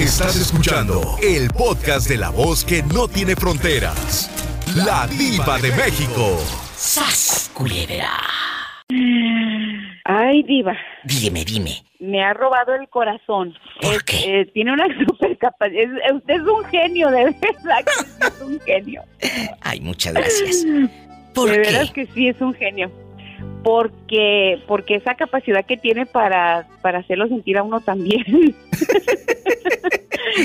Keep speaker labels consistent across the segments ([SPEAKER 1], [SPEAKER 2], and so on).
[SPEAKER 1] Estás escuchando el podcast de la voz que no tiene fronteras. La diva de México.
[SPEAKER 2] ¡Sas, culebra!
[SPEAKER 3] Ay, diva.
[SPEAKER 2] Dime, dime.
[SPEAKER 3] Me ha robado el corazón.
[SPEAKER 2] ¿Por
[SPEAKER 3] Es-
[SPEAKER 2] qué?
[SPEAKER 3] eh, tiene una super capacidad. Usted es un genio, de verdad. es un genio.
[SPEAKER 2] Ay, muchas gracias. ¿Por
[SPEAKER 3] de veras
[SPEAKER 2] qué?
[SPEAKER 3] que sí es un genio. Porque, porque esa capacidad que tiene para, para hacerlo sentir a uno también.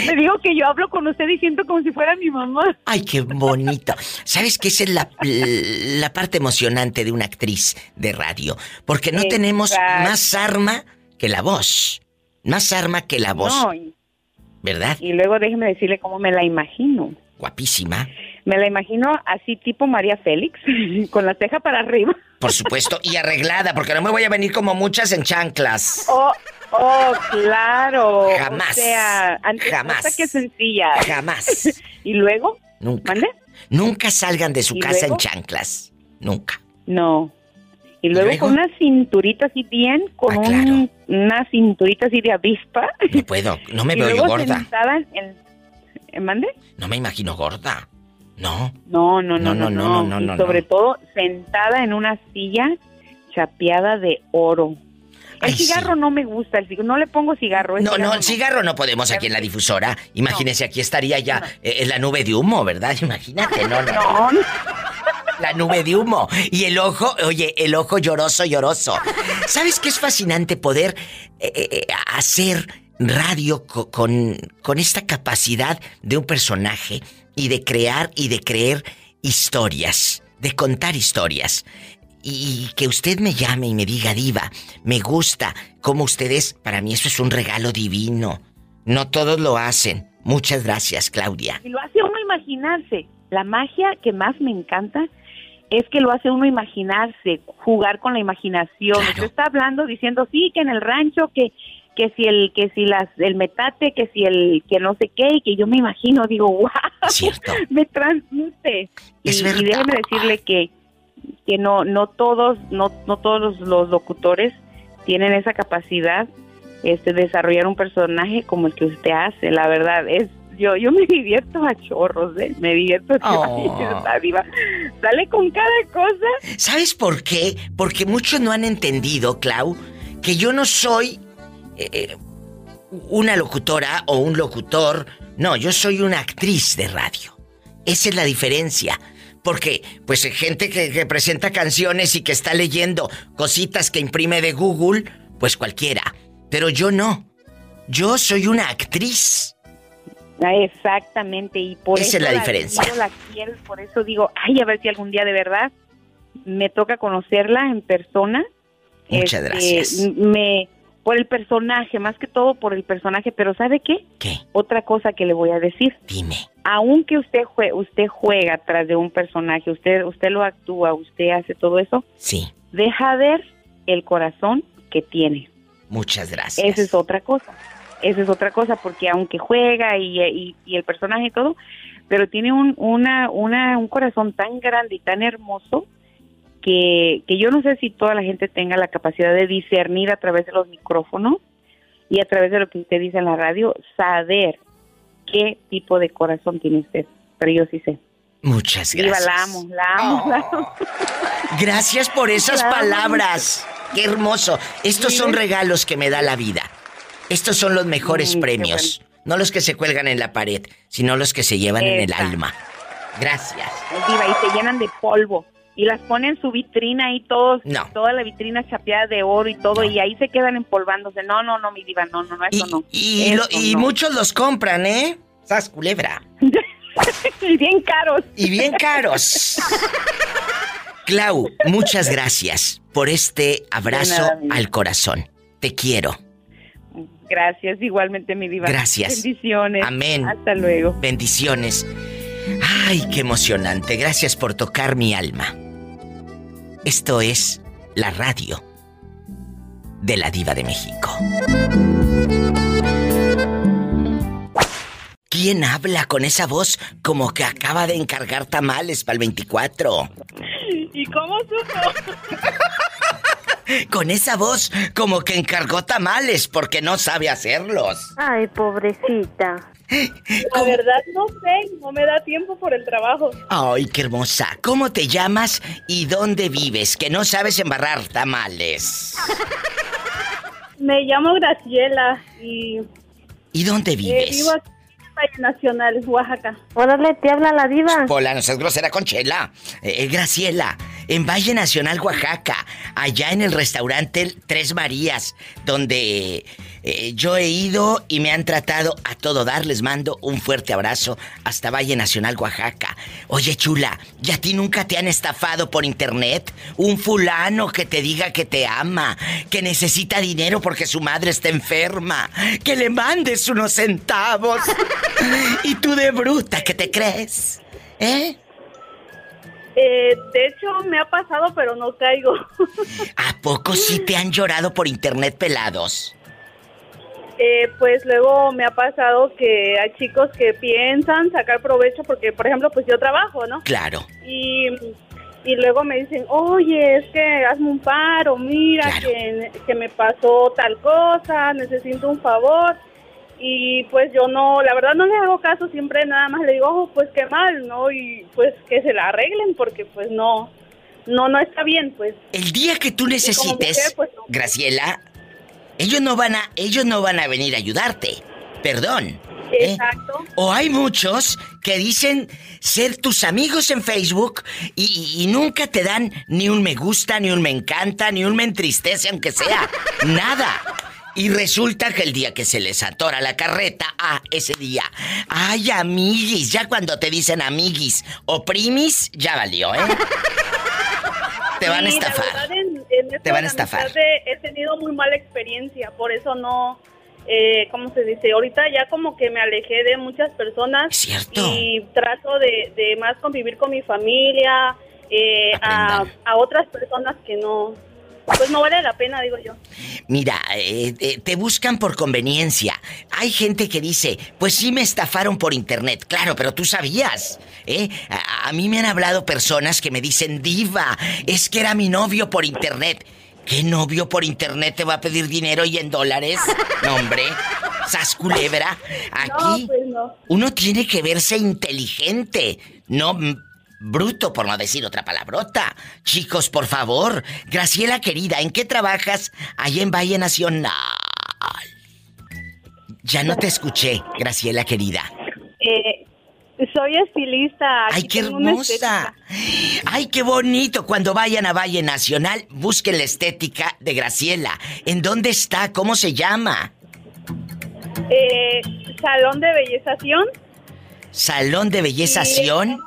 [SPEAKER 3] Me digo que yo hablo con usted diciendo como si fuera mi mamá.
[SPEAKER 2] Ay, qué bonito. ¿Sabes qué? Esa es la, la parte emocionante de una actriz de radio. Porque no tenemos más arma que la voz. Más arma que la voz.
[SPEAKER 3] No, y,
[SPEAKER 2] ¿Verdad?
[SPEAKER 3] y luego déjeme decirle cómo me la imagino.
[SPEAKER 2] Guapísima.
[SPEAKER 3] Me la imagino así tipo María Félix, con la ceja para arriba.
[SPEAKER 2] Por supuesto. Y arreglada, porque no me voy a venir como muchas en chanclas.
[SPEAKER 3] Oh, oh, claro.
[SPEAKER 2] Jamás.
[SPEAKER 3] O sea, antes
[SPEAKER 2] Jamás.
[SPEAKER 3] que sencilla.
[SPEAKER 2] Jamás.
[SPEAKER 3] ¿Y luego?
[SPEAKER 2] Nunca.
[SPEAKER 3] ¿Mande?
[SPEAKER 2] Nunca salgan de su
[SPEAKER 3] ¿Y
[SPEAKER 2] casa en chanclas. Nunca.
[SPEAKER 3] No. Y luego,
[SPEAKER 2] luego?
[SPEAKER 3] con una cinturita así bien, con
[SPEAKER 2] Ah,
[SPEAKER 3] un- una cinturita así de avispa.
[SPEAKER 2] No puedo. No me
[SPEAKER 3] y
[SPEAKER 2] veo yo gorda.
[SPEAKER 3] ¿en ¿Mande?
[SPEAKER 2] No me imagino gorda. No.
[SPEAKER 3] No, no, no,
[SPEAKER 2] No,
[SPEAKER 3] no,
[SPEAKER 2] no, no,
[SPEAKER 3] no.
[SPEAKER 2] no,
[SPEAKER 3] Y sobre todo sentada en una silla chapeada de oro. El
[SPEAKER 2] Ay, sí.
[SPEAKER 3] cigarro no me gusta, el cigarro, no le pongo cigarro.
[SPEAKER 2] No, no, el cigarro no podemos aquí en la difusora. Imagínese, aquí estaría ya eh, en la nube de humo, ¿verdad? Imagínate, no, no.
[SPEAKER 3] No, no.
[SPEAKER 2] La nube de humo. Y el ojo, oye, el ojo lloroso, lloroso. ¿Sabes qué es fascinante poder eh, eh, hacer radio co- con, con esta capacidad de un personaje y de crear y de creer historias, de contar historias? Y que usted me llame y me diga, diva, me gusta como ustedes, para mí eso es un regalo divino. No todos lo hacen. Muchas gracias, Claudia.
[SPEAKER 3] Y lo hace uno imaginarse. La magia que más me encanta es que lo hace uno imaginarse, jugar con la imaginación.
[SPEAKER 2] Claro.
[SPEAKER 3] Usted está hablando diciendo sí que en el rancho que que si el que si las el metate, que si el que no sé qué y que yo me imagino, digo, wow,
[SPEAKER 2] Cierto.
[SPEAKER 3] me transmite.
[SPEAKER 2] Es
[SPEAKER 3] y,
[SPEAKER 2] verdad.
[SPEAKER 3] y déjeme decirle que que no no todos no no todos los, locutores tienen esa capacidad este de desarrollar un personaje como el que usted hace la verdad es yo yo me divierto a chorros ¿eh? me divierto a
[SPEAKER 2] Oh.
[SPEAKER 3] chorros arriba sale con cada cosa
[SPEAKER 2] ¿Sabes por qué? Porque muchos no han entendido, Clau, que yo no soy eh, eh, una locutora o un locutor. No, yo soy una actriz de radio. Esa es la diferencia. Porque, pues, gente que, que presenta canciones y que está leyendo cositas que imprime de Google, pues cualquiera. Pero yo no. Yo soy una actriz.
[SPEAKER 3] Ah, exactamente y por
[SPEAKER 2] Esa
[SPEAKER 3] eso
[SPEAKER 2] es la diferencia.
[SPEAKER 3] admiro, la quiero, por eso digo ay a ver si algún día de verdad me toca conocerla en persona
[SPEAKER 2] Muchas
[SPEAKER 3] Este,
[SPEAKER 2] gracias.
[SPEAKER 3] Me por el personaje, más que todo por el personaje, pero ¿sabe qué?
[SPEAKER 2] ¿Qué?
[SPEAKER 3] Otra cosa que le voy a decir.
[SPEAKER 2] Dime.
[SPEAKER 3] Aunque usted jue- usted juega tras de un personaje, usted usted lo actúa, usted hace todo eso,
[SPEAKER 2] Sí.
[SPEAKER 3] deja ver el corazón que tiene.
[SPEAKER 2] Muchas gracias.
[SPEAKER 3] Esa es otra cosa. Esa es otra cosa, porque aunque juega y, y- y el personaje y todo, pero tiene un, una, una, un corazón tan grande y tan hermoso que, que yo no sé si toda la gente tenga la capacidad de discernir a través de los micrófonos y a través de lo que usted dice en la radio, saber qué tipo de corazón tiene usted. Pero yo sí sé.
[SPEAKER 2] Muchas
[SPEAKER 3] Viva,
[SPEAKER 2] gracias.
[SPEAKER 3] la amo, la amo, la amo.
[SPEAKER 2] Gracias por esas palabras. Qué hermoso. Estos
[SPEAKER 3] Sí,
[SPEAKER 2] son regalos que me da la vida. Estos son los mejores
[SPEAKER 3] Mm,
[SPEAKER 2] premios. No los que se cuelgan en la pared, sino los que se llevan en el alma. Gracias.
[SPEAKER 3] Diva, y se llenan de polvo. Y las ponen en su vitrina y todos,
[SPEAKER 2] No.
[SPEAKER 3] toda la vitrina chapeada de oro y todo,
[SPEAKER 2] No.
[SPEAKER 3] y ahí se quedan empolvándose. No, no, no, mi diva, no, no, no,
[SPEAKER 2] Y,
[SPEAKER 3] eso no.
[SPEAKER 2] y lo- y
[SPEAKER 3] no.
[SPEAKER 2] muchos los compran, ¿eh? Sas culebra.
[SPEAKER 3] y bien caros.
[SPEAKER 2] Y bien caros. Clau, muchas gracias por este abrazo
[SPEAKER 3] nada,
[SPEAKER 2] al corazón. Te quiero.
[SPEAKER 3] Gracias, igualmente, mi diva.
[SPEAKER 2] Gracias.
[SPEAKER 3] Bendiciones.
[SPEAKER 2] Amén.
[SPEAKER 3] Hasta luego.
[SPEAKER 2] Bendiciones. Ay, qué emocionante. Gracias por tocar mi alma. Esto es la radio de la diva de México. ¿Quién habla con esa voz como que acaba de encargar tamales para el 24?
[SPEAKER 3] ¿Y cómo supo?
[SPEAKER 2] Con esa voz como que encargó tamales porque no sabe hacerlos.
[SPEAKER 4] Ay, pobrecita.
[SPEAKER 5] La verdad no sé, no me da tiempo por el trabajo.
[SPEAKER 2] Ay, qué hermosa. ¿Cómo te llamas y dónde vives? Que no sabes embarrar tamales.
[SPEAKER 5] Me llamo Graciela y
[SPEAKER 2] ¿Y dónde
[SPEAKER 5] eh,
[SPEAKER 2] vives?
[SPEAKER 5] vivo aquí en Valle Nacional, Oaxaca.
[SPEAKER 4] Órale, te habla la diva.
[SPEAKER 2] Pola, no seas grosera con Chela. Eh, eh, Graciela, en Valle Nacional, Oaxaca, allá en el restaurante Tres Marías, donde eh, yo he ido y me han tratado a todo dar. Les mando un fuerte abrazo hasta Valle Nacional, Oaxaca. Oye, chula, ¿y a ti nunca te han estafado por internet? Un fulano que te diga que te ama, que necesita dinero porque su madre está enferma, que le mandes unos centavos. y tú de bruta que te crees, ¿eh?
[SPEAKER 5] Eh, de hecho, me ha pasado, pero no caigo.
[SPEAKER 2] ¿A poco sí te han llorado por internet pelados?
[SPEAKER 5] Eh, pues luego me ha pasado que hay chicos que piensan sacar provecho porque, por ejemplo, pues yo trabajo, ¿no?
[SPEAKER 2] Claro.
[SPEAKER 5] Y, y luego me dicen, oye, es que hazme un paro, mira
[SPEAKER 2] Claro.
[SPEAKER 5] que, que me pasó tal cosa, necesito un favor. Y pues yo no, la verdad no les hago caso, siempre nada más le digo, oh, pues qué mal, ¿no? Y pues que se la arreglen porque pues no, no, no está bien, pues.
[SPEAKER 2] El día que tú necesites,
[SPEAKER 5] mujer, pues, no.
[SPEAKER 2] Graciela, ellos no van a, ellos no van a venir a ayudarte. Perdón. ¿eh?
[SPEAKER 5] Exacto.
[SPEAKER 2] O hay muchos que dicen ser tus amigos en Facebook y, y- y nunca te dan ni un me gusta, ni un me encanta, ni un me entristece, aunque sea. Nada. Y resulta que el día que se les atora la carreta, ah, ese día. Ay, amiguis, ya cuando te dicen amiguis o primis, ya valió, ¿eh? Te van a estafar.
[SPEAKER 5] En- en esto
[SPEAKER 2] Te van a estafar.
[SPEAKER 5] He, tenido muy mala experiencia, por eso no, eh, ¿cómo se dice? Ahorita ya como que me alejé de muchas personas.
[SPEAKER 2] Cierto.
[SPEAKER 5] Y trato de, de más convivir con mi familia, eh, a, a otras personas que no, pues no vale la pena, digo yo.
[SPEAKER 2] Mira, eh, eh, te buscan por conveniencia. Hay gente que dice, pues sí me estafaron por internet. Claro, pero tú sabías. ¿eh? A, a mí me han hablado personas que me dicen, diva, es que era mi novio por internet. ¿Qué novio por internet te va a pedir dinero y en dólares? No, hombre. Sas culebra. Aquí
[SPEAKER 5] No, pues no.
[SPEAKER 2] uno tiene que verse inteligente, no bruto, por no decir otra palabrota. Chicos, por favor. Graciela querida, ¿en qué trabajas allá en Valle Nacional? Ya no te escuché, Graciela querida.
[SPEAKER 5] Eh, soy estilista.
[SPEAKER 2] ¡Ay,
[SPEAKER 5] aquí
[SPEAKER 2] qué
[SPEAKER 5] tengo una
[SPEAKER 2] hermosa! ¡Ay, qué bonito! Cuando vayan a Valle Nacional, busquen la estética de Graciela. ¿En dónde está? ¿Cómo se llama?
[SPEAKER 5] Eh, salón de bellezación.
[SPEAKER 2] Salón de Bellezación.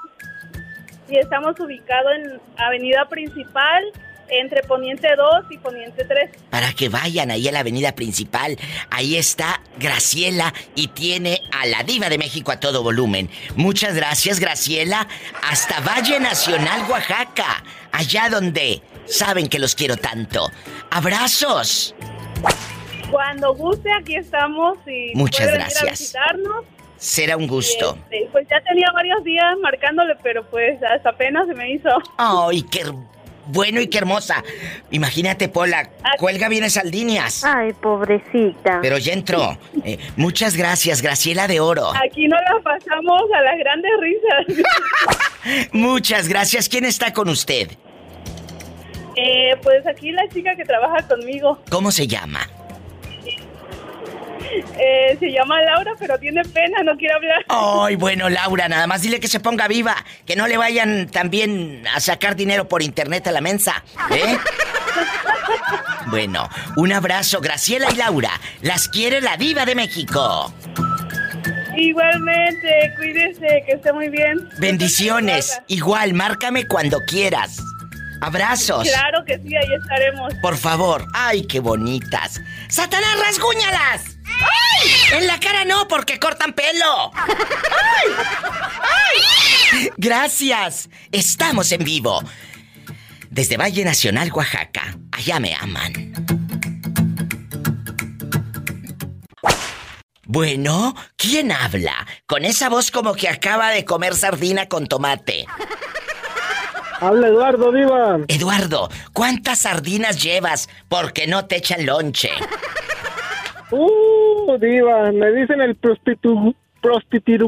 [SPEAKER 5] Y estamos ubicados en Avenida Principal, entre Poniente 2 y Poniente 3.
[SPEAKER 2] para que vayan ahí a la avenida principal. Ahí está Graciela y tiene a la diva de México a todo volumen. Muchas gracias Graciela. Hasta Valle Nacional, Oaxaca. Allá donde saben que los quiero tanto. Abrazos.
[SPEAKER 5] Cuando guste, aquí estamos y
[SPEAKER 2] Muchas
[SPEAKER 5] puede venir a
[SPEAKER 2] gracias.
[SPEAKER 5] visitarnos.
[SPEAKER 2] Será un gusto.
[SPEAKER 5] este, pues ya tenía varios días marcándole, pero pues hasta apenas se me hizo.
[SPEAKER 2] Ay, qué bueno y qué hermosa. Imagínate, Pola, cuelga bien esas líneas.
[SPEAKER 4] Ay, pobrecita.
[SPEAKER 2] Pero ya entró. Eh, muchas gracias, Graciela de Oro.
[SPEAKER 5] Aquí nos la pasamos a las grandes risas.
[SPEAKER 2] Muchas gracias. ¿Quién está con usted?
[SPEAKER 5] Eh, pues aquí la chica que trabaja conmigo
[SPEAKER 2] ¿Cómo se llama?
[SPEAKER 5] eh, se llama Laura, pero tiene pena, no quiere hablar.
[SPEAKER 2] Ay, bueno, Laura, nada más dile que se ponga viva, que no le vayan también a sacar dinero por internet a la mensa, ¿eh? Bueno, un abrazo, Graciela y Laura. Las quiere la diva de México.
[SPEAKER 5] Igualmente, cuídese, que esté muy bien.
[SPEAKER 2] Bendiciones. Igual, márcame cuando quieras. Abrazos.
[SPEAKER 5] Claro que sí, ahí estaremos.
[SPEAKER 2] Por favor. Ay, qué bonitas. ¡Satanás, rasguñalas! ¡Ay! En la cara no, porque cortan pelo. ¡Ay! ¡Ay! Gracias. Estamos en vivo. Desde Valle Nacional, Oaxaca. Allá me aman. Bueno, ¿quién habla? Con esa voz como que acaba de comer sardina con tomate.
[SPEAKER 6] Habla Eduardo, Diva.
[SPEAKER 2] Eduardo, ¿cuántas sardinas llevas porque no te echan lonche?
[SPEAKER 6] Uh, Diva, me dicen el prostitu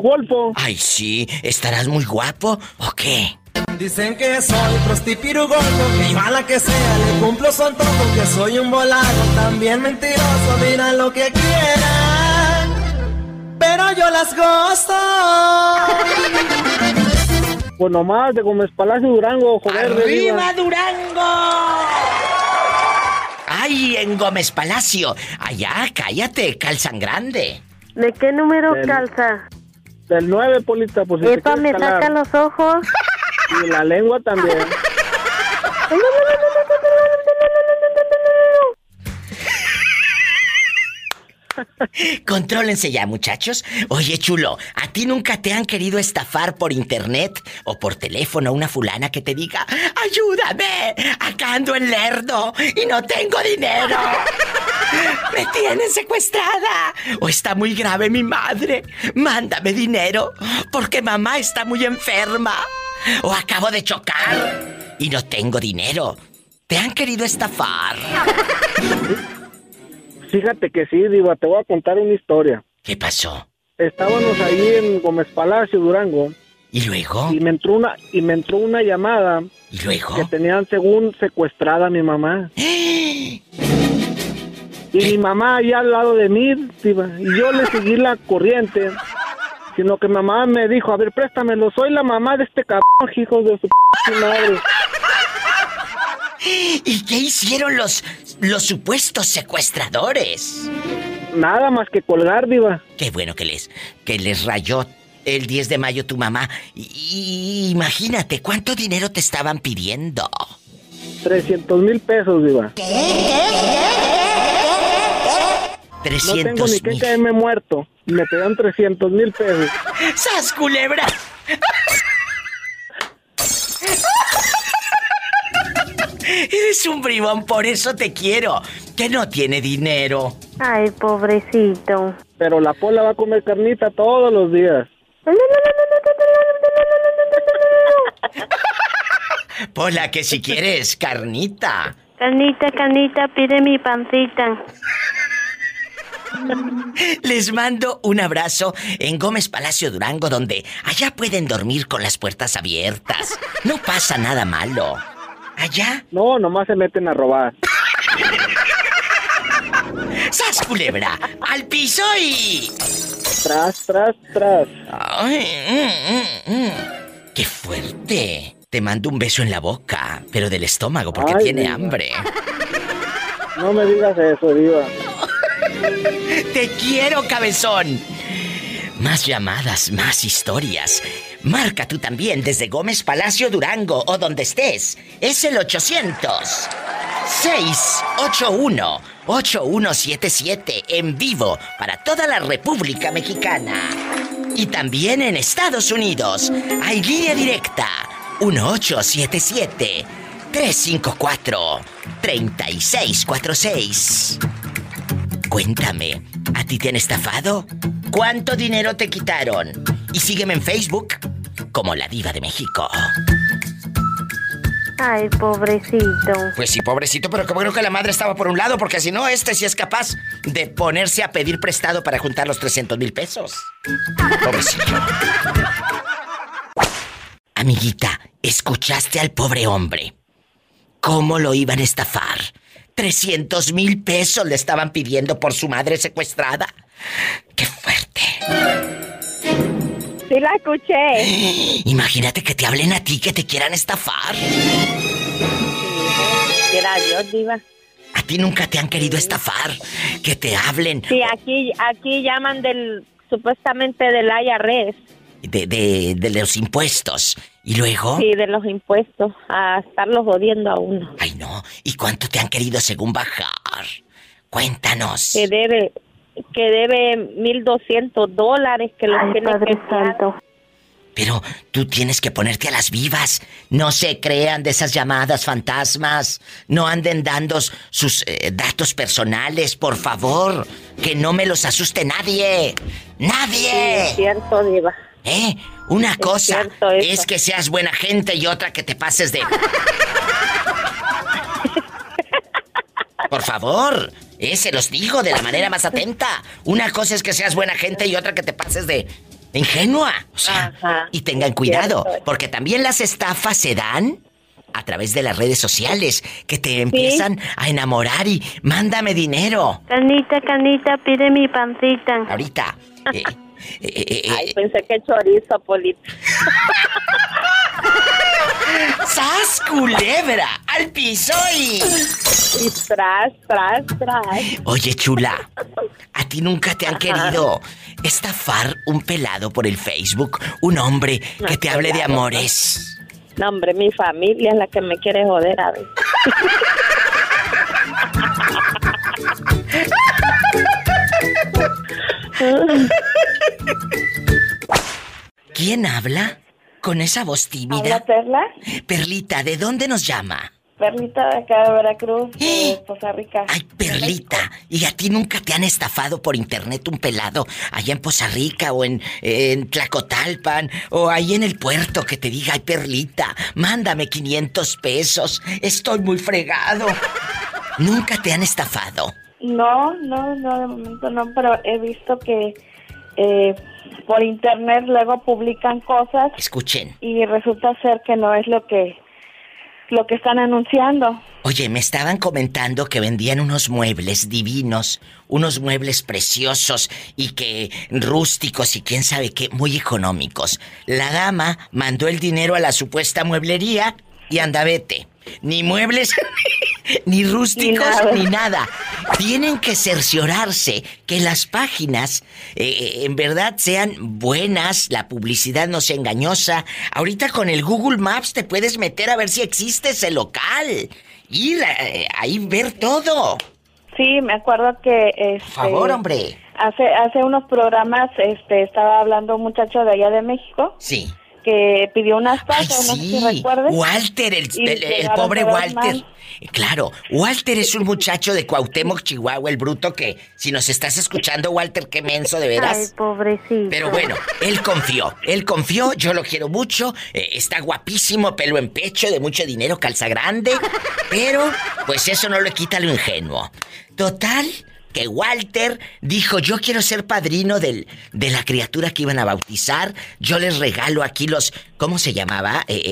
[SPEAKER 6] golfo.
[SPEAKER 2] Ay, sí, ¿estarás muy guapo o qué?
[SPEAKER 7] Dicen que soy prostipirugolfo, que igual que sea le cumplo su antojo, que soy un volado, también mentiroso, dirán lo que quieran, pero yo las gozo.
[SPEAKER 6] Pues nomás de Gómez Palacio Durango, joder.
[SPEAKER 2] ¡Arriba Durango! ¡Ay, en Gómez Palacio! Allá, cállate, calzan grande.
[SPEAKER 4] ¿De qué número calza?
[SPEAKER 6] Del 9, Polita, pues si
[SPEAKER 4] Epa, me saca los ojos.
[SPEAKER 6] Y la lengua también.
[SPEAKER 2] Contrólense ya, muchachos. Oye, chulo, ¿a ti nunca te han querido estafar por internet o por teléfono una fulana que te diga, ayúdame, acá ando en lerdo y no tengo dinero? ¡Me tienen secuestrada! ¿O está muy grave mi madre? Mándame dinero, porque mamá está muy enferma. ¿O acabo de chocar y no tengo dinero? ¿Te han querido estafar?
[SPEAKER 6] Fíjate que sí, Diva, te voy a contar una historia.
[SPEAKER 2] ¿Qué pasó?
[SPEAKER 6] Estábamos ahí en Gómez Palacio, Durango.
[SPEAKER 2] ¿Y luego?
[SPEAKER 6] Y me entró una, y me entró una llamada.
[SPEAKER 2] ¿Y luego?
[SPEAKER 6] Que tenían según secuestrada a mi mamá. y mi mamá allá al lado de mí, Diva, y yo le seguí la corriente. Sino que mamá me dijo, a ver, préstamelo, soy la mamá de este cabrón, hijo de su p madre.
[SPEAKER 2] ¿Y qué hicieron los, los supuestos secuestradores?
[SPEAKER 6] Nada más que colgar, viva.
[SPEAKER 2] Qué bueno que les, que les rayó el 10 de mayo tu mamá. Y, imagínate, ¿cuánto dinero te estaban pidiendo?
[SPEAKER 6] 300 mil pesos, viva.
[SPEAKER 2] ¿Qué?
[SPEAKER 6] 300 No tengo ni que caerme muerto. Me pedían 300 mil pesos.
[SPEAKER 2] ¡Sas, culebra! Eres un bribón, por eso te quiero. Que no tiene dinero.
[SPEAKER 4] Ay, pobrecito.
[SPEAKER 6] Pero la pola va a comer carnita todos los días.
[SPEAKER 2] Pola, que si quieres carnita.
[SPEAKER 4] Carnita, carnita, pide mi pancita.
[SPEAKER 2] Les mando un abrazo en Gómez Palacio Durango, donde allá pueden dormir con las puertas abiertas. No pasa nada malo. ¿Allá?
[SPEAKER 6] No, nomás se meten a robar.
[SPEAKER 2] ¡Sas, culebra! ¡Al piso y...
[SPEAKER 6] Tras, tras, tras.
[SPEAKER 2] Ay, mm, mm, mm. ¡Qué fuerte! Te mando un beso en la boca, pero del estómago porque tiene hambre.
[SPEAKER 6] No me digas eso, Diva.
[SPEAKER 2] Te quiero, cabezón. Más llamadas, más historias. Marca tú también desde Gómez Palacio Durango o donde estés. Es el 800 681 8177 en vivo para toda la República Mexicana. Y también en Estados Unidos hay línea directa 1877 354 3646. Cuéntame, ¿a ti te han estafado? ¿Cuánto dinero te quitaron? Y sígueme en Facebook como la diva de México.
[SPEAKER 4] Ay, pobrecito.
[SPEAKER 2] Pues sí, pobrecito, pero como creo que la madre estaba por un lado, porque si no, este sí es capaz de ponerse a pedir prestado para juntar los 300 mil pesos. Pobrecito. Amiguita, ¿escuchaste al pobre hombre? ¿Cómo lo iban a estafar? 300 mil pesos le estaban pidiendo por su madre secuestrada. ¡Qué fuerte!
[SPEAKER 8] Sí, la escuché.
[SPEAKER 2] Imagínate que te hablen a ti, que te quieran estafar.
[SPEAKER 8] Dios, Diva.
[SPEAKER 2] A ti nunca te han querido estafar, que te hablen.
[SPEAKER 8] Sí, aquí, aquí llaman del, supuestamente del IRS.
[SPEAKER 2] De, de, de los impuestos. ¿Y luego?
[SPEAKER 8] Sí, de los impuestos, a estarlos jodiendo a uno.
[SPEAKER 2] Ay, no. ¿Y cuánto te han querido según bajar? Cuéntanos.
[SPEAKER 8] Que debe, que debe 1.200 dólares que los
[SPEAKER 4] Ay,
[SPEAKER 8] tiene
[SPEAKER 4] Padre
[SPEAKER 8] que
[SPEAKER 4] Santo.
[SPEAKER 2] Pero tú tienes que ponerte a las vivas. No se crean de esas llamadas fantasmas. No anden dando sus eh, datos personales, por favor. Que no me los asuste nadie. ¡Nadie!
[SPEAKER 8] Es cierto, Diva.
[SPEAKER 2] ¿Eh? Una cosa
[SPEAKER 8] cierto eso.
[SPEAKER 2] es que seas buena gente y otra que te pases de... Por favor, eh, se los digo de la manera más atenta. Una cosa es que seas buena gente y otra que te pases de ingenua. O sea,
[SPEAKER 8] Ajá,
[SPEAKER 2] y tengan
[SPEAKER 8] es
[SPEAKER 2] cuidado,
[SPEAKER 8] cierto.
[SPEAKER 2] porque también las estafas se dan a través de las redes sociales, que te empiezan a enamorar y mándame dinero.
[SPEAKER 4] Canita, canita, pide mi pancita.
[SPEAKER 2] Ahorita. eh, eh, eh, eh,
[SPEAKER 8] Ay, pensé que chorizo, Polito.
[SPEAKER 2] ¡Sas culebra! ¡Al piso y...
[SPEAKER 8] Y tras, tras, tras.
[SPEAKER 2] Oye, chula, ¿a ti nunca te han querido estafar un pelado por el Facebook? Un hombre que te hable de amores.
[SPEAKER 8] No, hombre, mi familia es la que me quiere joder a ver.
[SPEAKER 2] ¿Quién habla? Con esa voz
[SPEAKER 8] ¿Habla
[SPEAKER 2] tímida.
[SPEAKER 8] Perla?
[SPEAKER 2] Perlita, ¿de dónde nos llama?
[SPEAKER 8] Perlita de acá de Veracruz, de Costa Rica.
[SPEAKER 2] Ay, Perlita, ¿y a ti nunca te han estafado por internet un pelado allá en Poza Rica o en, en Tlacotalpan o ahí en el puerto que te diga, ay, Perlita, mándame 500 pesos, estoy muy fregado? ¿Nunca te han estafado?
[SPEAKER 8] No, no, no, de momento no, pero he visto que eh, por internet luego publican cosas
[SPEAKER 2] Escuchen.
[SPEAKER 8] y resulta ser que no es lo que lo que están anunciando.
[SPEAKER 2] Oye, me estaban comentando que vendían unos muebles divinos, unos muebles preciosos y que rústicos y quién sabe qué, muy económicos. La dama mandó el dinero a la supuesta mueblería y anda vete. Ni muebles, ni rústicos,
[SPEAKER 8] Ni
[SPEAKER 2] ni
[SPEAKER 8] nada.
[SPEAKER 2] nada. Tienen que cerciorarse que las páginas eh, en verdad sean buenas, la publicidad no sea engañosa. Ahorita con el Google Maps te puedes meter a ver si existe ese local. Ir eh, ahí ver todo.
[SPEAKER 8] Sí, me acuerdo que este,
[SPEAKER 2] Por favor, hombre.
[SPEAKER 8] Hace hace unos programas este estaba hablando un muchacho de allá de México
[SPEAKER 2] Sí.
[SPEAKER 8] Que pidió unas
[SPEAKER 2] Ay,
[SPEAKER 8] tazas, no sé si recuerdes.
[SPEAKER 2] Walter, el, pobre Walter.
[SPEAKER 8] mal.
[SPEAKER 2] Claro, Walter es un muchacho de Cuauhtémoc, Chihuahua, el bruto que, si nos estás escuchando, Walter, qué menso, de
[SPEAKER 4] Ay,
[SPEAKER 2] veras.
[SPEAKER 4] pobrecito.
[SPEAKER 2] Pero bueno, él confió, él confió, yo lo quiero mucho, eh, está guapísimo, pelo en pecho, de mucho dinero, calza grande, pero pues eso no le quita lo ingenuo. Total, que Walter dijo, yo quiero ser padrino del, de la criatura que iban a bautizar, yo les regalo aquí los, ¿cómo se llamaba? Eh, eh,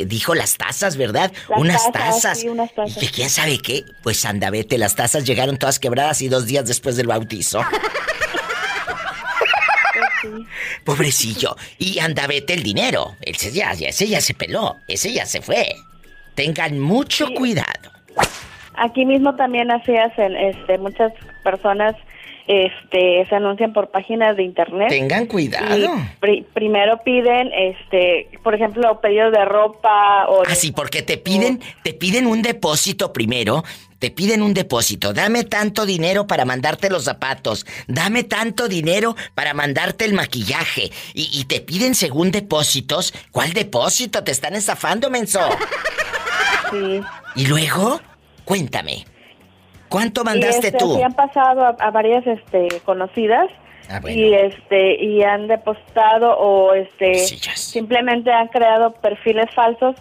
[SPEAKER 2] eh, dijo las tazas, ¿verdad?
[SPEAKER 8] Las
[SPEAKER 2] unas
[SPEAKER 8] tazas,
[SPEAKER 2] tazas.
[SPEAKER 8] sí, unas tazas.
[SPEAKER 2] Y que quién sabe qué, pues anda, vete, las tazas llegaron todas quebradas y dos días después del bautizo. Pobrecillo. Y anda, vete el dinero. Ese ya, ya- ese ya se peló. Ese ya se fue. Tengan mucho
[SPEAKER 8] Sí.
[SPEAKER 2] cuidado.
[SPEAKER 8] Aquí mismo también hacen, este, muchas personas este, se anuncian por páginas de internet.
[SPEAKER 2] Tengan cuidado.
[SPEAKER 8] pri- primero piden, este, por ejemplo, pedidos de ropa o
[SPEAKER 2] Así, porque te piden, te piden un depósito primero. Te piden un depósito. Dame tanto dinero para mandarte los zapatos. Dame tanto dinero para mandarte el maquillaje. Y, y te piden según depósitos. ¿Cuál depósito? Te están estafando, menso.
[SPEAKER 8] sí.
[SPEAKER 2] Y luego, cuéntame. ¿Cuánto mandaste
[SPEAKER 8] y este,
[SPEAKER 2] tú?
[SPEAKER 8] así han pasado a, a varias este conocidas
[SPEAKER 2] Ah, bueno.
[SPEAKER 8] y este y han depositado o este simplemente han creado perfiles falsos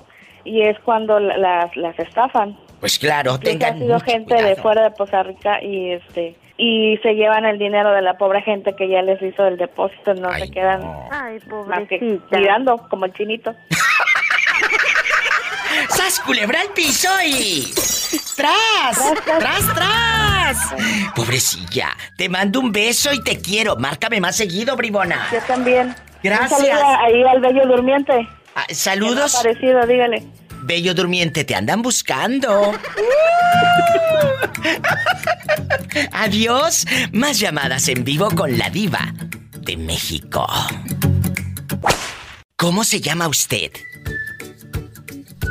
[SPEAKER 8] y es cuando la- las las estafan.
[SPEAKER 2] Pues claro,
[SPEAKER 8] Incluso
[SPEAKER 2] tengan
[SPEAKER 8] ha sido
[SPEAKER 2] mucho
[SPEAKER 8] gente
[SPEAKER 2] cuidado.
[SPEAKER 8] de fuera de Costa Rica y este y se llevan el dinero de la pobre gente que ya les hizo el depósito, no
[SPEAKER 2] Ay,
[SPEAKER 8] se quedan
[SPEAKER 2] no.
[SPEAKER 4] Ay,
[SPEAKER 8] más que como el chinito.
[SPEAKER 2] ¡Sas, culebra al piso y... ¡Tras! ¡Tras, tras! Pobrecilla, te mando un beso y te quiero. Márcame más seguido, bribona.
[SPEAKER 8] Yo también.
[SPEAKER 2] Gracias.
[SPEAKER 8] Un saludo ahí al bello durmiente.
[SPEAKER 2] Ah, saludos,
[SPEAKER 8] ha aparecido, dígale.
[SPEAKER 2] bello durmiente, te andan buscando. Adiós. Más llamadas en vivo con la diva de México. ¿Cómo se llama usted?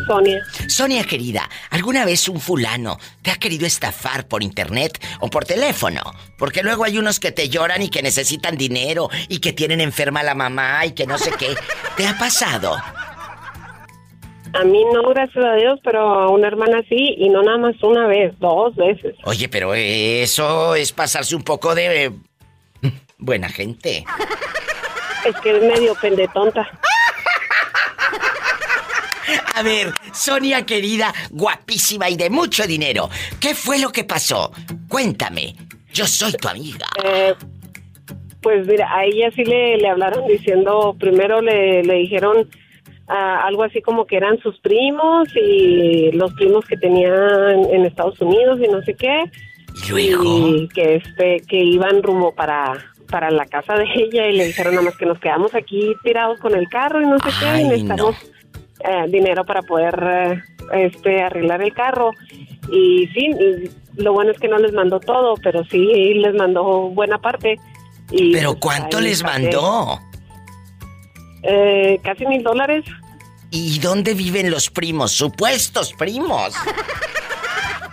[SPEAKER 9] Sonia.
[SPEAKER 2] Sonia querida, ¿alguna vez un fulano te ha querido estafar por internet o por teléfono? Porque luego hay unos que te lloran y que necesitan dinero y que tienen enferma a la mamá y que no sé qué. ¿Te ha pasado?
[SPEAKER 9] A mí no, gracias a Dios, pero a una hermana sí, y no nada más una vez, dos veces.
[SPEAKER 2] Oye, pero eso es pasarse un poco de... Buena gente.
[SPEAKER 9] Es que es medio pendetonta.
[SPEAKER 2] A ver, Sonia querida, guapísima y de mucho dinero. ¿Qué fue lo que pasó? Cuéntame. Yo soy tu amiga.
[SPEAKER 9] Eh, pues mira, a ella sí le, le hablaron diciendo, primero le, le dijeron ah, algo así como que eran sus primos y los primos que tenían en Estados Unidos y no sé qué.
[SPEAKER 2] ¿Y luego?
[SPEAKER 9] Y que este, que iban rumbo para, para la casa de ella y le dijeron nada más que nos quedamos aquí tirados con el carro y no sé qué, y necesitamos eh, dinero para poder eh, este arreglar el carro. Y sí, y lo bueno es que no les mandó todo, pero sí les mandó buena parte. Y,
[SPEAKER 2] ¿Pero
[SPEAKER 9] pues,
[SPEAKER 2] cuánto
[SPEAKER 9] ahí
[SPEAKER 2] les mandó?
[SPEAKER 9] Eh, casi mil dólares.
[SPEAKER 2] ¿Y dónde viven los primos? Supuestos primos.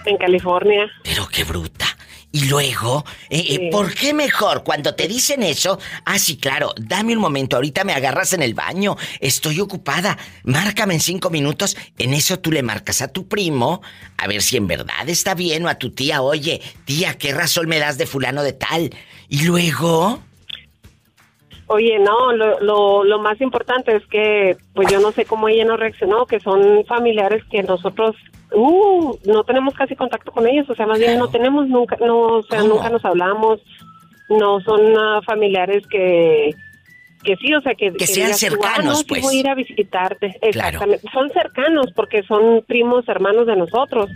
[SPEAKER 9] En California.
[SPEAKER 2] Pero qué bruta. Y luego, eh, eh,
[SPEAKER 9] Sí.
[SPEAKER 2] ¿por qué mejor cuando te dicen eso? Ah, sí, claro, dame un momento, ahorita me agarras en el baño, estoy ocupada, márcame en cinco minutos. En eso tú le marcas a tu primo, a ver si en verdad está bien, o a tu tía, oye, tía, ¿qué razón me das de fulano de tal? Y luego,
[SPEAKER 9] Oye, no, lo, lo, lo más importante es que, pues yo no sé cómo ella no reaccionó, que son familiares que nosotros, uh, no tenemos casi contacto con ellos, o sea, más bien no tenemos nunca, no, o sea,
[SPEAKER 2] ¿Cómo?
[SPEAKER 9] nunca nos hablamos, no son ah, familiares que, que sí, o sea, que...
[SPEAKER 2] Que sean
[SPEAKER 9] digas ah,
[SPEAKER 2] cercanos,
[SPEAKER 9] no, sí
[SPEAKER 2] pues.
[SPEAKER 9] voy a ir a visitarte,
[SPEAKER 2] Claro.
[SPEAKER 9] exactamente. Son cercanos porque son primos, hermanos de nosotros,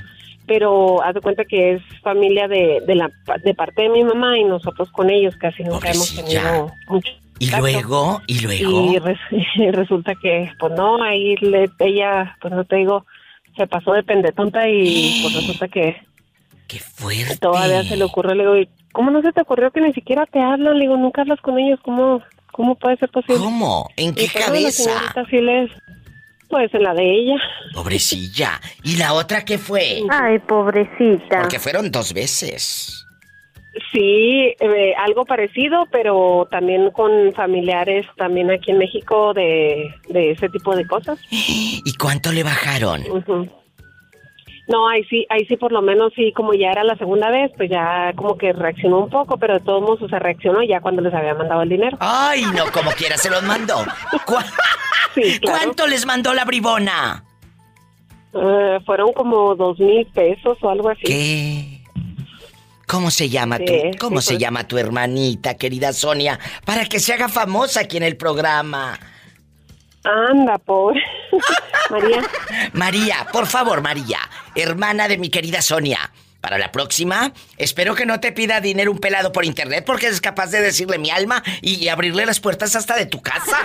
[SPEAKER 9] pero haz de cuenta que es familia de, de, la, de parte de mi mamá y nosotros con ellos casi nunca hemos tenido mucho
[SPEAKER 2] y
[SPEAKER 9] contacto.
[SPEAKER 2] luego, y luego.
[SPEAKER 9] Y res- y resulta que, pues no, ahí le, ella, pues no te digo, se pasó de pendetonta y pues resulta que
[SPEAKER 2] ¡Qué fuerte!
[SPEAKER 9] todavía se le ocurrió, le digo, "¿Y ¿cómo no se te ocurrió que ni siquiera te hablan? Le digo, nunca hablas con ellos, ¿cómo, cómo puede ser posible?
[SPEAKER 2] ¿Cómo? ¿En qué
[SPEAKER 9] Y pues,
[SPEAKER 2] cabeza?
[SPEAKER 9] sí les, pues en la de ella.
[SPEAKER 2] Pobrecilla. ¿Y la otra qué fue?
[SPEAKER 4] Ay, pobrecita.
[SPEAKER 2] Porque fueron dos veces.
[SPEAKER 9] Sí, eh, algo parecido, pero también con familiares también aquí en México de, de ese tipo de cosas.
[SPEAKER 2] ¿Y cuánto le bajaron?
[SPEAKER 9] No, ahí sí, ahí sí por lo menos sí, como ya era la segunda vez, pues ya como que reaccionó un poco, pero de todos modos o sea, reaccionó ya cuando les había mandado el dinero.
[SPEAKER 2] Ay, no, como quiera se los mandó. ¿Cu-
[SPEAKER 9] Sí, claro.
[SPEAKER 2] ¿Cuánto les mandó la bribona?
[SPEAKER 9] Eh, fueron como dos mil pesos o algo así.
[SPEAKER 2] ¿Qué? ¿Cómo se llama
[SPEAKER 9] Sí,
[SPEAKER 2] tu,
[SPEAKER 9] sí,
[SPEAKER 2] cómo se
[SPEAKER 9] pues.
[SPEAKER 2] llama tu hermanita, querida Sonia, para que se haga famosa aquí en el programa?
[SPEAKER 9] Anda, pobre. María.
[SPEAKER 2] María, por favor, María, hermana de mi querida Sonia. Para la próxima, espero que no te pida dinero un pelado por internet porque eres capaz de decirle mi alma y abrirle las puertas hasta de tu casa.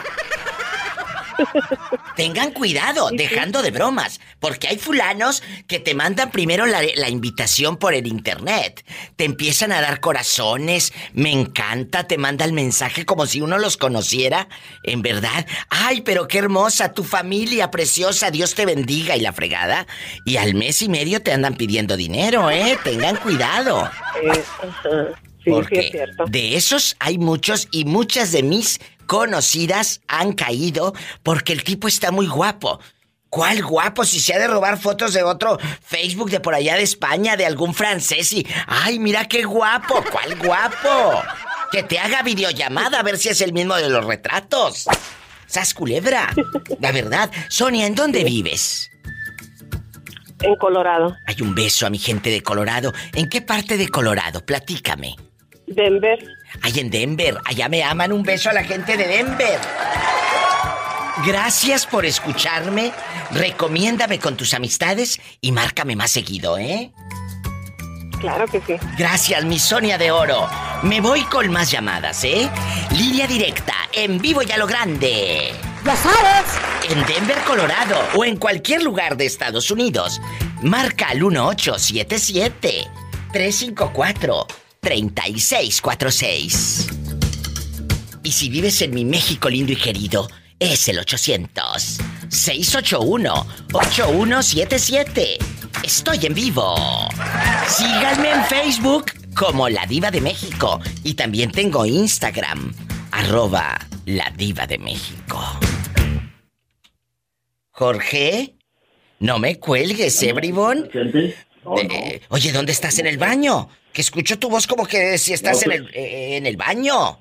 [SPEAKER 2] Tengan cuidado, dejando de bromas, porque hay fulanos que te mandan primero la, la invitación por el internet. Te empiezan a dar corazones, me encanta, te manda el mensaje como si uno los conociera. En verdad, ay, pero qué hermosa, tu familia preciosa, Dios te bendiga y la fregada. Y al mes y medio te andan pidiendo dinero, ¿eh? Tengan cuidado.
[SPEAKER 9] Eh. Sí, sí
[SPEAKER 2] Porque
[SPEAKER 9] es cierto.
[SPEAKER 2] de esos hay muchos y muchas de mis conocidas han caído porque el tipo está muy guapo. ¿Cuál guapo? Si se ha de robar fotos de otro Facebook de por allá de España, de algún francés y... ¡Ay, mira qué guapo! ¿Cuál guapo? Que te haga videollamada a ver si es el mismo de los retratos. ¡Sas culebra! La verdad. Sonia, ¿en dónde vives?
[SPEAKER 9] En Colorado.
[SPEAKER 2] Hay un beso a mi gente de Colorado. ¿En qué parte de Colorado? Platícame.
[SPEAKER 9] Denver.
[SPEAKER 2] Ay, en Denver. Allá me aman. Un beso a la gente de Denver. Gracias por escucharme. Recomiéndame con tus amistades y márcame más seguido, ¿eh?
[SPEAKER 9] Claro que sí.
[SPEAKER 2] Gracias, mi Sonia de Oro. Me voy con más llamadas, ¿eh? Línea directa, en vivo y a lo grande.
[SPEAKER 10] ¡Ya sabes!
[SPEAKER 2] En Denver, Colorado o en cualquier lugar de Estados Unidos. Marca al 1877 354 3646. Y si vives en mi México lindo y querido, es el 800 681-8177. Estoy en vivo. Síganme en Facebook como La Diva de México. Y también tengo Instagram, arroba La Diva de México. Jorge, no me cuelgues, ¿eh, bribón? Eh, oye, ¿dónde estás en el baño? Que escucho tu voz como que si estás en, el, eh, en el baño.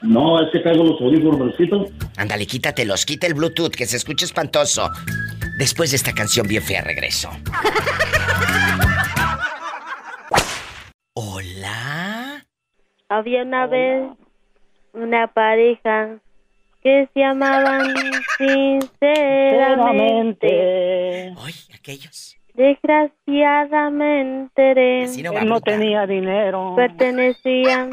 [SPEAKER 10] No, es que traigo los audífonos,
[SPEAKER 2] Ándale, quítatelos, quita el Bluetooth, que se escucha espantoso. Después de esta canción bien fea, regreso. Hola.
[SPEAKER 4] Había una vez una pareja que se amaban sinceramente.
[SPEAKER 2] Ay, aquellos.
[SPEAKER 4] Desgraciadamente,
[SPEAKER 11] no tenía dinero.
[SPEAKER 4] Pertenecían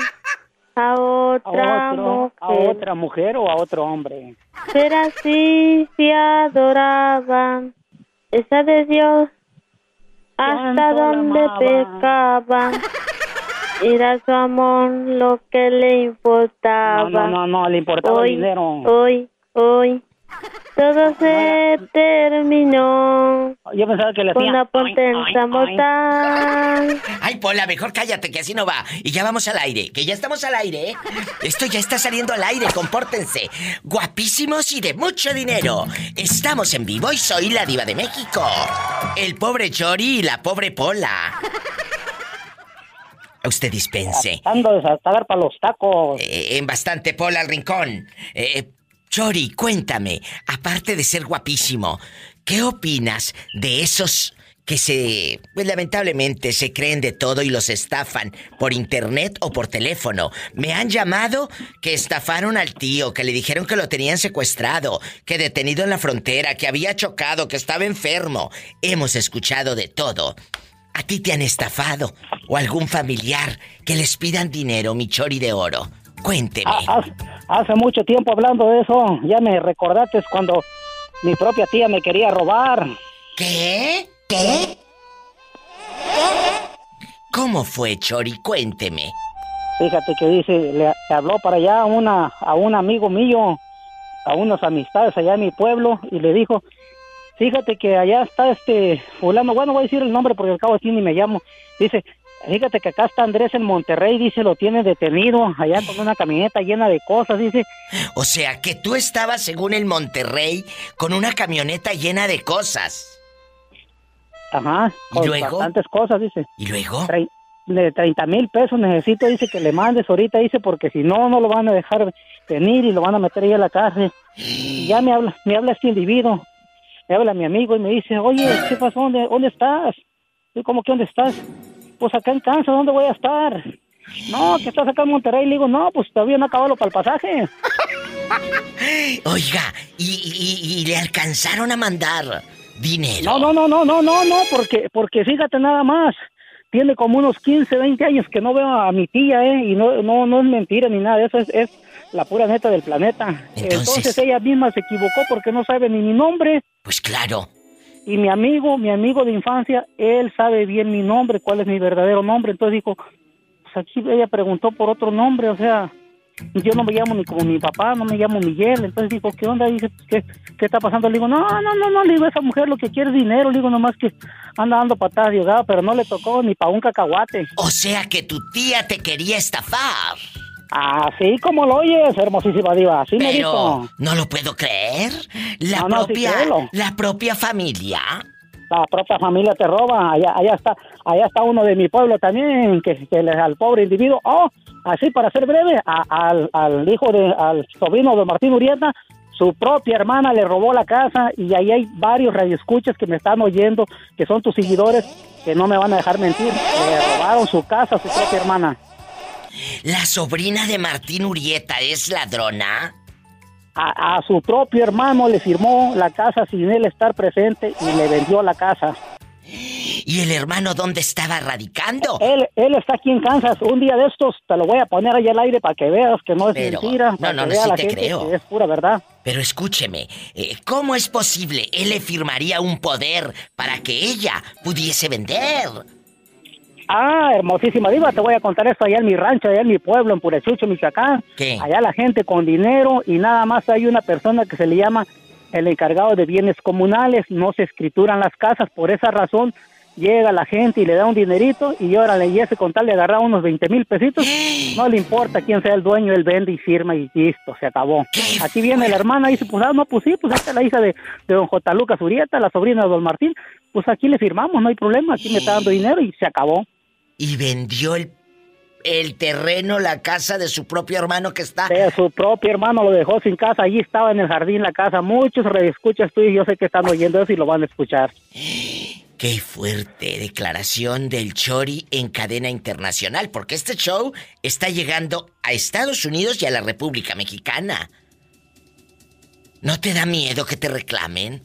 [SPEAKER 4] a otra mujer.
[SPEAKER 11] ¿A otra mujer o a otro hombre?
[SPEAKER 4] Pero así se adoraban. Esa de Dios hasta donde pecaban. Era su amor lo que le importaba.
[SPEAKER 11] No, no, no, le importaba
[SPEAKER 4] hoy,
[SPEAKER 11] el dinero.
[SPEAKER 4] Hoy, hoy, todo se terminó.
[SPEAKER 11] Yo pensaba que le
[SPEAKER 4] Con
[SPEAKER 11] hacía...
[SPEAKER 4] potencia mortal.
[SPEAKER 2] Ay, Pola, mejor cállate, que así no va. Y ya vamos al aire, que ya estamos al aire, ¿eh? Esto ya está saliendo al aire, compórtense. Guapísimos y de mucho dinero. Estamos en vivo y soy la diva de México. El pobre Chori y la pobre Pola. Usted dispense.
[SPEAKER 11] Tratando de saltar para los tacos.
[SPEAKER 2] Eh, en bastante Pola al rincón. Eh, Chori, cuéntame, aparte de ser guapísimo, ¿qué opinas de esos que se, pues lamentablemente se creen de todo y los estafan por internet o por teléfono? Me han llamado que estafaron al tío, que le dijeron que lo tenían secuestrado, que detenido en la frontera, que había chocado, que estaba enfermo. Hemos escuchado de todo. ¿A ti te han estafado? ¿O algún familiar que les pidan dinero, mi chori de oro? Cuénteme.
[SPEAKER 11] Ah, Hace, hace mucho tiempo hablando de eso, ya me recordaste cuando mi propia tía me quería robar.
[SPEAKER 2] ¿Qué? ¿Qué? ¿Cómo fue, Chori? Cuénteme.
[SPEAKER 11] Fíjate que dice, le, le habló para allá a, una, a un amigo mío, a unas amistades allá en mi pueblo, y le dijo, fíjate que allá está este fulano, bueno, voy a decir el nombre porque al cabo así ni me llamo. Dice, fíjate que acá está Andrés en Monterrey, dice, lo tiene detenido allá con una camioneta llena de cosas, dice.
[SPEAKER 2] O sea, que tú estabas, según el Monterrey, con una camioneta llena de cosas.
[SPEAKER 11] Ajá,
[SPEAKER 2] ¿Y
[SPEAKER 11] con
[SPEAKER 2] luego?
[SPEAKER 11] bastantes cosas, dice.
[SPEAKER 2] ¿Y luego?
[SPEAKER 11] Tre- de 30 mil pesos necesito, dice que le mandes ahorita, dice, porque si no, no lo van a dejar venir y lo van a meter ahí a la cárcel. Y ya me habla, me habla este individuo, me habla mi amigo y me dice, oye, ¿qué pasó? ¿Dónde, dónde estás? Y ¿cómo que dónde estás? Pues acá en Kansas, ¿dónde voy a estar? No, que estás acá en Monterrey. Le digo, no, pues todavía no acabado para el pasaje.
[SPEAKER 2] Oiga, y, y- y le alcanzaron a mandar dinero.
[SPEAKER 11] No, no, no, no, no, no, no, porque, porque fíjate nada más. Tiene como unos 15, 20 años que no veo a mi tía, ¿eh? Y no, no, no es mentira ni nada, eso es, es la pura neta del planeta.
[SPEAKER 2] Entonces-
[SPEAKER 11] ella misma se equivocó porque no sabe ni mi nombre.
[SPEAKER 2] Pues claro.
[SPEAKER 11] Y mi amigo, mi amigo de infancia, él sabe bien mi nombre, cuál es mi verdadero nombre. Entonces dijo, pues aquí ella preguntó por otro nombre, o sea, yo no me llamo ni como mi papá, no me llamo Miguel. Entonces dijo, ¿qué onda? Dice, ¿qué, ¿qué está pasando? Le digo, no, no, no, no, le digo, esa mujer lo que quiere es dinero. Le digo, nomás que anda dando patadas de pero no le tocó ni para un cacahuate.
[SPEAKER 2] O sea que tu tía te quería estafar.
[SPEAKER 11] Así como lo oyes, hermosísima diva, así me
[SPEAKER 2] Pero
[SPEAKER 11] dijo.
[SPEAKER 2] no lo puedo creer. La
[SPEAKER 11] No, no, sí,
[SPEAKER 2] propia, la propia familia.
[SPEAKER 11] La propia familia te roba, allá, allá está, allá está uno de mi pueblo también, que, que le, al pobre individuo, oh, así para ser breve, a- al, al hijo de, al sobrino de Martín Urieta, su propia hermana le robó la casa y ahí hay varios radioescuchas que me están oyendo, que son tus seguidores, que no me van a dejar mentir, le robaron su casa a su propia hermana.
[SPEAKER 2] La sobrina de Martín Urieta es ladrona.
[SPEAKER 11] A, a su propio hermano le firmó la casa sin él estar presente y le vendió la casa.
[SPEAKER 2] ¿Y el hermano dónde estaba radicando?
[SPEAKER 11] Él, él está aquí en Kansas. Un día de estos te lo voy a poner ahí al aire para que veas que no es
[SPEAKER 2] Pero-
[SPEAKER 11] mentira.
[SPEAKER 2] no,
[SPEAKER 11] para
[SPEAKER 2] no,
[SPEAKER 11] que
[SPEAKER 2] no,
[SPEAKER 11] vea
[SPEAKER 2] sí
[SPEAKER 11] la
[SPEAKER 2] te
[SPEAKER 11] gente
[SPEAKER 2] creo.
[SPEAKER 11] que es pura verdad.
[SPEAKER 2] Pero escúcheme, eh, ¿cómo es posible? Él le firmaría un poder para que ella pudiese vender.
[SPEAKER 11] Ah, hermosísima diva, te voy a contar esto allá en mi rancho, allá en mi pueblo, en Purechucho, Michoacán.
[SPEAKER 2] ¿Qué?
[SPEAKER 11] Allá la gente con dinero y nada más hay una persona que se le llama el encargado de bienes comunales, no se escrituran las casas, por esa razón llega la gente y le da un dinerito y ahora le ese con tal de agarrar unos 20 mil pesitos, no le importa quién sea el dueño, él vende y firma y listo, se acabó. Aquí viene la hermana y dice, pues ah, no, pues sí, pues esta es la hija de, de don J. Lucas Urieta, la sobrina de don Martín, pues aquí le firmamos, no hay problema, aquí me está dando dinero y se acabó.
[SPEAKER 2] Y vendió el, el terreno, la casa de su propio hermano que está...
[SPEAKER 11] De su propio hermano lo dejó sin casa, allí estaba en el jardín la casa, muchos reescuchas tú y yo sé que están oyendo eso y lo van a escuchar.
[SPEAKER 2] Qué fuerte declaración del Chori en cadena internacional, porque este show está llegando a Estados Unidos y a la República Mexicana. ¿No te da miedo que te reclamen?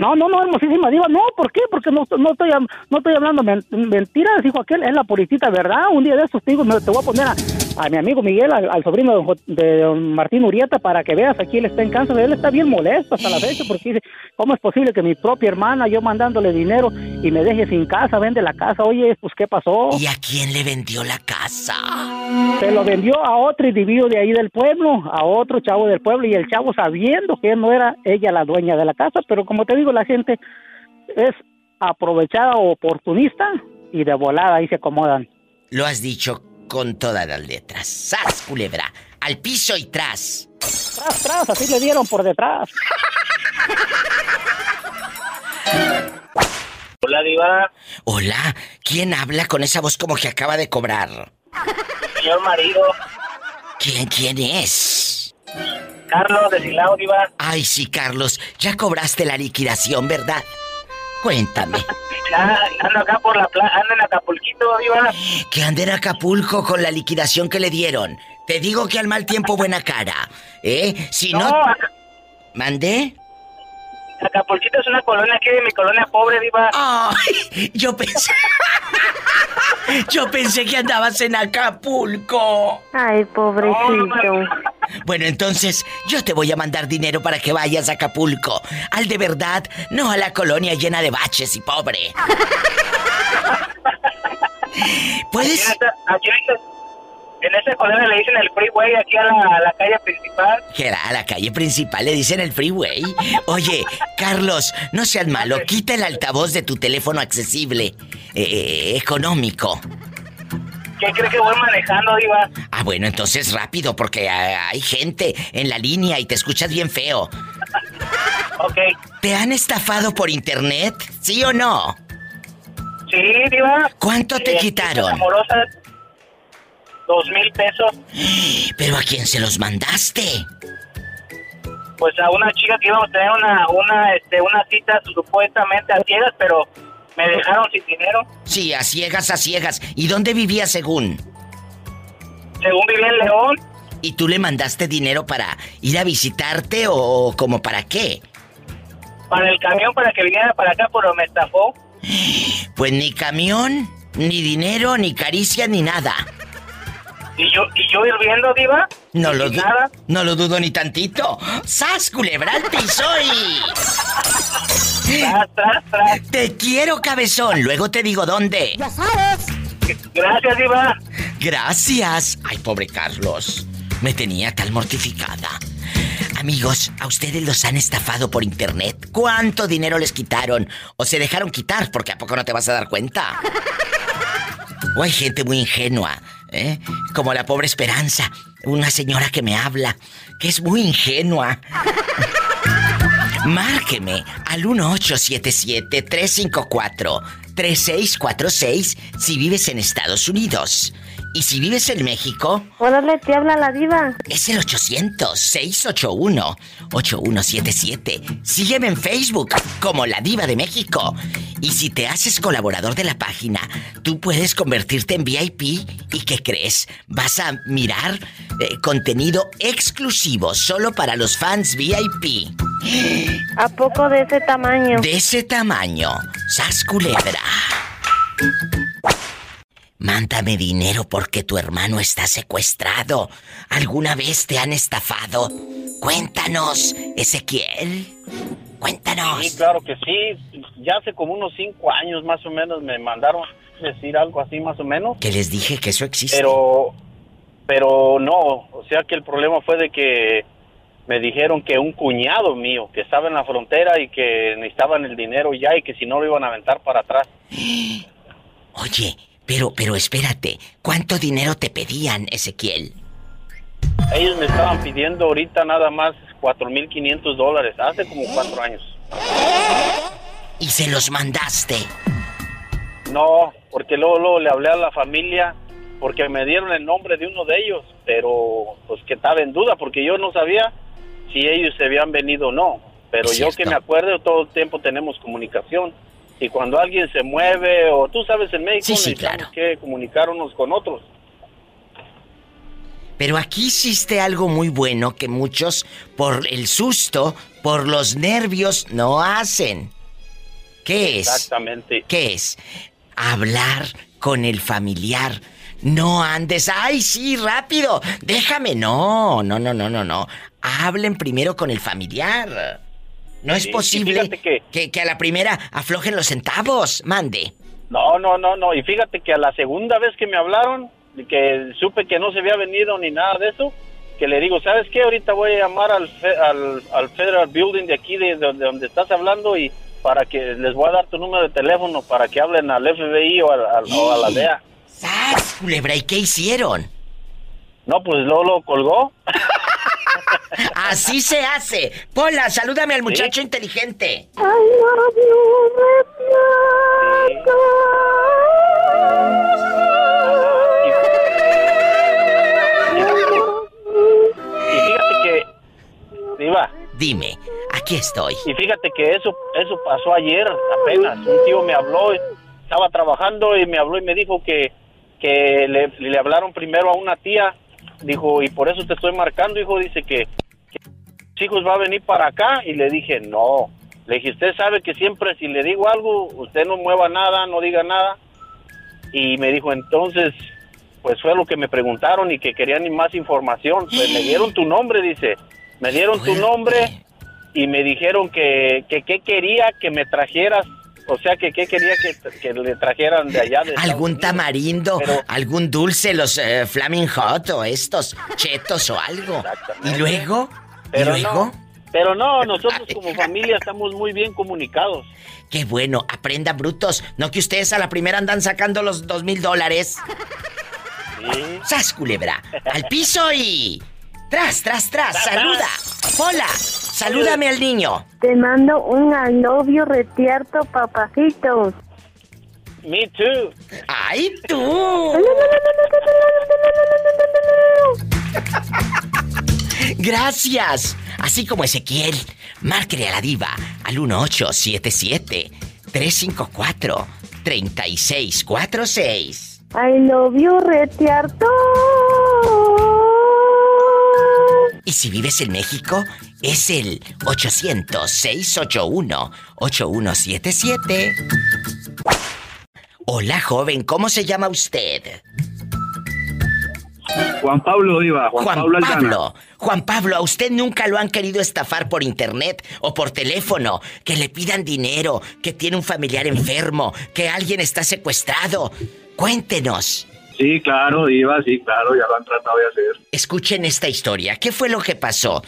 [SPEAKER 11] No, no, no, hermosísima diva, no, ¿por qué? Porque no, no, estoy, no estoy hablando mentiras, dijo aquel, es la puritita verdad. Un día de estos te, digo, me, te voy a poner a, a mi amigo Miguel, al, sobrino de don, Martín Urieta, para que veas, aquí él está en Kansas, él está bien molesto hasta la fecha porque dice, ¿cómo es posible que mi propia hermana, yo mandándole dinero y me deje sin casa, vende la casa? Oye, pues ¿qué pasó?
[SPEAKER 2] ¿Y a quién le vendió la casa?
[SPEAKER 11] Se lo vendió a otro individuo de ahí del pueblo, a otro chavo del pueblo, y el chavo sabiendo que no era ella la dueña de la casa, pero como te digo, la gente es aprovechada o oportunista y de volada ahí se acomodan.
[SPEAKER 2] Lo has dicho con todas las letras. ¡Sas, culebra! Al piso y tras.
[SPEAKER 11] Tras, tras, así le dieron por detrás.
[SPEAKER 12] Hola, Diva.
[SPEAKER 2] Hola, ¿quién habla con esa voz como que acaba de cobrar?
[SPEAKER 12] Señor marido.
[SPEAKER 2] ¿Quién, quién es?
[SPEAKER 12] Carlos de Silao, Diva.
[SPEAKER 2] Ay, sí, Carlos, ya cobraste la liquidación, ¿verdad? Cuéntame.
[SPEAKER 12] ando acá por la plaza, ando en Acapulquito, Diva.
[SPEAKER 2] Que ande en Acapulco con la liquidación que le dieron. Te digo que al mal tiempo buena cara. ¿Eh? Si no... ¿Mandé?
[SPEAKER 12] Acapulquito es una colonia aquí de mi colonia pobre, Diva.
[SPEAKER 2] Ay, yo pensé... Yo pensé que andabas en Acapulco.
[SPEAKER 4] Ay, pobrecito.
[SPEAKER 2] Bueno, entonces yo te voy a mandar dinero para que vayas a Acapulco. Al de verdad, no a la colonia llena de baches y pobre. ¿Puedes?
[SPEAKER 12] Aquí, en esa colonia le dicen el freeway aquí a la, calle principal.
[SPEAKER 2] ¿Qué era? A la calle principal le dicen el freeway. Oye, Carlos, no seas malo, quita el altavoz de tu teléfono accesible, eh, económico.
[SPEAKER 12] ¿Qué cree que voy manejando, Diva?
[SPEAKER 2] Ah, bueno, entonces rápido, porque hay gente en la línea y te escuchas bien feo.
[SPEAKER 12] ok.
[SPEAKER 2] ¿Te han estafado por internet? ¿Sí o no?
[SPEAKER 12] Sí, Diva.
[SPEAKER 2] ¿Cuánto te
[SPEAKER 12] eh,
[SPEAKER 2] quitaron?
[SPEAKER 12] Amorosas, dos mil pesos.
[SPEAKER 2] ¿Pero a quién se los mandaste?
[SPEAKER 12] Pues a una chica que íbamos a tener una, una, este, una cita supuestamente a ciegas, pero me dejaron sin dinero.
[SPEAKER 2] Sí, a ciegas, a ciegas. ¿Y dónde vivía según?
[SPEAKER 12] Según vivía en León.
[SPEAKER 2] ¿Y tú le mandaste dinero para ir a visitarte o como para qué?
[SPEAKER 12] Para el camión, para que viniera para acá, pero me estafó.
[SPEAKER 2] Pues ni camión, ni dinero, ni caricia, ni nada.
[SPEAKER 12] ¿Y yo, y yo hirviendo, diva?
[SPEAKER 2] No lo dudo. No lo dudo ni tantito. ¡Sas, culebra al piso Te quiero, cabezón. Luego te digo dónde.
[SPEAKER 12] Ya sabes. Gracias, diva.
[SPEAKER 2] Gracias. Ay, pobre Carlos. Me tenía tal mortificada. Amigos, ¿a ustedes los han estafado por internet? ¿Cuánto dinero les quitaron? ¿O se dejaron quitar? Porque a poco no te vas a dar cuenta. O hay gente muy ingenua ¿eh? Como la pobre Esperanza, una señora que me habla, que es muy ingenua. Márqueme al 1877-354-3646 si vives en Estados Unidos. Y si vives en México...
[SPEAKER 4] Órale, te habla la diva.
[SPEAKER 2] Es el 800-681-8177. Sígueme en Facebook como la diva de México. Y si te haces colaborador de la página, tú puedes convertirte en VIP. ¿Y qué crees? Vas a mirar eh, contenido exclusivo solo para los fans VIP.
[SPEAKER 4] ¿A poco de ese tamaño?
[SPEAKER 2] De ese tamaño. Sas culebra. Mándame dinero porque tu hermano está secuestrado. ¿Alguna vez te han estafado? Cuéntanos, Ezequiel. Cuéntanos.
[SPEAKER 13] Sí, claro que sí. Ya hace como unos cinco años más o menos me mandaron decir algo así más o menos.
[SPEAKER 2] Que les dije que eso existe.
[SPEAKER 13] Pero, pero no. O sea que el problema fue de que me dijeron que un cuñado mío que estaba en la frontera y que necesitaban el dinero ya y que si no lo iban a aventar para atrás.
[SPEAKER 2] Oye, pero, pero espérate, ¿cuánto dinero te pedían, Ezequiel?
[SPEAKER 13] Ellos me estaban pidiendo ahorita nada más 4.500 dólares, hace como cuatro años.
[SPEAKER 2] ¿Y se los mandaste?
[SPEAKER 13] No, porque luego, luego le hablé a la familia porque me dieron el nombre de uno de ellos, pero pues que estaba en duda porque yo no sabía si ellos se habían venido o no. Pero yo que me acuerdo todo el tiempo tenemos comunicación. Y cuando alguien se mueve o tú sabes en México
[SPEAKER 2] Sí, sí,
[SPEAKER 13] necesitamos que comunicar unos con otros.
[SPEAKER 2] Pero aquí hiciste algo muy bueno que muchos, por el susto, por los nervios, no hacen. ¿Qué es?
[SPEAKER 13] Exactamente.
[SPEAKER 2] ¿Qué es? Hablar con el familiar. No andes, ay, sí, rápido, déjame. No, no, no, no, no, no. Hablen primero con el familiar. No es
[SPEAKER 13] Sí,
[SPEAKER 2] posible
[SPEAKER 13] que-
[SPEAKER 2] que, que a la primera aflojen los centavos. Mande.
[SPEAKER 13] No, no, no, no. Y fíjate que a la segunda vez que me hablaron, que supe que no se había venido ni nada de eso, que le digo, ¿sabes qué? Ahorita voy a llamar al, fe- al, al Federal Building de aquí, de, donde, donde estás hablando, y para que les voy a dar tu número de teléfono para que hablen al FBI o, al- al- o a la DEA.
[SPEAKER 2] ¡Sas, culebra! ¿Y qué hicieron?
[SPEAKER 13] No, pues luego lo colgó.
[SPEAKER 2] Así se hace. Pola, salúdame al muchacho inteligente.
[SPEAKER 13] Y fíjate que, Diva,
[SPEAKER 2] Dime, aquí estoy.
[SPEAKER 13] Y fíjate que eso eso pasó ayer apenas. Un tío me habló, estaba trabajando y me habló y me dijo que, que le, le hablaron primero a una tía. Dijo, y por eso te estoy marcando, hijo. Dice que, que hijos va a venir para acá. Y le dije, no. Le dije, usted sabe que siempre si le digo algo, usted no mueva nada, no diga nada. Y me dijo, entonces, pues fue lo que me preguntaron y que querían más información. Pues me dieron tu nombre, dice. Me dieron tu nombre y me dijeron que que qué quería que me trajeras. O sea, que qué quería que, que le trajeran de allá. De
[SPEAKER 2] ¿Algún
[SPEAKER 13] Unidos.
[SPEAKER 2] tamarindo?
[SPEAKER 13] Pero-
[SPEAKER 2] ¿Algún dulce? ¿Los eh, Flaming Hot o estos? ¿Chetos o algo? ¿Y luego? ¿Y
[SPEAKER 13] Pero
[SPEAKER 2] luego?
[SPEAKER 13] no, pero no, nosotros como familia estamos muy bien comunicados.
[SPEAKER 2] Qué bueno, aprendan brutos. No que ustedes a la primera andan sacando los dos mil dólares. ¡Sas, culebra! ¡Al piso y... ¡Tras, tras, tras! ¡Saluda! ¡Hola! ¡Salúdame al niño!
[SPEAKER 4] Te mando un I you retierto, papacito.
[SPEAKER 13] Me too.
[SPEAKER 2] ¡Ay, tú! Gracias. Así como Ezequiel, márquele a la diva al 1877-354-3646.
[SPEAKER 4] I love you retierto.
[SPEAKER 2] Y si vives en México, es el 800-681-8177. Hola, joven, ¿cómo se llama usted?
[SPEAKER 14] Juan Pablo Diva, Juan,
[SPEAKER 2] Juan
[SPEAKER 14] Pablo Aldana.
[SPEAKER 2] Pablo. Juan Pablo, ¿a usted nunca lo han querido estafar por internet o por teléfono? Que le pidan dinero, que tiene un familiar enfermo, que alguien está secuestrado. Cuéntenos.
[SPEAKER 14] Sí, claro, Diva, sí, claro, ya lo han tratado de hacer.
[SPEAKER 2] Escuchen esta historia. ¿Qué fue lo que pasó?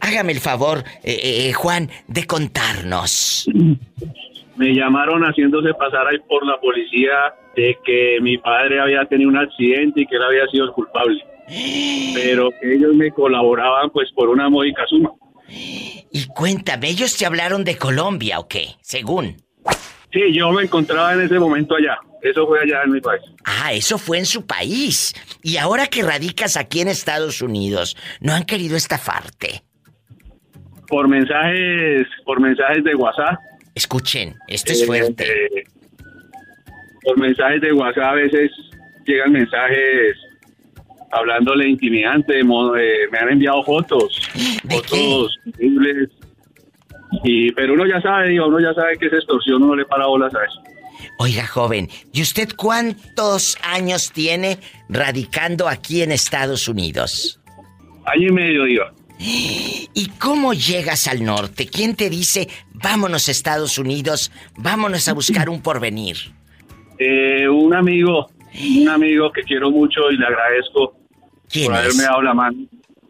[SPEAKER 2] Hágame el favor, eh, eh, Juan, de contarnos.
[SPEAKER 14] Me llamaron haciéndose pasar ahí por la policía de que mi padre había tenido un accidente y que él había sido el culpable. Pero ellos me colaboraban pues por una módica suma.
[SPEAKER 2] Y cuéntame, ¿ellos te hablaron de Colombia o qué? Según.
[SPEAKER 14] Sí, yo me encontraba en ese momento allá. Eso fue allá en mi país.
[SPEAKER 2] Ah, eso fue en su país. Y ahora que radicas aquí en Estados Unidos, ¿no han querido estafarte?
[SPEAKER 14] Por mensajes, por mensajes de WhatsApp.
[SPEAKER 2] Escuchen, esto es
[SPEAKER 14] Eh,
[SPEAKER 2] fuerte.
[SPEAKER 14] eh, por mensajes de WhatsApp a veces llegan mensajes hablándole intimidante, mo- eh, me han enviado fotos, fotos horribles. Y, pero uno ya sabe, digo, uno ya sabe que es extorsión, uno le para bolas a eso.
[SPEAKER 2] Oiga, joven, ¿y usted cuántos años tiene radicando aquí en Estados Unidos?
[SPEAKER 14] Año y medio, iba.
[SPEAKER 2] ¿Y cómo llegas al norte? ¿Quién te dice, vámonos a Estados Unidos, vámonos a buscar un porvenir?
[SPEAKER 14] Eh, un amigo, un amigo que quiero mucho y le agradezco
[SPEAKER 2] ¿Quién
[SPEAKER 14] por
[SPEAKER 2] es?
[SPEAKER 14] haberme dado la mano.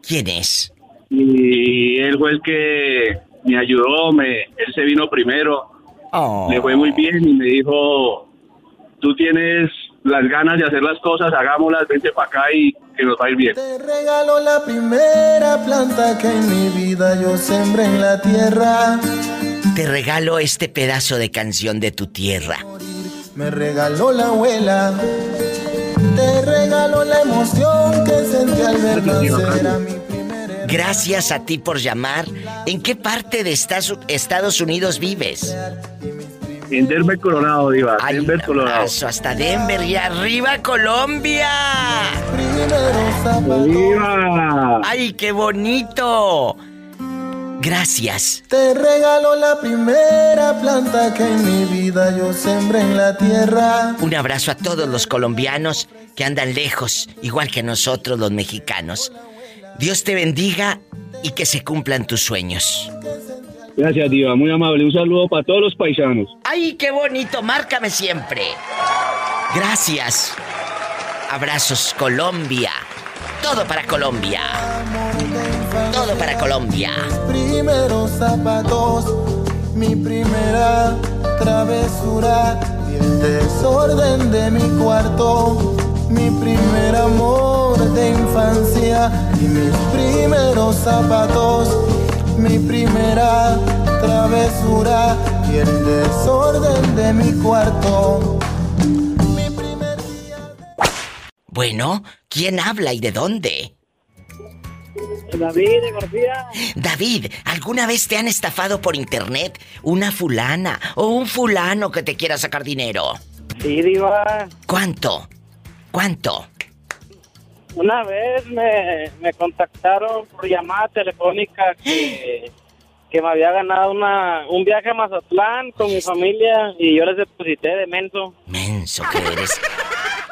[SPEAKER 2] ¿Quién es?
[SPEAKER 14] y él fue el que me ayudó, me, él se vino primero,
[SPEAKER 2] Oh.
[SPEAKER 14] le fue muy bien y me dijo, tú tienes las ganas de hacer las cosas, hagámoslas, vente para acá y que nos va a ir bien.
[SPEAKER 15] Te regalo la primera planta que en mi vida yo sembré en la tierra.
[SPEAKER 2] Te regalo este pedazo de canción de tu tierra.
[SPEAKER 15] Me regaló la abuela. Te regalo la emoción que sentí al ver nacer a mi
[SPEAKER 2] Gracias a ti por llamar. ¿En qué parte de Estados Unidos vives?
[SPEAKER 14] En Denver, Colorado, Diva. Denver, Colorado.
[SPEAKER 2] Abrazo hasta Denver y arriba Colombia.
[SPEAKER 14] ¡Viva!
[SPEAKER 2] ¡Ay, qué bonito! Gracias.
[SPEAKER 15] Te regalo la primera planta que en mi vida yo sembré en la tierra.
[SPEAKER 2] Un abrazo a todos los colombianos que andan lejos, igual que nosotros los mexicanos. Dios te bendiga y que se cumplan tus sueños.
[SPEAKER 14] Gracias, Diva, muy amable. Un saludo para todos los paisanos.
[SPEAKER 2] ¡Ay, qué bonito! Márcame siempre. Gracias. Abrazos, Colombia. Todo para Colombia. Todo para Colombia.
[SPEAKER 15] Primeros zapatos, mi primera travesura y el desorden de mi cuarto. Mi primer amor de infancia y mis primeros zapatos, mi primera travesura y el desorden de mi cuarto.
[SPEAKER 2] Bueno, ¿quién habla y de dónde?
[SPEAKER 16] David García.
[SPEAKER 2] David, ¿alguna vez te han estafado por internet una fulana o un fulano que te quiera sacar dinero?
[SPEAKER 16] Sí, Diva.
[SPEAKER 2] ¿Cuánto? ¿Cuánto?
[SPEAKER 16] Una vez me, me contactaron por llamada telefónica que, que me había ganado una, un viaje a Mazatlán con mi familia y yo les deposité de menso.
[SPEAKER 2] Menso que eres.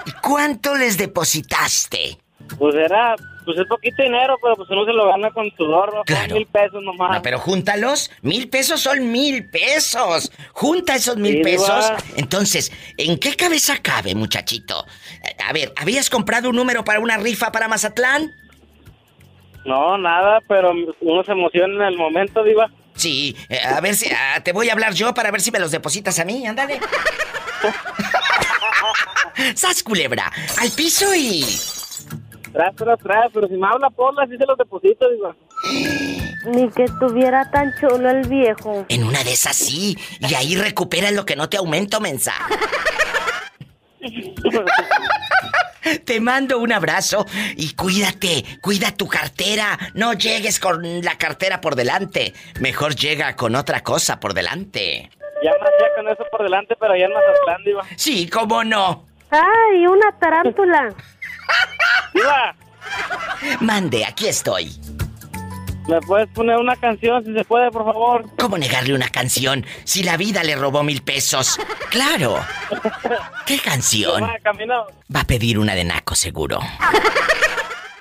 [SPEAKER 2] ¿Y cuánto les depositaste?
[SPEAKER 16] Pues era, pues es poquito dinero, pero pues uno se lo gana con sudor, ¿no?
[SPEAKER 2] Claro.
[SPEAKER 16] mil pesos nomás.
[SPEAKER 2] No, pero júntalos. Mil pesos son mil pesos. Junta esos mil
[SPEAKER 16] Sí,
[SPEAKER 2] pesos. Entonces, ¿en qué cabeza cabe, muchachito? A ver, ¿habías comprado un número para una rifa para Mazatlán?
[SPEAKER 16] No, nada, pero uno se emociona en el momento, Diva.
[SPEAKER 2] Sí, eh, a ver si. ah, te voy a hablar yo para ver si me los depositas a mí, ándale. ¡Sas, culebra! ¡Al piso y.
[SPEAKER 16] Tras, tras, tras, pero si me habla Pola, sí se los deposito, Diva.
[SPEAKER 4] Ni que estuviera tan chulo el viejo.
[SPEAKER 2] En una de esas sí. Y ahí recuperas lo que no te aumento, mensa. Te mando un abrazo y cuídate, cuida tu cartera. No llegues con la cartera por delante. Mejor llega con otra cosa por delante.
[SPEAKER 16] Ya más ya con eso por delante, pero ya en Mazatlán, Diva.
[SPEAKER 2] Sí, cómo no.
[SPEAKER 4] ¡Ay, una tarántula!
[SPEAKER 16] Diva,
[SPEAKER 2] Mande, aquí estoy.
[SPEAKER 16] ¿me puedes poner una canción si se puede, por favor?
[SPEAKER 2] ¿Cómo negarle una canción si la vida le robó mil pesos? ¡Claro! ¿Qué canción?
[SPEAKER 16] Va, camino,
[SPEAKER 2] Va a pedir una de Naco, seguro.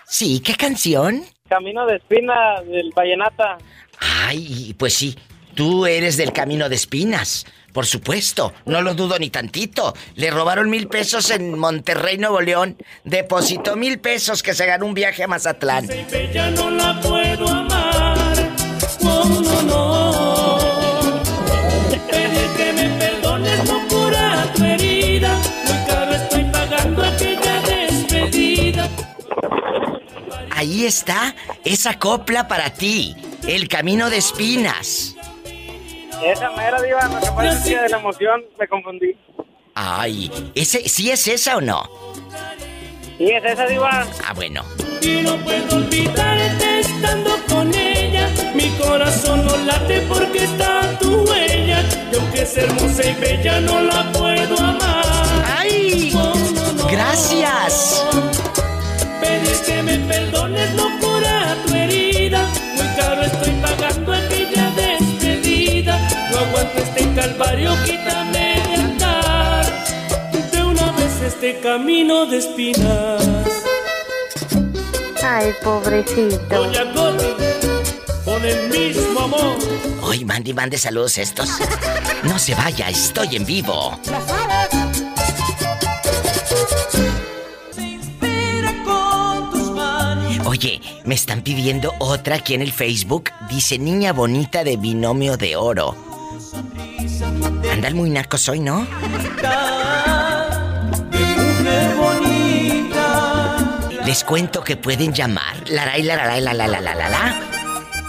[SPEAKER 2] Sí, ¿qué canción?
[SPEAKER 16] camino de espina del Vallenata.
[SPEAKER 2] Ay, pues sí, tú eres del camino de espinas. Por supuesto, no lo dudo ni tantito. Le robaron mil pesos en Monterrey, Nuevo León. Depositó mil pesos que se ganó un viaje a Mazatlán.
[SPEAKER 17] Ya no la puedo amar. No, no. Pedir que me perdones no cura tu herida. Muy caro estoy pagando aquella despedida.
[SPEAKER 2] Ahí está esa copla para ti. El camino de espinas.
[SPEAKER 16] Esa mera, Diva, lo que pasa es que de la emoción me confundí.
[SPEAKER 2] Ay, ¿ese, ¿sí es esa o no?
[SPEAKER 16] Sí, es esa, Diva.
[SPEAKER 2] Ah, bueno.
[SPEAKER 17] Y no puedo olvidarte estando con ella. Mi corazón no late porque está tu huella. Y aunque es hermosa y bella, no la puedo amar.
[SPEAKER 2] ¡Ay! ¡Gracias!
[SPEAKER 17] Pedir que me perdones no cura tu herida. Muy caro estoy pagando aquella calvario, quítame de andar. De una vez este camino de espinas.
[SPEAKER 4] Ay, pobrecito.
[SPEAKER 17] Doña Coti, con el mismo amor.
[SPEAKER 2] Hoy mande, mande saludos estos. No se vaya, estoy en vivo. Oye, Me están pidiendo otra aquí en el Facebook. Dice niña bonita de binomio de oro. Andan muy narcos hoy, ¿no? Les cuento que pueden llamar laray, laray, la, la, la, la, la, la,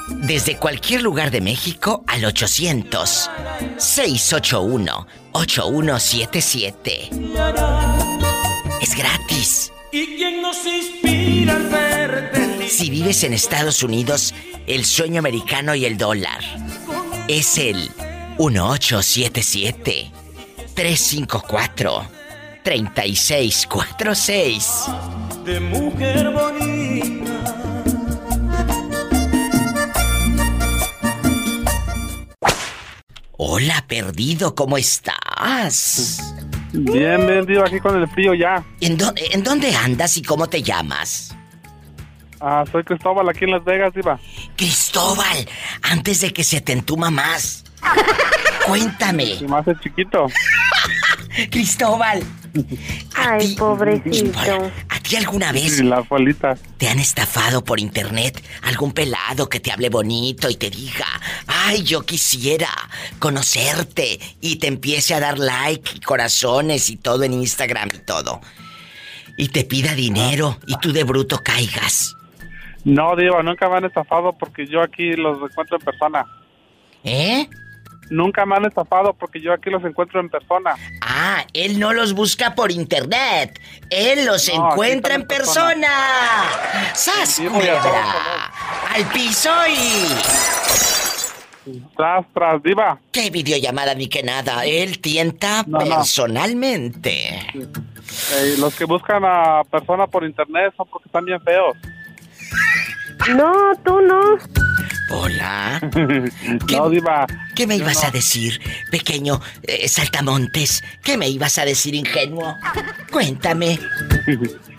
[SPEAKER 2] desde cualquier lugar de México al 800 681 8177. Es gratis.
[SPEAKER 17] ¿Y quién nos inspira?
[SPEAKER 2] Si vives en Estados Unidos, el sueño americano y el dólar es el 1877 354 3646.
[SPEAKER 17] De mujer bonita.
[SPEAKER 2] Hola, perdido, ¿cómo estás?
[SPEAKER 18] Bien, bien, digo, aquí con el frío ya.
[SPEAKER 2] ¿En, ¿En dónde andas y cómo te llamas?
[SPEAKER 18] Ah, soy Cristóbal aquí en Las Vegas, Diva.
[SPEAKER 2] Cristóbal, antes de que se te entuma más. Cuéntame.
[SPEAKER 18] Y más el chiquito.
[SPEAKER 2] Cristóbal.
[SPEAKER 4] Ay, pobrecito.
[SPEAKER 2] ¿A ti alguna vez
[SPEAKER 18] la
[SPEAKER 2] te han estafado por internet? ¿Algún pelado que te hable bonito y te diga, ay, yo quisiera conocerte y te empiece a dar like y corazones y todo en Instagram y todo? Y te pida dinero y tú de bruto caigas.
[SPEAKER 18] No, Diva, nunca me han estafado porque yo aquí los encuentro en persona.
[SPEAKER 2] ¿Eh?
[SPEAKER 18] Nunca me han estafado porque yo aquí los encuentro en persona.
[SPEAKER 2] Ah, él no los busca por internet. Él los
[SPEAKER 18] No,
[SPEAKER 2] encuentra en
[SPEAKER 18] persona.
[SPEAKER 2] persona. ¡Al piso y...
[SPEAKER 18] Tras, tras, Diva.
[SPEAKER 2] ¡Qué videollamada ni que nada! Él tienta
[SPEAKER 18] No, no.
[SPEAKER 2] personalmente.
[SPEAKER 18] Eh, los que buscan a persona por internet son porque están bien feos.
[SPEAKER 4] No, tú no.
[SPEAKER 2] Hola.
[SPEAKER 18] no, Diva.
[SPEAKER 2] ¿Qué me ibas
[SPEAKER 18] no.
[SPEAKER 2] a decir, pequeño eh, saltamontes? ¿Qué me ibas a decir, ingenuo? Cuéntame.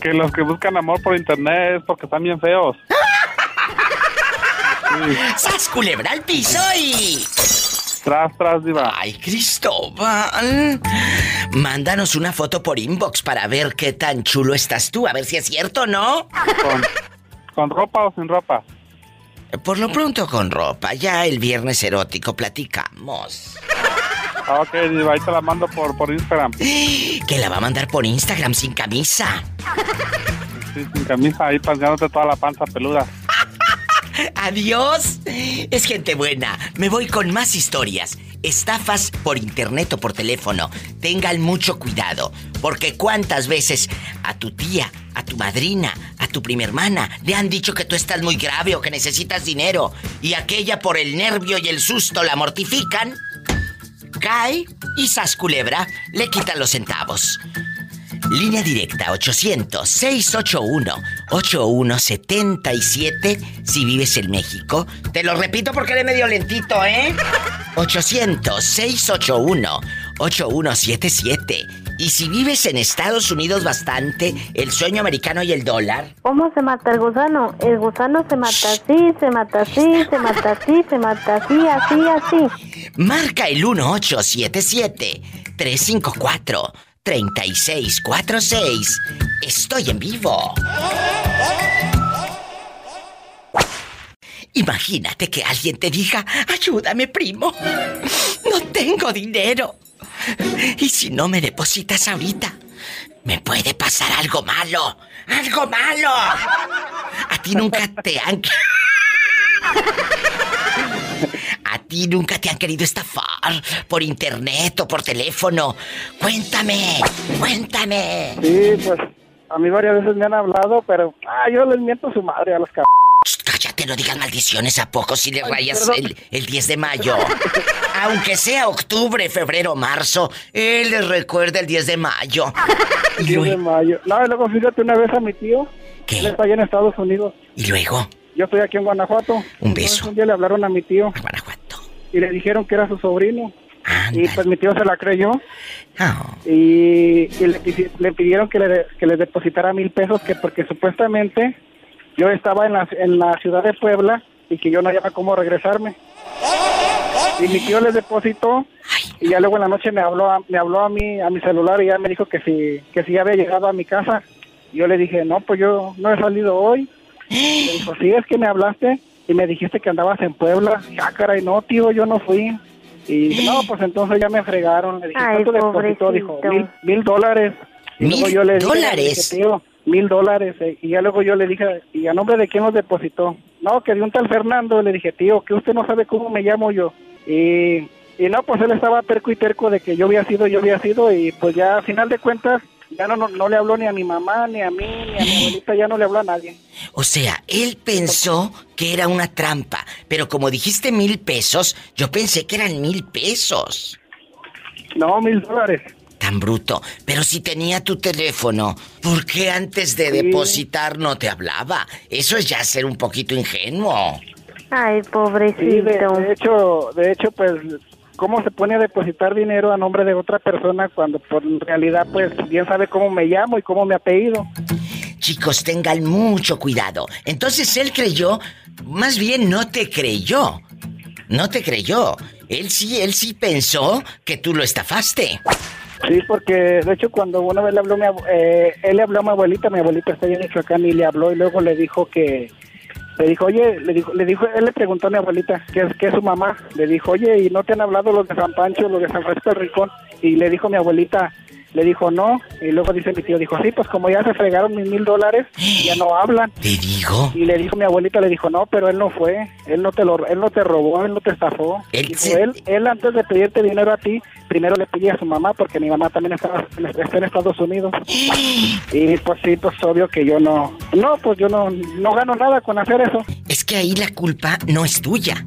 [SPEAKER 18] que los que buscan amor por internet es porque están bien feos.
[SPEAKER 2] ¡Sas, culebra al piso y...
[SPEAKER 18] Tras, tras, Diva.
[SPEAKER 2] ¡Ay, Cristóbal! Mándanos una foto por inbox para ver qué tan chulo estás tú, a ver si es cierto o no.
[SPEAKER 18] Con, con ropa o sin ropa.
[SPEAKER 2] Por lo pronto con ropa, ya el viernes erótico platicamos.
[SPEAKER 18] Ok, ahí te la mando por, por Instagram.
[SPEAKER 2] Que la va a mandar por Instagram sin camisa.
[SPEAKER 18] Sí, sin camisa, ahí paseándote toda la panza peluda.
[SPEAKER 2] Adiós. Es gente buena. Me voy con más historias. Estafas por internet o por teléfono. Tengan mucho cuidado. Porque cuántas veces a tu tía, a tu madrina, a tu prima hermana le han dicho que tú estás muy grave o que necesitas dinero. Y aquella por el nervio y el susto la mortifican. Cae y sas culebra le quitan los centavos. Línea directa 800-681-8177 si vives en México. Te lo repito porque eres medio lentito, ¿eh? 800-681-8177. Y si vives en Estados Unidos bastante, el sueño americano y el dólar.
[SPEAKER 4] ¿Cómo se mata el gusano? El gusano se mata así, se mata así, se mata así, se mata así, así, así.
[SPEAKER 2] Marca el 1877-354-3646. Estoy en vivo. Imagínate que alguien te diga, ayúdame primo, no tengo dinero. Y si no me depositas ahorita, me puede pasar algo malo, algo malo. A ti nunca te han... A ti nunca te han querido estafar por internet o por teléfono. Cuéntame, cuéntame.
[SPEAKER 19] Sí, pues a mí varias veces me han hablado, pero ah, yo les miento su madre a los cabrones.
[SPEAKER 2] Cállate, no digas maldiciones a poco si le rayas el, el 10 de mayo. Aunque sea octubre, febrero, marzo, él les recuerda el 10 de mayo.
[SPEAKER 19] El 10 de mayo. No, luego fíjate una vez a mi tío.
[SPEAKER 2] ¿Qué?
[SPEAKER 19] Él está allá en Estados Unidos.
[SPEAKER 2] ¿Y luego?
[SPEAKER 19] Yo estoy aquí en Guanajuato.
[SPEAKER 2] Un beso.
[SPEAKER 19] Un día le hablaron a mi tío. Y le dijeron que era su sobrino. Y pues mi tío se la creyó.
[SPEAKER 2] Ah.
[SPEAKER 19] Y, y le, pidi- le pidieron que le, que le depositara mil pesos, que porque supuestamente yo estaba en la, en la ciudad de Puebla y que yo no hallaba cómo regresarme. Y mi tío les depositó y ya luego en la noche me habló a, me habló a mí a mi celular y ya me dijo que si que si ya había llegado a mi casa. Y yo le dije, "No, pues yo no he salido hoy." Le dijo, sí, es que me hablaste y me dijiste que andabas en Puebla. Ah, caray, no, tío, yo no fui. Y no, pues entonces ya me fregaron. Le dije,
[SPEAKER 4] Ay,
[SPEAKER 19] ¿cuánto depositó? Dijo, mil, mil dólares. Y luego
[SPEAKER 2] ¿Mil
[SPEAKER 19] yo le dije,
[SPEAKER 2] dólares?
[SPEAKER 19] le dije, tío, mil dólares. eh, Y ya luego yo le dije, ¿y a nombre de quién los depositó? No, que de un tal Fernando. Le dije, tío, que usted no sabe cómo me llamo yo. Y, y no, pues él estaba terco y terco de que yo había sido, yo había sido. Y pues ya a final de cuentas, ya no, no, no le habló ni a mi mamá, ni a mí, ni a mi abuelita, ya no le habló a nadie.
[SPEAKER 2] O sea, él pensó que era una trampa, pero como dijiste mil pesos, yo pensé que eran mil pesos.
[SPEAKER 19] No, mil dólares.
[SPEAKER 2] Tan bruto. Pero si tenía tu teléfono, ¿por qué antes de depositar no te hablaba? Eso es ya ser un poquito ingenuo.
[SPEAKER 4] Ay,
[SPEAKER 19] Sí,
[SPEAKER 4] pobrecito.
[SPEAKER 19] de, de hecho, de hecho, pues, ¿cómo se pone a depositar dinero a nombre de otra persona cuando por en realidad, pues, bien sabe cómo me llamo y cómo me apellido?
[SPEAKER 2] Chicos, tengan mucho cuidado. Entonces él creyó, más bien no te creyó. No te creyó. Él sí, él sí pensó que tú lo estafaste.
[SPEAKER 19] Sí, porque de hecho cuando una vez le habló, mi eh, él le habló a mi abuelita, mi abuelita está allá en Michoacán y le habló y luego le dijo que, le dijo, oye, le dijo, le dijo, él le preguntó a mi abuelita que es, que es su mamá, le dijo, oye, ¿y no te han hablado los de San Pancho, los de San Francisco del? Y le dijo mi abuelita, le dijo no, y luego dice mi tío, dijo, sí, pues como ya se fregaron mis mil dólares, ya no hablan.
[SPEAKER 2] Te digo.
[SPEAKER 19] Y le dijo mi abuelita, le dijo, no, pero él no fue, él no te lo, él no te robó, él no te estafó.
[SPEAKER 2] Él
[SPEAKER 19] Dijo,
[SPEAKER 2] se-
[SPEAKER 19] él, él antes de pedirte dinero a ti, primero le pedía a su mamá, porque mi mamá también estaba, está en Estados Unidos. Y pues sí, pues obvio que yo no, no, pues yo no, no gano nada con hacer eso.
[SPEAKER 2] Es que ahí la culpa no es tuya.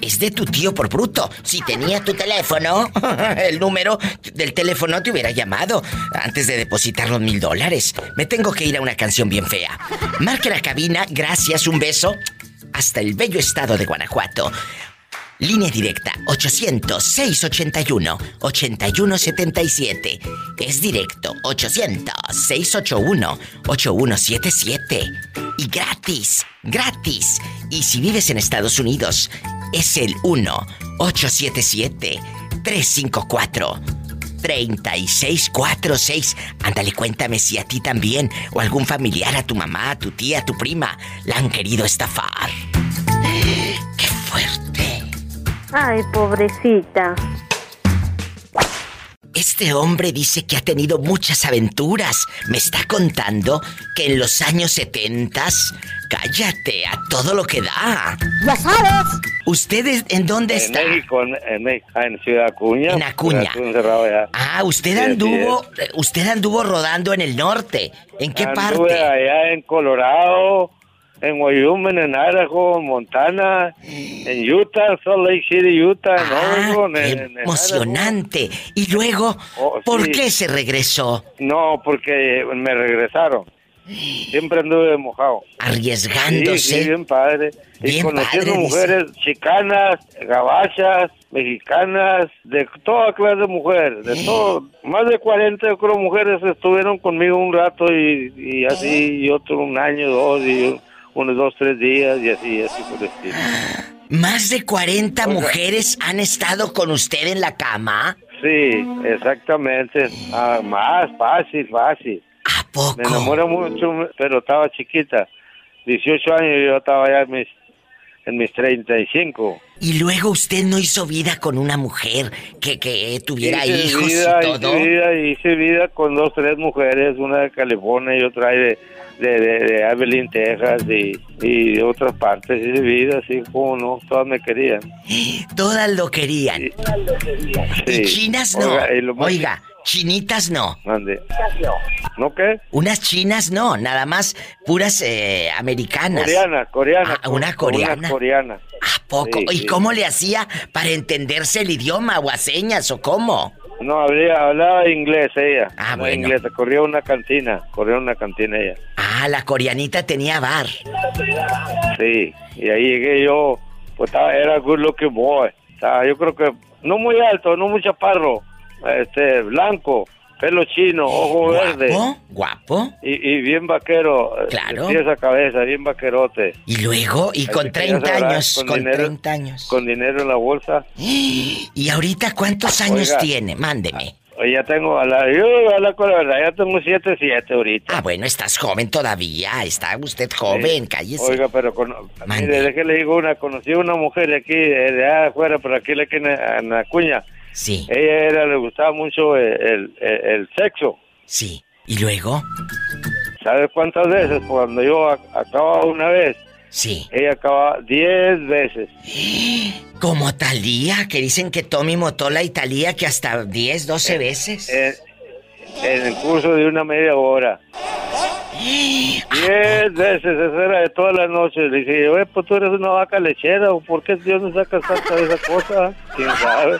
[SPEAKER 2] Es de tu tío por bruto. Si tenía tu teléfono, el número del teléfono te hubiera llamado antes de depositar los mil dólares. Me tengo que ir a una canción bien fea. Marque la cabina, gracias, un beso. Hasta el bello estado de Guanajuato. Línea directa 800-681-8177. Es directo 800-681-8177. Y gratis, gratis. Y si vives en Estados Unidos, es el 1-877-354-3646. Ándale, cuéntame si a ti también, o algún familiar, a tu mamá, a tu tía, a tu prima, la han querido estafar. ¡Qué fuerte!
[SPEAKER 4] Ay, pobrecita.
[SPEAKER 2] Este hombre dice que ha tenido muchas aventuras. Me está contando que en los años 70 cállate a todo lo que da.
[SPEAKER 20] ¡Ya sabes!
[SPEAKER 2] ¿Ustedes en dónde
[SPEAKER 21] En
[SPEAKER 2] está?
[SPEAKER 21] México, en, en México, ah, en Ciudad Acuña.
[SPEAKER 2] En Acuña. Ah, usted
[SPEAKER 21] Sí,
[SPEAKER 2] anduvo, usted anduvo rodando en el norte. ¿En qué
[SPEAKER 21] Anduve
[SPEAKER 2] parte?
[SPEAKER 21] allá en Colorado, en Wyoming, en Idaho, en Montana, en Utah, Salt Lake City, Utah, en Oregon, en, en- en
[SPEAKER 2] Emocionante. Y luego,
[SPEAKER 21] Oh,
[SPEAKER 2] ¿por
[SPEAKER 21] sí.
[SPEAKER 2] qué se regresó?
[SPEAKER 21] No, porque me regresaron. Siempre anduve mojado.
[SPEAKER 2] Arriesgándose.
[SPEAKER 21] Sí, sí, bien padre. Y conociendo
[SPEAKER 2] padre,
[SPEAKER 21] mujeres chicanas, gabachas, mexicanas, de toda clase de mujeres, de todo. Más de 40 yo creo mujeres estuvieron conmigo un rato y, y así, y otro un año, dos, y unos dos, tres días, y así, así por el estilo.
[SPEAKER 2] Más de 40
[SPEAKER 21] Oiga.
[SPEAKER 2] mujeres han estado con usted en la cama.
[SPEAKER 21] Sí, exactamente. Ah, más fácil, fácil.
[SPEAKER 2] ¿A poco?
[SPEAKER 21] Me enamoré mucho, pero estaba chiquita. 18 años y yo estaba ya en mis, en mis 35.
[SPEAKER 2] Y luego usted no hizo vida con una mujer que, que tuviera
[SPEAKER 21] Hice
[SPEAKER 2] hijos
[SPEAKER 21] vida,
[SPEAKER 2] y todo.
[SPEAKER 21] Hice vida, hice vida con dos, tres mujeres, una de California y otra de, de, de, de Abilene, Texas y, y de otras partes. Hice vida, así como no, todas me querían.
[SPEAKER 2] Todas lo querían.
[SPEAKER 21] Sí.
[SPEAKER 2] Y chinas no.
[SPEAKER 21] Oiga, y lo más-
[SPEAKER 2] Oiga, chinitas no.
[SPEAKER 21] Mande. ¿No qué?
[SPEAKER 2] Unas chinas no, nada más puras eh, americanas.
[SPEAKER 21] Coreana, coreana.
[SPEAKER 2] Ah, una coreana.
[SPEAKER 21] Una coreana.
[SPEAKER 2] ¿A poco?
[SPEAKER 21] Sí,
[SPEAKER 2] ¿Y
[SPEAKER 21] sí.
[SPEAKER 2] cómo le hacía para entenderse el idioma o a señas o cómo?
[SPEAKER 21] No, hablaba, hablaba inglés ella.
[SPEAKER 2] Ah, bueno.
[SPEAKER 21] inglés, corría una cantina, corría una cantina ella.
[SPEAKER 2] Ah, la coreanita tenía bar.
[SPEAKER 21] Sí, y ahí llegué yo, pues estaba, era good looking boy. Estaba, yo creo que no muy alto, no muy chaparro, este, blanco, pelo chino, ojo verde.
[SPEAKER 2] ¿Guapo? ¿Guapo?
[SPEAKER 21] Y, y bien vaquero. eh,
[SPEAKER 2] Claro.
[SPEAKER 21] esa cabeza, bien vaquerote.
[SPEAKER 2] Y luego, y con
[SPEAKER 21] te querías
[SPEAKER 2] 30
[SPEAKER 21] hablar,
[SPEAKER 2] años,
[SPEAKER 21] con
[SPEAKER 2] con
[SPEAKER 21] dinero.
[SPEAKER 2] 30 años.
[SPEAKER 21] Con dinero en la bolsa.
[SPEAKER 2] ¿Y ahorita cuántos años
[SPEAKER 21] Oiga.
[SPEAKER 2] tiene? Mándeme.
[SPEAKER 21] Ya tengo, a la, yo a la verdad, ya tengo 7, 7 ahorita.
[SPEAKER 2] Ah, bueno, estás joven todavía. Está usted joven, cállese.
[SPEAKER 21] Oiga, pero con, mire, déjele digo una, conocí a una mujer de aquí, de, afuera, pero aquí le en, en Acuña.
[SPEAKER 2] Sí.
[SPEAKER 21] Ella era, le gustaba mucho el, el, el- sexo.
[SPEAKER 2] Sí. ¿Y luego?
[SPEAKER 21] ¿Sabes cuántas veces? Cuando yo ac- acababa una vez.
[SPEAKER 2] Sí.
[SPEAKER 21] Ella acababa 10 veces.
[SPEAKER 2] Como Talía, que dicen que Tommy Motola y Talía que hasta 10, 12 veces.
[SPEAKER 21] En, en el curso de una media hora. 10 veces, eso era de todas las noches. Le dije, oye, pues tú eres una vaca lechera, ¿o por qué Dios no sacas tanta de esa cosa? ¿Quién sabe?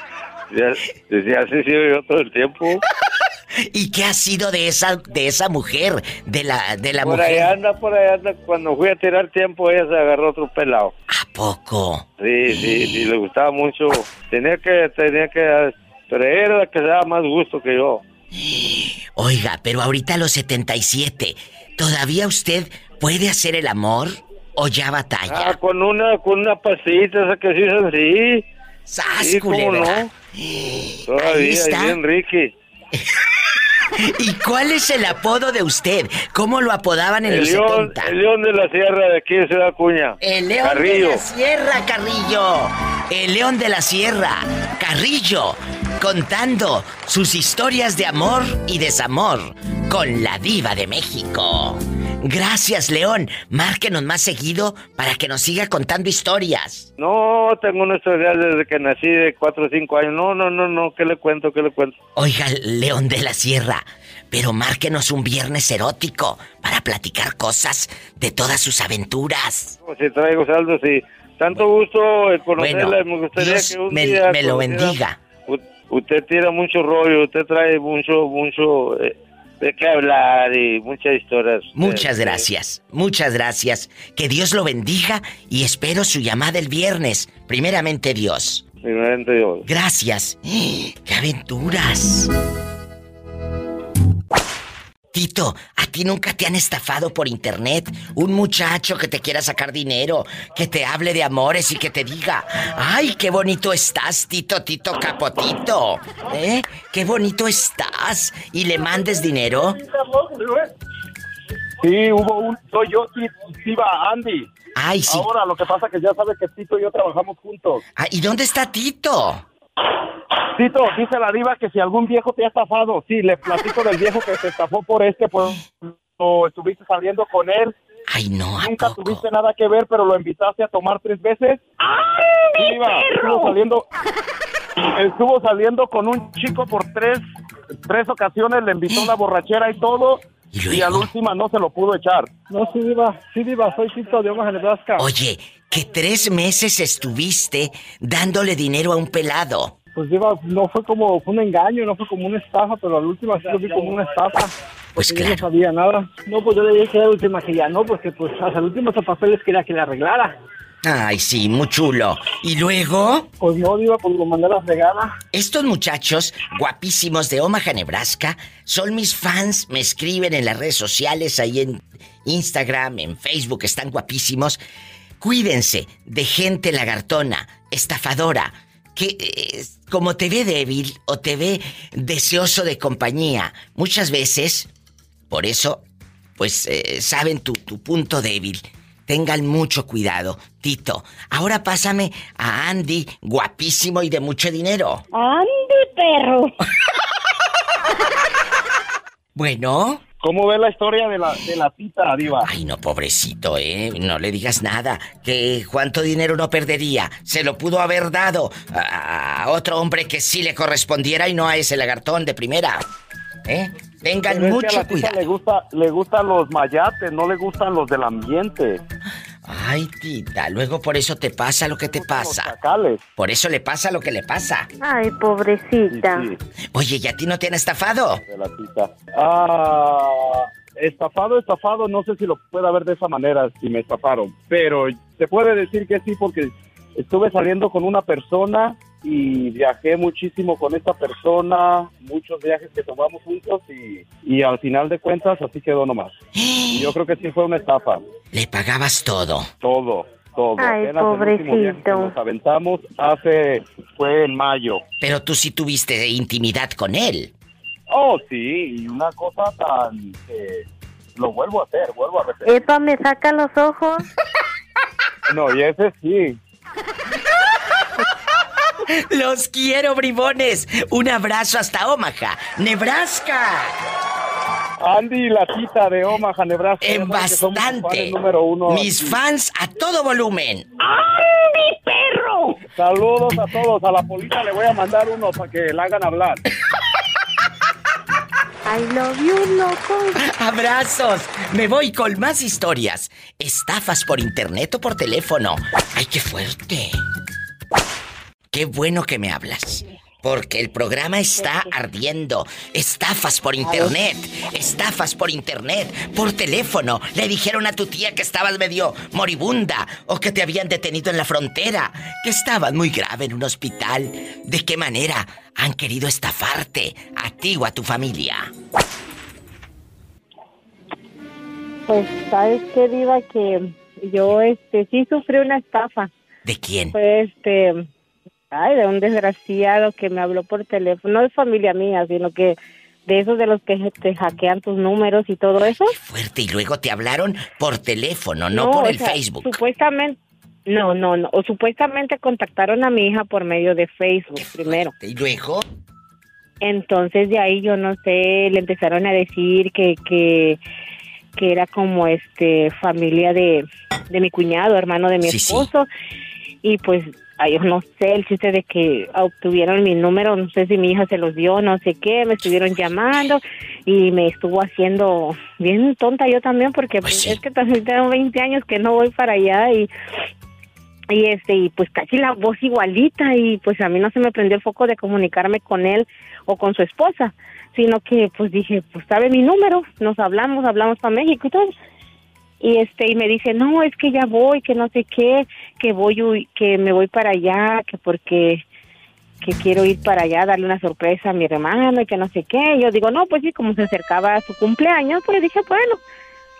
[SPEAKER 21] Sigo yo todo el tiempo.
[SPEAKER 2] ¿Y qué ha sido de esa de esa mujer, de la de la
[SPEAKER 21] por
[SPEAKER 2] mujer?
[SPEAKER 21] ahí anda, por ahí anda. Cuando fui a tirar tiempo, ella se agarró otro pelado.
[SPEAKER 2] ¿A poco?
[SPEAKER 21] Sí, sí, sí, le gustaba mucho. Tenía que, tenía que, pero ella era la que daba más gusto que yo.
[SPEAKER 2] Oiga, pero ahorita a los 77, ¿todavía usted puede hacer el amor o ya batalla?
[SPEAKER 21] Ah, con una, con una pastillita esa que se hizo así.
[SPEAKER 2] ¡Sas,
[SPEAKER 21] Sí, ¿cómo no? Todavía,
[SPEAKER 2] está.
[SPEAKER 21] bien Ricky.
[SPEAKER 2] ¿Y cuál es el apodo de usted? ¿Cómo lo apodaban en
[SPEAKER 21] El
[SPEAKER 2] los
[SPEAKER 21] león,
[SPEAKER 2] 70?
[SPEAKER 21] el león de la sierra de aquí de Ciudad Acuña.
[SPEAKER 2] El león
[SPEAKER 21] Carrillo.
[SPEAKER 2] de la sierra, Carrillo. El león de la sierra, Carrillo, contando sus historias de amor y desamor con la diva de México. Gracias, León. Márquenos más seguido para que nos siga contando historias.
[SPEAKER 21] No, tengo una historia desde que nací de 4 o 5 años. No, no, no, no, ¿qué le cuento, qué le cuento?
[SPEAKER 2] Oiga, León de la Sierra, pero márquenos un viernes erótico para platicar cosas de todas sus aventuras.
[SPEAKER 21] Si traigo saldos y tanto gusto conocerla.
[SPEAKER 2] Bueno,
[SPEAKER 21] me gustaría
[SPEAKER 2] Dios
[SPEAKER 21] que un
[SPEAKER 2] me-
[SPEAKER 21] día
[SPEAKER 2] me lo bendiga.
[SPEAKER 21] Usted tira mucho rollo, usted trae mucho, mucho eh, de qué hablar y muchas historias.
[SPEAKER 2] Muchas
[SPEAKER 21] Eh,
[SPEAKER 2] gracias, muchas gracias. Que Dios lo bendiga y espero su llamada el viernes. Primeramente Dios.
[SPEAKER 21] primeramente Dios.
[SPEAKER 2] Gracias. ¡Qué aventuras! Tito, ¿a ti nunca te han estafado por internet? Un muchacho que te quiera sacar dinero, que te hable de amores y que te diga, ¡ay, qué bonito estás, Tito, Tito Capotito! ¿Eh? ¡Qué bonito estás! ¿Y le mandes dinero?
[SPEAKER 22] Sí, hubo un. Soy yo, sí, sí, va, Andy.
[SPEAKER 2] Ay, sí.
[SPEAKER 22] Ahora, lo que pasa que ya sabes que Tito y yo trabajamos juntos.
[SPEAKER 2] Ah, ¿Y dónde está Tito?
[SPEAKER 22] Tito, dice la diva que si algún viejo te ha estafado, sí, le platico del viejo que se estafó por este, pues, o estuviste saliendo con él.
[SPEAKER 2] Ay, no,
[SPEAKER 22] Nunca tuviste nada que ver, pero lo invitaste a tomar tres veces. ¡Ay, diva, estuvo saliendo, estuvo saliendo con un chico por tres, tres ocasiones, le invitó a la borrachera y todo, y, a la última no se lo pudo echar.
[SPEAKER 11] No, sí, Diva. Sí, Diva. Soy Tito de Omaha, Nebraska.
[SPEAKER 2] Oye, que tres meses estuviste dándole dinero a un pelado.
[SPEAKER 11] Pues, Diva, no fue como fue un engaño, no fue como una estafa, pero a la última sí lo vi como una estafa.
[SPEAKER 2] Pues
[SPEAKER 11] yo no sabía nada. No, pues yo le dije a la última que ya no, porque pues hasta el último papeles quería que le arreglara.
[SPEAKER 2] Ay, sí, muy chulo. ¿Y luego?
[SPEAKER 11] Pues no, Diva, pues lo mandé a la fregada.
[SPEAKER 2] Estos muchachos guapísimos de Omaha, Nebraska, son mis fans, me escriben en las redes sociales, ahí en Instagram, en Facebook, están guapísimos. Cuídense de gente lagartona, estafadora, que eh, como te ve débil o te ve deseoso de compañía, muchas veces, por eso, pues eh, saben tu, tu punto débil. Tengan mucho cuidado, Tito. Ahora pásame a Andy, guapísimo y de mucho dinero.
[SPEAKER 23] Andy, perro.
[SPEAKER 2] Bueno.
[SPEAKER 22] ¿Cómo ves la historia de la, de la tita, diva?
[SPEAKER 2] Ay, no, pobrecito, ¿eh? No le digas nada. Que cuánto dinero no perdería. Se lo pudo haber dado a, a otro hombre que sí le correspondiera y no a ese lagartón de primera. ¿Eh? Tengan
[SPEAKER 22] Pero es que a
[SPEAKER 2] mucho
[SPEAKER 22] la tita
[SPEAKER 2] cuidado.
[SPEAKER 22] le gusta, le gustan los mayates, no le gustan los del ambiente.
[SPEAKER 2] Ay, tita, luego por eso te pasa lo que te pasa. Por eso le pasa lo que le pasa.
[SPEAKER 4] Ay, pobrecita.
[SPEAKER 2] Oye, ¿y a ti no te han estafado?
[SPEAKER 22] De la tita. Ah, estafado, estafado, no sé si lo pueda ver de esa manera, si me estafaron. Pero se puede decir que sí, porque estuve saliendo con una persona y viajé muchísimo con esta persona, muchos viajes que tomamos juntos y, y al final de cuentas así quedó nomás. Yo creo que sí fue una estafa.
[SPEAKER 2] Le pagabas todo.
[SPEAKER 22] Todo, todo.
[SPEAKER 4] Ay,
[SPEAKER 22] Apenas
[SPEAKER 4] pobrecito.
[SPEAKER 22] Nos aventamos hace, fue en mayo.
[SPEAKER 2] Pero tú sí tuviste intimidad con él.
[SPEAKER 22] Oh, sí, y una cosa tan que lo vuelvo a hacer, vuelvo a repetir.
[SPEAKER 4] Epa, me saca los ojos.
[SPEAKER 22] No, y ese sí.
[SPEAKER 2] Los quiero, bribones. Un abrazo hasta Omaha, Nebraska.
[SPEAKER 22] Andy, la cita de Omaha, Nebraska.
[SPEAKER 2] En bastante.
[SPEAKER 22] fans número uno
[SPEAKER 2] Mis
[SPEAKER 22] aquí.
[SPEAKER 2] fans a todo volumen.
[SPEAKER 22] ¡Andy, perro! Saludos a todos. A la polita le voy a mandar uno para que la hagan hablar.
[SPEAKER 4] I love you, loco.
[SPEAKER 2] Abrazos. Me voy con más historias. Estafas por internet o por teléfono. Ay, qué fuerte. Qué bueno que me hablas. Porque el programa está ardiendo. Estafas por internet. Estafas por internet. Por teléfono. Le dijeron a tu tía que estabas medio moribunda. O que te habían detenido en la frontera. Que estabas muy grave en un hospital. ¿De qué manera han querido estafarte? A ti o a tu familia.
[SPEAKER 24] Pues, ¿sabes qué, Diva? Que yo, este, sí sufrí una estafa.
[SPEAKER 2] ¿De quién?
[SPEAKER 24] Fue, este, ay, de un desgraciado que me habló por teléfono. No de familia mía, sino que de esos de los que te hackean tus números y todo eso.
[SPEAKER 2] Fuerte. Y luego te hablaron por teléfono, no, por
[SPEAKER 24] o
[SPEAKER 2] el
[SPEAKER 24] sea,
[SPEAKER 2] Facebook.
[SPEAKER 24] Supuestamente, no, no, no. O supuestamente contactaron a mi hija por medio de Facebook primero.
[SPEAKER 2] ¿Y luego?
[SPEAKER 24] Entonces de ahí yo no sé, le empezaron a decir que, que, que era como este familia de, de mi cuñado, hermano de mi
[SPEAKER 2] Sí, sí.
[SPEAKER 24] esposo. Y pues ay, yo no sé, el chiste de que obtuvieron mi número, no sé si mi hija se los dio, no sé qué, me estuvieron llamando y me estuvo haciendo bien tonta yo también porque pues, es que también tengo 20 años que no voy para allá y y este y pues casi la voz igualita y pues a mí no se me prendió el foco de comunicarme con él o con su esposa sino que pues dije pues sabe mi número nos hablamos hablamos para México y todo y este y me dice no es que ya voy que no sé qué que voy que me voy para allá que porque que quiero ir para allá darle una sorpresa a mi hermano y que no sé qué yo digo no pues sí como se acercaba a su cumpleaños pues dije bueno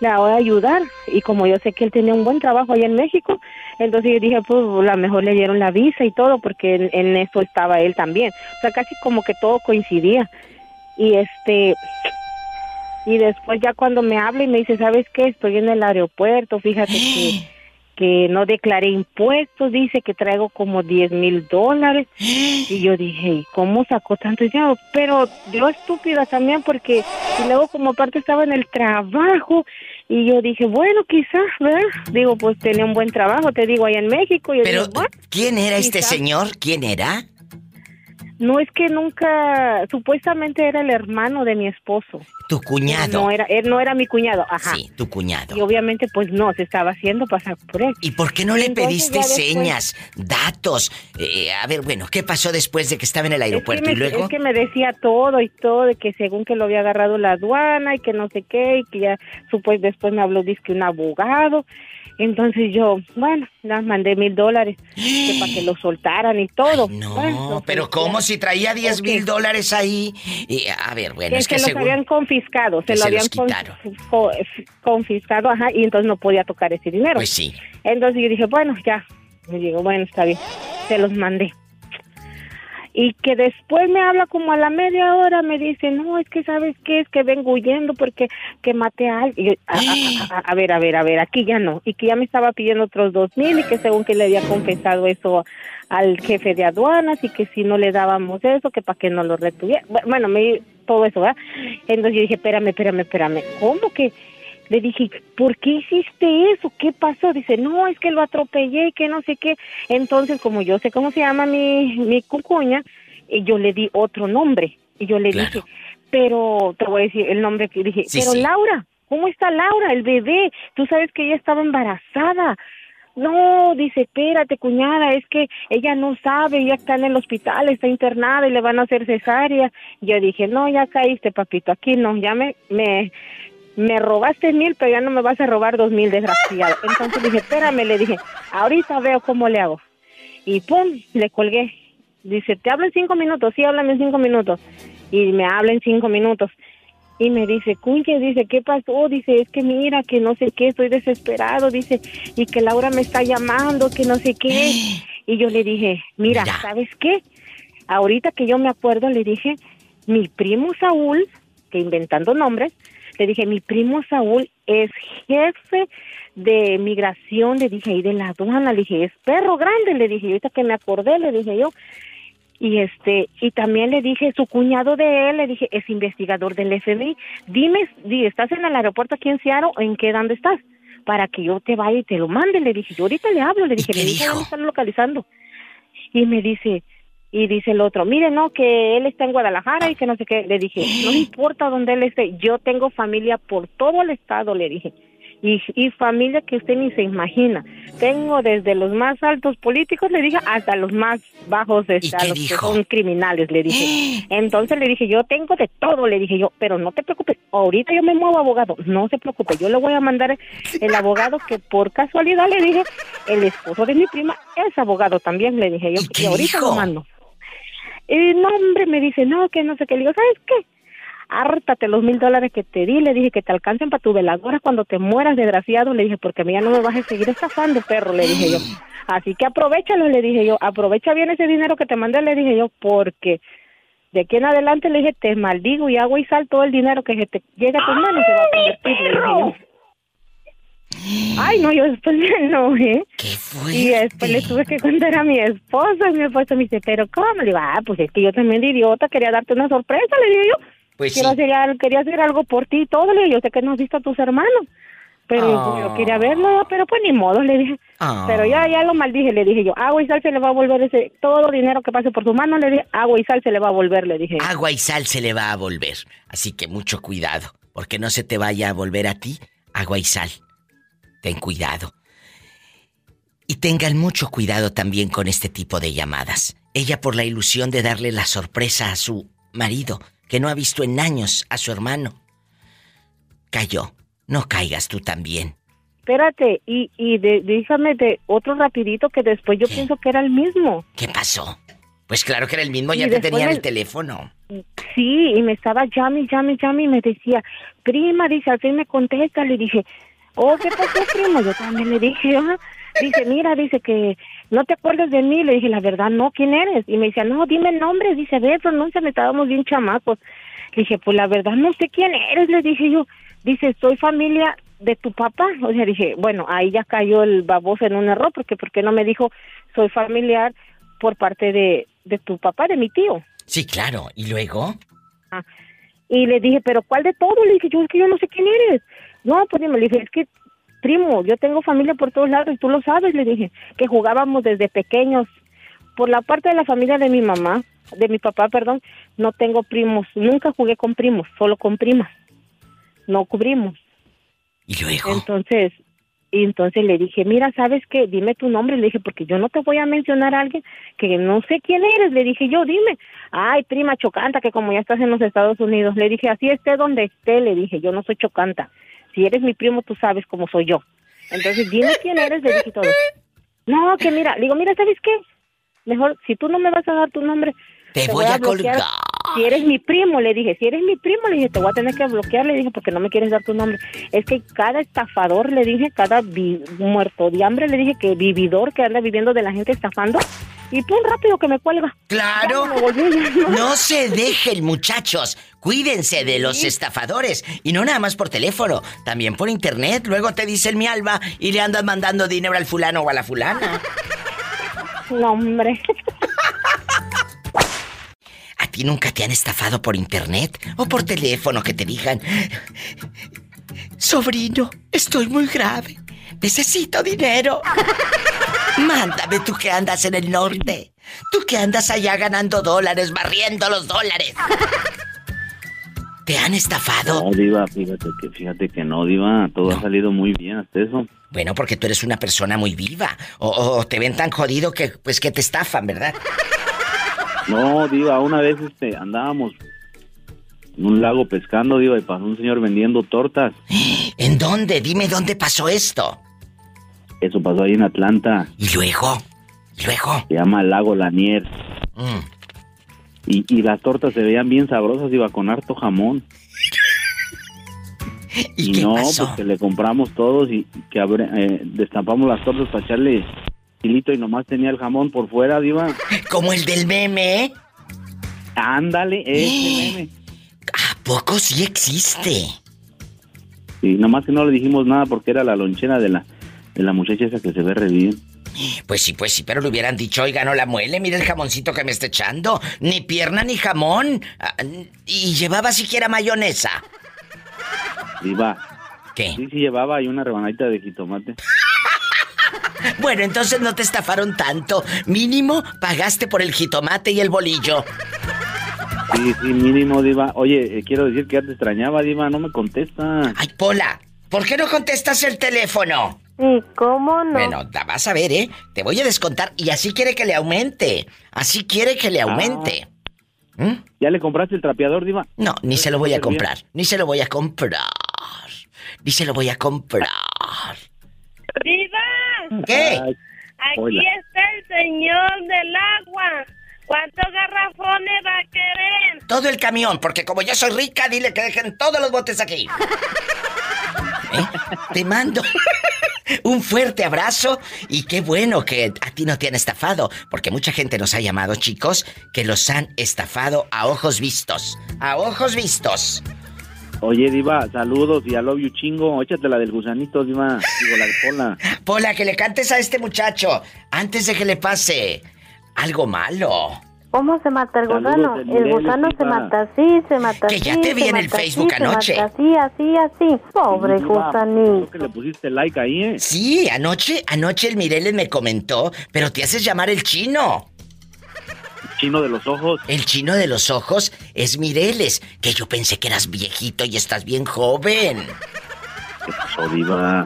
[SPEAKER 24] la voy a ayudar y como yo sé que él tenía un buen trabajo allá en México, entonces yo dije, pues a lo mejor le dieron la visa y todo porque en eso estaba él también. O sea, casi como que todo coincidía. Y este y después ya cuando me habla y me dice, ¿sabes qué? Estoy en el aeropuerto, fíjate que que no declaré impuestos, dice que traigo como 10 mil dólares. Y yo dije, ¿y cómo sacó tanto dinero? Pero yo estúpida también porque y luego como aparte estaba en el trabajo y yo dije, bueno, quizás, ¿verdad? Digo, pues tenía un buen trabajo, te digo, allá en México. Y yo
[SPEAKER 2] Pero,
[SPEAKER 24] digo, "Bueno,
[SPEAKER 2] ¿quién era este
[SPEAKER 24] quizás".
[SPEAKER 2] señor? ¿Quién era?
[SPEAKER 24] No es que nunca, supuestamente era el hermano de mi esposo.
[SPEAKER 2] Tu cuñado.
[SPEAKER 24] No era, él no era mi cuñado, ajá.
[SPEAKER 2] Sí, tu cuñado.
[SPEAKER 24] Y obviamente pues no, se estaba haciendo pasar por él.
[SPEAKER 2] ¿Y por qué no le
[SPEAKER 24] Entonces,
[SPEAKER 2] pediste
[SPEAKER 24] después-
[SPEAKER 2] señas, datos? Eh, a ver, bueno, ¿qué pasó después de que estaba en el
[SPEAKER 24] Es que,
[SPEAKER 2] aeropuerto?
[SPEAKER 24] me,
[SPEAKER 2] y luego.
[SPEAKER 24] es que me decía todo y todo, de que según que lo había agarrado la aduana y que no sé qué, y que ya supues, después me habló dice que un abogado. Entonces yo, bueno, le mandé mil dólares para que lo soltaran y todo.
[SPEAKER 2] No, pero ¿cómo si traía 10 mil dólares ahí? Y, a ver, bueno,
[SPEAKER 24] que
[SPEAKER 2] es que
[SPEAKER 24] se los habían confiscado, se lo habían confiscado, ajá, y entonces no podía tocar ese dinero.
[SPEAKER 2] Pues sí.
[SPEAKER 24] Entonces yo dije, bueno, ya. Le digo, bueno, está bien. Se los mandé. Y que después me habla como a la media hora, me dice, no, es que sabes qué, es que vengo huyendo porque que maté a alguien. Y yo, a, a- a- a ver, a ver, a ver, aquí ya no. Y que ya me estaba pidiendo otros dos mil y que según que le había confesado eso al jefe de aduanas y que si no le dábamos eso, que para que no lo retuviera. Bu- Bueno, me todo eso, ¿verdad? Entonces yo dije, espérame, espérame, espérame. ¿Cómo que? Le dije, ¿por qué hiciste eso? ¿Qué pasó? Dice, no, es que lo atropellé y que no sé qué. Entonces, como yo sé cómo se llama mi, mi cucuña, y yo le di otro nombre. Y yo le dije, pero te voy a decir el nombre que dije,
[SPEAKER 25] Sí,
[SPEAKER 24] pero
[SPEAKER 25] sí.
[SPEAKER 24] Laura, ¿cómo está Laura, el bebé? Tú sabes que ella estaba embarazada. No, dice, espérate, cuñada, es que ella no sabe, ella está en el hospital, está internada y le van a hacer cesárea. Yo dije, no, ya caíste, papito, aquí no, ya me, me, me robaste mil, pero ya no me vas a robar dos mil, desgraciado. Entonces dije, espérame, le dije, ahorita veo cómo le hago. Y pum, le colgué. Dice, te hablo en cinco minutos, sí, háblame en cinco minutos. Y me habla en cinco minutos. Y me dice, Cuñe, dice, ¿qué pasó? Dice, es que mira, que no sé qué, estoy desesperado, dice, y que Laura me está llamando, que no sé qué. Y yo le dije, mira, ¿sabes qué? Ahorita que yo me acuerdo, le dije, mi primo Saúl, que inventando nombres, le dije, mi primo Saúl es jefe de migración, le dije, y de la aduana, le dije, es perro grande, le dije, y ahorita que me acordé, le dije yo, y este y también le dije su cuñado de él le dije es investigador del FBI dime di, estás en el aeropuerto aquí en Seattle o en qué dónde estás para que yo te vaya y te lo mande le dije yo ahorita le hablo le dije le dije dónde están localizando y me dice y dice el otro mire no que él está en Guadalajara y que no sé qué le dije no importa dónde él esté yo tengo familia por todo el estado le dije y, y familia que usted ni se imagina. Tengo desde los más altos políticos, le dije, hasta los más bajos, este, a los que son criminales, le dije. Entonces le dije, yo tengo de todo, le dije yo, pero no te preocupes, ahorita yo me muevo abogado, no se preocupe, yo le voy a mandar el abogado que por casualidad le dije, el esposo de mi prima es abogado también, le dije yo, y, ahorita lo mando. Y no, hombre, me dice, no, que no sé qué. Le digo, ¿sabes qué? hártate los mil dólares que te di, le dije que te alcancen para tu veladora cuando te mueras, desgraciado, le dije, porque a mí ya no me vas a seguir estafando, perro, le dije yo. Así que aprovechalo, le dije yo, aprovecha bien ese dinero que te mandé, le dije yo, porque de aquí en adelante le dije, te maldigo y hago y sal todo el dinero que se te llega a tus manos se va a convertir, le dije yo. Ay, no, yo después me enojé. Y después le tuve que contar a mi esposa. Y mi esposa me dice, ¿pero cómo? Le digo, ah, pues es que yo también de idiota quería darte una sorpresa, le digo yo.
[SPEAKER 2] Pues
[SPEAKER 24] Quiero
[SPEAKER 2] sí.
[SPEAKER 24] hacer, quería hacer algo por ti y todo, le digo, yo sé que no has visto a tus hermanos. Pero
[SPEAKER 2] Ah.
[SPEAKER 24] yo quería verlo, pero pues ni modo, le dije.
[SPEAKER 2] Ah.
[SPEAKER 24] Pero ya, ya lo maldije, le dije yo, agua y sal se le va a volver ese, todo dinero que pase por su mano, le dije, agua y sal se le va a volver, le dije.
[SPEAKER 2] Agua y sal se le va a volver. Así que mucho cuidado, porque no se te vaya a volver a ti agua y sal. Ten cuidado. Y tengan mucho cuidado también con este tipo de llamadas. Ella por la ilusión de darle la sorpresa a su marido, que no ha visto en años a su hermano. Cayó. No caigas tú también.
[SPEAKER 24] Espérate, y, y de, déjame de otro rapidito que después yo pienso que era el mismo.
[SPEAKER 2] ¿Qué pasó? Pues claro que era el mismo, ya te tenía el teléfono.
[SPEAKER 24] Sí, y me estaba llame, llame, llame y me decía, prima, dice, al fin me contesta. Le dije, oh, ¿qué pasó, primo? Yo también le dije, ah. Dice, mira, dice que no te acuerdas de mí. Le dije, la verdad, no, ¿quién eres? Y me decía, no, dime el nombre. Dice, ve, pronúnciame, estábamos bien chamacos. Le dije, pues la verdad, no sé quién eres. Le dije yo, dice, soy familia de tu papá. O sea, dije, bueno, ahí ya cayó el baboso en un error, porque ¿por qué no me dijo, soy familiar por parte de, de tu papá, de mi tío?
[SPEAKER 2] Sí, claro. ¿Y luego?
[SPEAKER 24] Ah, Y le dije, ¿pero cuál de todo? Le dije, yo es que yo no sé quién eres. No, pues dime, le dije, es que, primo, yo tengo familia por todos lados y tú lo sabes, le dije, que jugábamos desde pequeños. Por la parte de la familia de mi mamá, de mi papá, perdón, no tengo primos. Nunca jugué con primos, solo con primas. No cubrimos.
[SPEAKER 2] ¿Y luego?
[SPEAKER 24] Entonces, y entonces le dije, mira, ¿sabes qué? Dime tu nombre. Le dije, porque yo no te voy a mencionar a alguien que no sé quién eres. Le dije yo, dime. Ay, prima Chocanta, que como ya estás en los Estados Unidos. Le dije, así esté donde esté. Le dije, yo no soy Chocanta. Si eres mi primo, tú sabes cómo soy yo. Entonces, dime quién eres. Le dije todo. No, que mira, le digo, mira, ¿sabes qué? Mejor, si tú no me vas a dar tu nombre,
[SPEAKER 2] Te voy a
[SPEAKER 24] bloquear.
[SPEAKER 2] colgar.
[SPEAKER 24] Si eres mi primo, le dije, si eres mi primo, le dije, te voy a tener que bloquear, le dije, porque no me quieres dar tu nombre. Es que cada estafador, le dije, cada vi- muerto de hambre, le dije, que vividor que anda viviendo de la gente estafando, y pum, rápido que me cuelga.
[SPEAKER 2] Claro.
[SPEAKER 24] Ya me volví, ya no.
[SPEAKER 2] No se dejen, muchachos. Cuídense de los estafadores. Y no nada más por teléfono, también por internet. Luego te dicen mi alba y le andas mandando dinero al fulano o a la fulana.
[SPEAKER 24] No, hombre.
[SPEAKER 2] ¿A ti nunca te han estafado por internet o por teléfono que te digan, sobrino, estoy muy grave, necesito dinero? Mándame tú que andas en el norte, tú que andas allá ganando dólares, barriendo los dólares. ¿Te han estafado?
[SPEAKER 26] No, Diva, fíjate que, fíjate que no, Diva. Todo ha salido muy bien hasta eso.
[SPEAKER 2] Bueno, porque tú eres una persona muy viva. O, o te ven tan jodido que pues que te estafan, ¿verdad?
[SPEAKER 26] No, Diva, una vez este, andábamos en un lago pescando, Diva, y pasó un señor vendiendo tortas.
[SPEAKER 2] ¿En dónde? Dime dónde pasó esto.
[SPEAKER 26] Eso pasó ahí en Atlanta.
[SPEAKER 2] ¿Y luego? ¿Y luego?
[SPEAKER 26] Se llama Lago Lanier.
[SPEAKER 2] Mm.
[SPEAKER 26] Y, y las tortas se veían bien sabrosas, Iba con harto jamón.
[SPEAKER 2] ¿Y,
[SPEAKER 26] Y,
[SPEAKER 2] qué
[SPEAKER 26] no,
[SPEAKER 2] pasó?
[SPEAKER 26] pues que le compramos todos y que abre- eh, destapamos las tortas para echarle hilito y nomás tenía el jamón por fuera, Diva.
[SPEAKER 2] Como el del meme, ¿eh?
[SPEAKER 26] Ándale, ese meme.
[SPEAKER 2] ¿A poco sí existe?
[SPEAKER 26] Sí, nomás que no le dijimos nada porque era la lonchera de la, de la muchacha esa que se ve re bien.
[SPEAKER 2] Pues sí, pues sí, pero le hubieran dicho, oiga, no la muele, mire el jamoncito que me está echando. Ni pierna ni jamón. Ah, Y llevaba siquiera mayonesa. ¿Qué?
[SPEAKER 26] Sí, sí llevaba ahí una rebanadita de jitomate.
[SPEAKER 2] Bueno, entonces no te estafaron tanto. Mínimo pagaste por el jitomate y el bolillo.
[SPEAKER 26] Sí, sí, mínimo, Diva. Oye, eh, quiero decir que ya te extrañaba, Diva, no me contesta.
[SPEAKER 2] Ay, Pola, ¿por qué no contestas el teléfono?
[SPEAKER 4] Sí, ¿cómo no?
[SPEAKER 2] Bueno, la vas a ver, ¿eh? Te voy a descontar y así quiere que le aumente. Así quiere que le aumente. ¿Mm?
[SPEAKER 26] ¿Ya le compraste el trapeador, Diva?
[SPEAKER 2] No, ni se lo voy a comprar. Ni se lo voy a comprar. Ni se lo voy a comprar.
[SPEAKER 27] ¡Viva!
[SPEAKER 2] ¿Qué?
[SPEAKER 27] Aquí
[SPEAKER 2] Hola.
[SPEAKER 27] está el señor del agua. ¿Cuántos garrafones va a querer?
[SPEAKER 2] Todo el camión, porque como yo soy rica, dile que dejen todos los botes aquí. ¿Eh? Te mando un fuerte abrazo y qué bueno que a ti no te han estafado, porque mucha gente nos ha llamado, chicos, que los han estafado a ojos vistos. A ojos vistos.
[SPEAKER 26] Oye, Diva, saludos y a love you chingo. Échate la del gusanito, Diva. Digo, la de Pola.
[SPEAKER 2] Pola, que le cantes a este muchacho antes de que le pase algo malo.
[SPEAKER 4] ¿Cómo se mata el gusano? El gusano se mata así, se mata
[SPEAKER 2] Que
[SPEAKER 4] así.
[SPEAKER 2] ya te vi
[SPEAKER 4] se
[SPEAKER 2] en el
[SPEAKER 4] mata
[SPEAKER 2] Facebook anoche.
[SPEAKER 4] así, así, así. Pobre gusanito.
[SPEAKER 26] creo que le pusiste like ahí, ¿eh?
[SPEAKER 2] Sí, anoche, anoche el Mireles me comentó, pero te haces llamar el chino.
[SPEAKER 26] Chino de los ojos.
[SPEAKER 2] El chino de los ojos es Mireles, que yo pensé que eras viejito y estás bien joven.
[SPEAKER 26] ¿Qué pasó, Diva?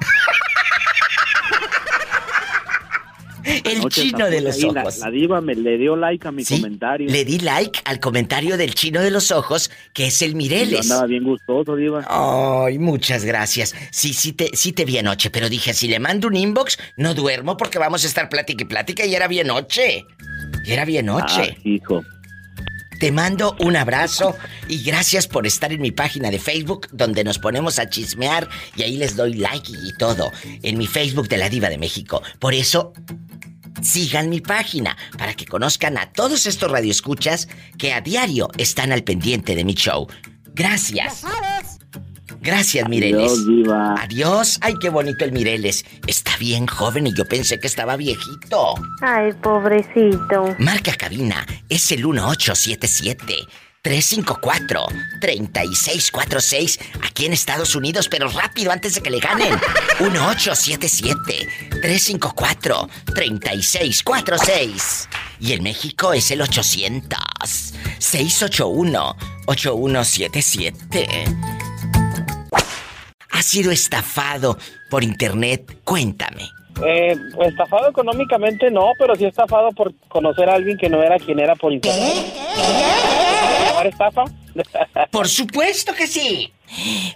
[SPEAKER 2] El
[SPEAKER 26] Anoche
[SPEAKER 2] chino de los
[SPEAKER 26] ahí,
[SPEAKER 2] ojos.
[SPEAKER 26] La, Diva me le dio like a mi
[SPEAKER 2] Sí,
[SPEAKER 26] comentario.
[SPEAKER 2] Le di like al comentario del chino de los ojos, que es el
[SPEAKER 26] Yo
[SPEAKER 2] Mireles.
[SPEAKER 26] andaba bien gustoso, Diva.
[SPEAKER 2] Ay, muchas gracias. Sí, sí te, sí te vi anoche, pero dije, si le mando un inbox, no duermo porque vamos a estar plática y plática y era bien noche. Y era bien noche.
[SPEAKER 26] Ah, hijo.
[SPEAKER 2] Te mando un abrazo y gracias por estar en mi página de Facebook donde nos ponemos a chismear y ahí les doy like y todo en mi Facebook de la Diva de México. Por eso sigan mi página para que conozcan a todos estos radioescuchas que a diario están al pendiente de mi show. Gracias. Gracias, Mireles.
[SPEAKER 26] Adiós, Diva.
[SPEAKER 2] Adiós. Ay, qué bonito el Mireles. Está bien joven y yo pensé que estaba viejito.
[SPEAKER 4] Ay, pobrecito.
[SPEAKER 2] Marca cabina es el 1877 354 3646 aquí en Estados Unidos, pero rápido antes de que le ganen. 1877 354 3646 y en México es el 800 681 8177. ¿Has sido estafado por internet? Cuéntame.
[SPEAKER 16] Eh, estafado económicamente no, pero sí estafado por conocer a alguien que no era quien era por internet. ¿Llamar estafa?
[SPEAKER 2] Por supuesto que sí.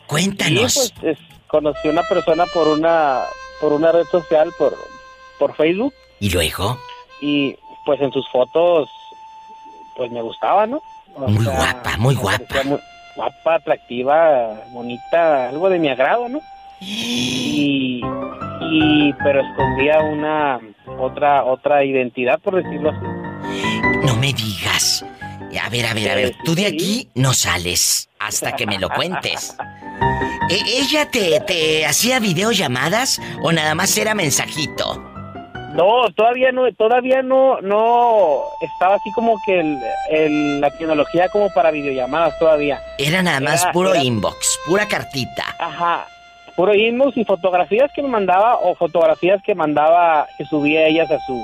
[SPEAKER 2] Cuéntanos.
[SPEAKER 16] Sí, pues es- conocí a una persona por una por una red social, por, por Facebook,
[SPEAKER 2] ¿Y luego?
[SPEAKER 16] y pues en sus fotos, pues me gustaba, ¿no? O
[SPEAKER 2] Muy
[SPEAKER 16] sea,
[SPEAKER 2] guapa, muy guapa.
[SPEAKER 16] muy guapa, atractiva, bonita, algo de mi agrado, ¿no? Y, y pero escondía una otra otra identidad, por decirlo así.
[SPEAKER 2] No me digas. A ver, a ver, a ver. Tú de aquí no sales hasta que me lo cuentes. ¿E- ¿Ella te, te hacía videollamadas o nada más era mensajito?
[SPEAKER 16] No, todavía no, todavía no, no estaba así como que el, el- la tecnología como para videollamadas todavía.
[SPEAKER 2] Era nada más
[SPEAKER 16] Era-
[SPEAKER 2] puro
[SPEAKER 16] era-
[SPEAKER 2] inbox, pura cartita.
[SPEAKER 16] Ajá, puro inbox y fotografías que me mandaba o fotografías que mandaba, que subía ellas a su,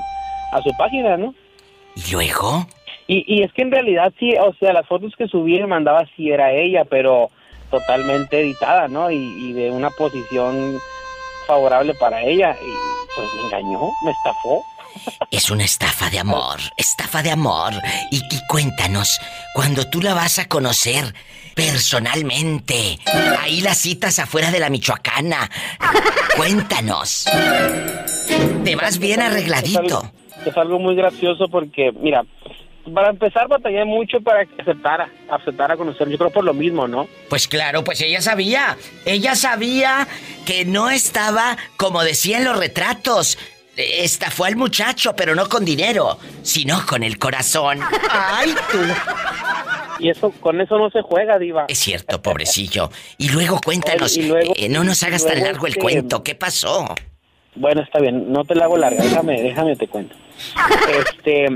[SPEAKER 16] a su página, ¿no?
[SPEAKER 2] ¿Y luego?
[SPEAKER 16] Y, y es que en realidad sí, o sea, las fotos que subía y me mandaba sí era ella, pero totalmente editada, ¿no? Y, y de una posición favorable para ella. Y pues me engañó, me estafó.
[SPEAKER 2] Es una estafa de amor, estafa de amor. Y, y cuéntanos, cuando tú la vas a conocer personalmente, ahí las citas afuera de la Michoacana, cuéntanos. Te vas bien arregladito.
[SPEAKER 16] Es algo muy gracioso porque, mira, para empezar batallé mucho para que aceptara, aceptara conocer. Yo creo por lo mismo, ¿no?
[SPEAKER 2] Pues claro, pues ella sabía. Ella sabía que no estaba como decían los retratos. Estafó al muchacho, pero no con dinero, sino con el corazón. ¡Ay, tú!
[SPEAKER 16] Y eso, con eso no se juega, diva.
[SPEAKER 2] Es cierto, pobrecillo. Y luego cuéntanos,
[SPEAKER 16] Oye, y luego-
[SPEAKER 2] eh, no nos hagas tan largo el
[SPEAKER 16] este,
[SPEAKER 2] cuento, ¿qué pasó?
[SPEAKER 16] Bueno, está bien, no te la hago larga, déjame, déjame te cuento. Este,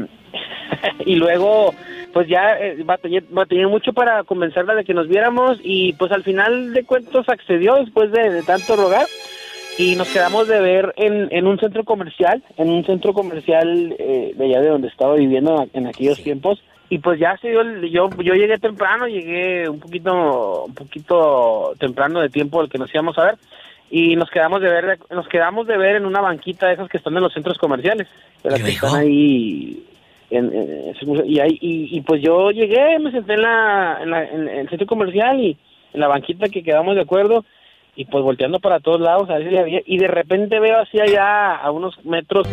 [SPEAKER 16] y luego, pues ya eh, batallé, batallé mucho para convencerla de que nos viéramos y pues al final de cuentos accedió después de, de tanto rogar y nos quedamos de ver en, en un centro comercial, en un centro comercial eh, de allá de donde estaba viviendo en aquellos tiempos. Y pues ya se dio el- yo, yo llegué temprano, llegué un poquito, un poquito temprano de tiempo el que nos íbamos a ver y nos quedamos de ver nos quedamos de ver en una banquita de esas que están en los centros comerciales de las que están ahí en, en- y, ahí y, y pues yo llegué me senté en la, en la en el centro comercial y en la banquita que quedamos de acuerdo y pues volteando para todos lados a ver si había y de repente veo así allá a unos metros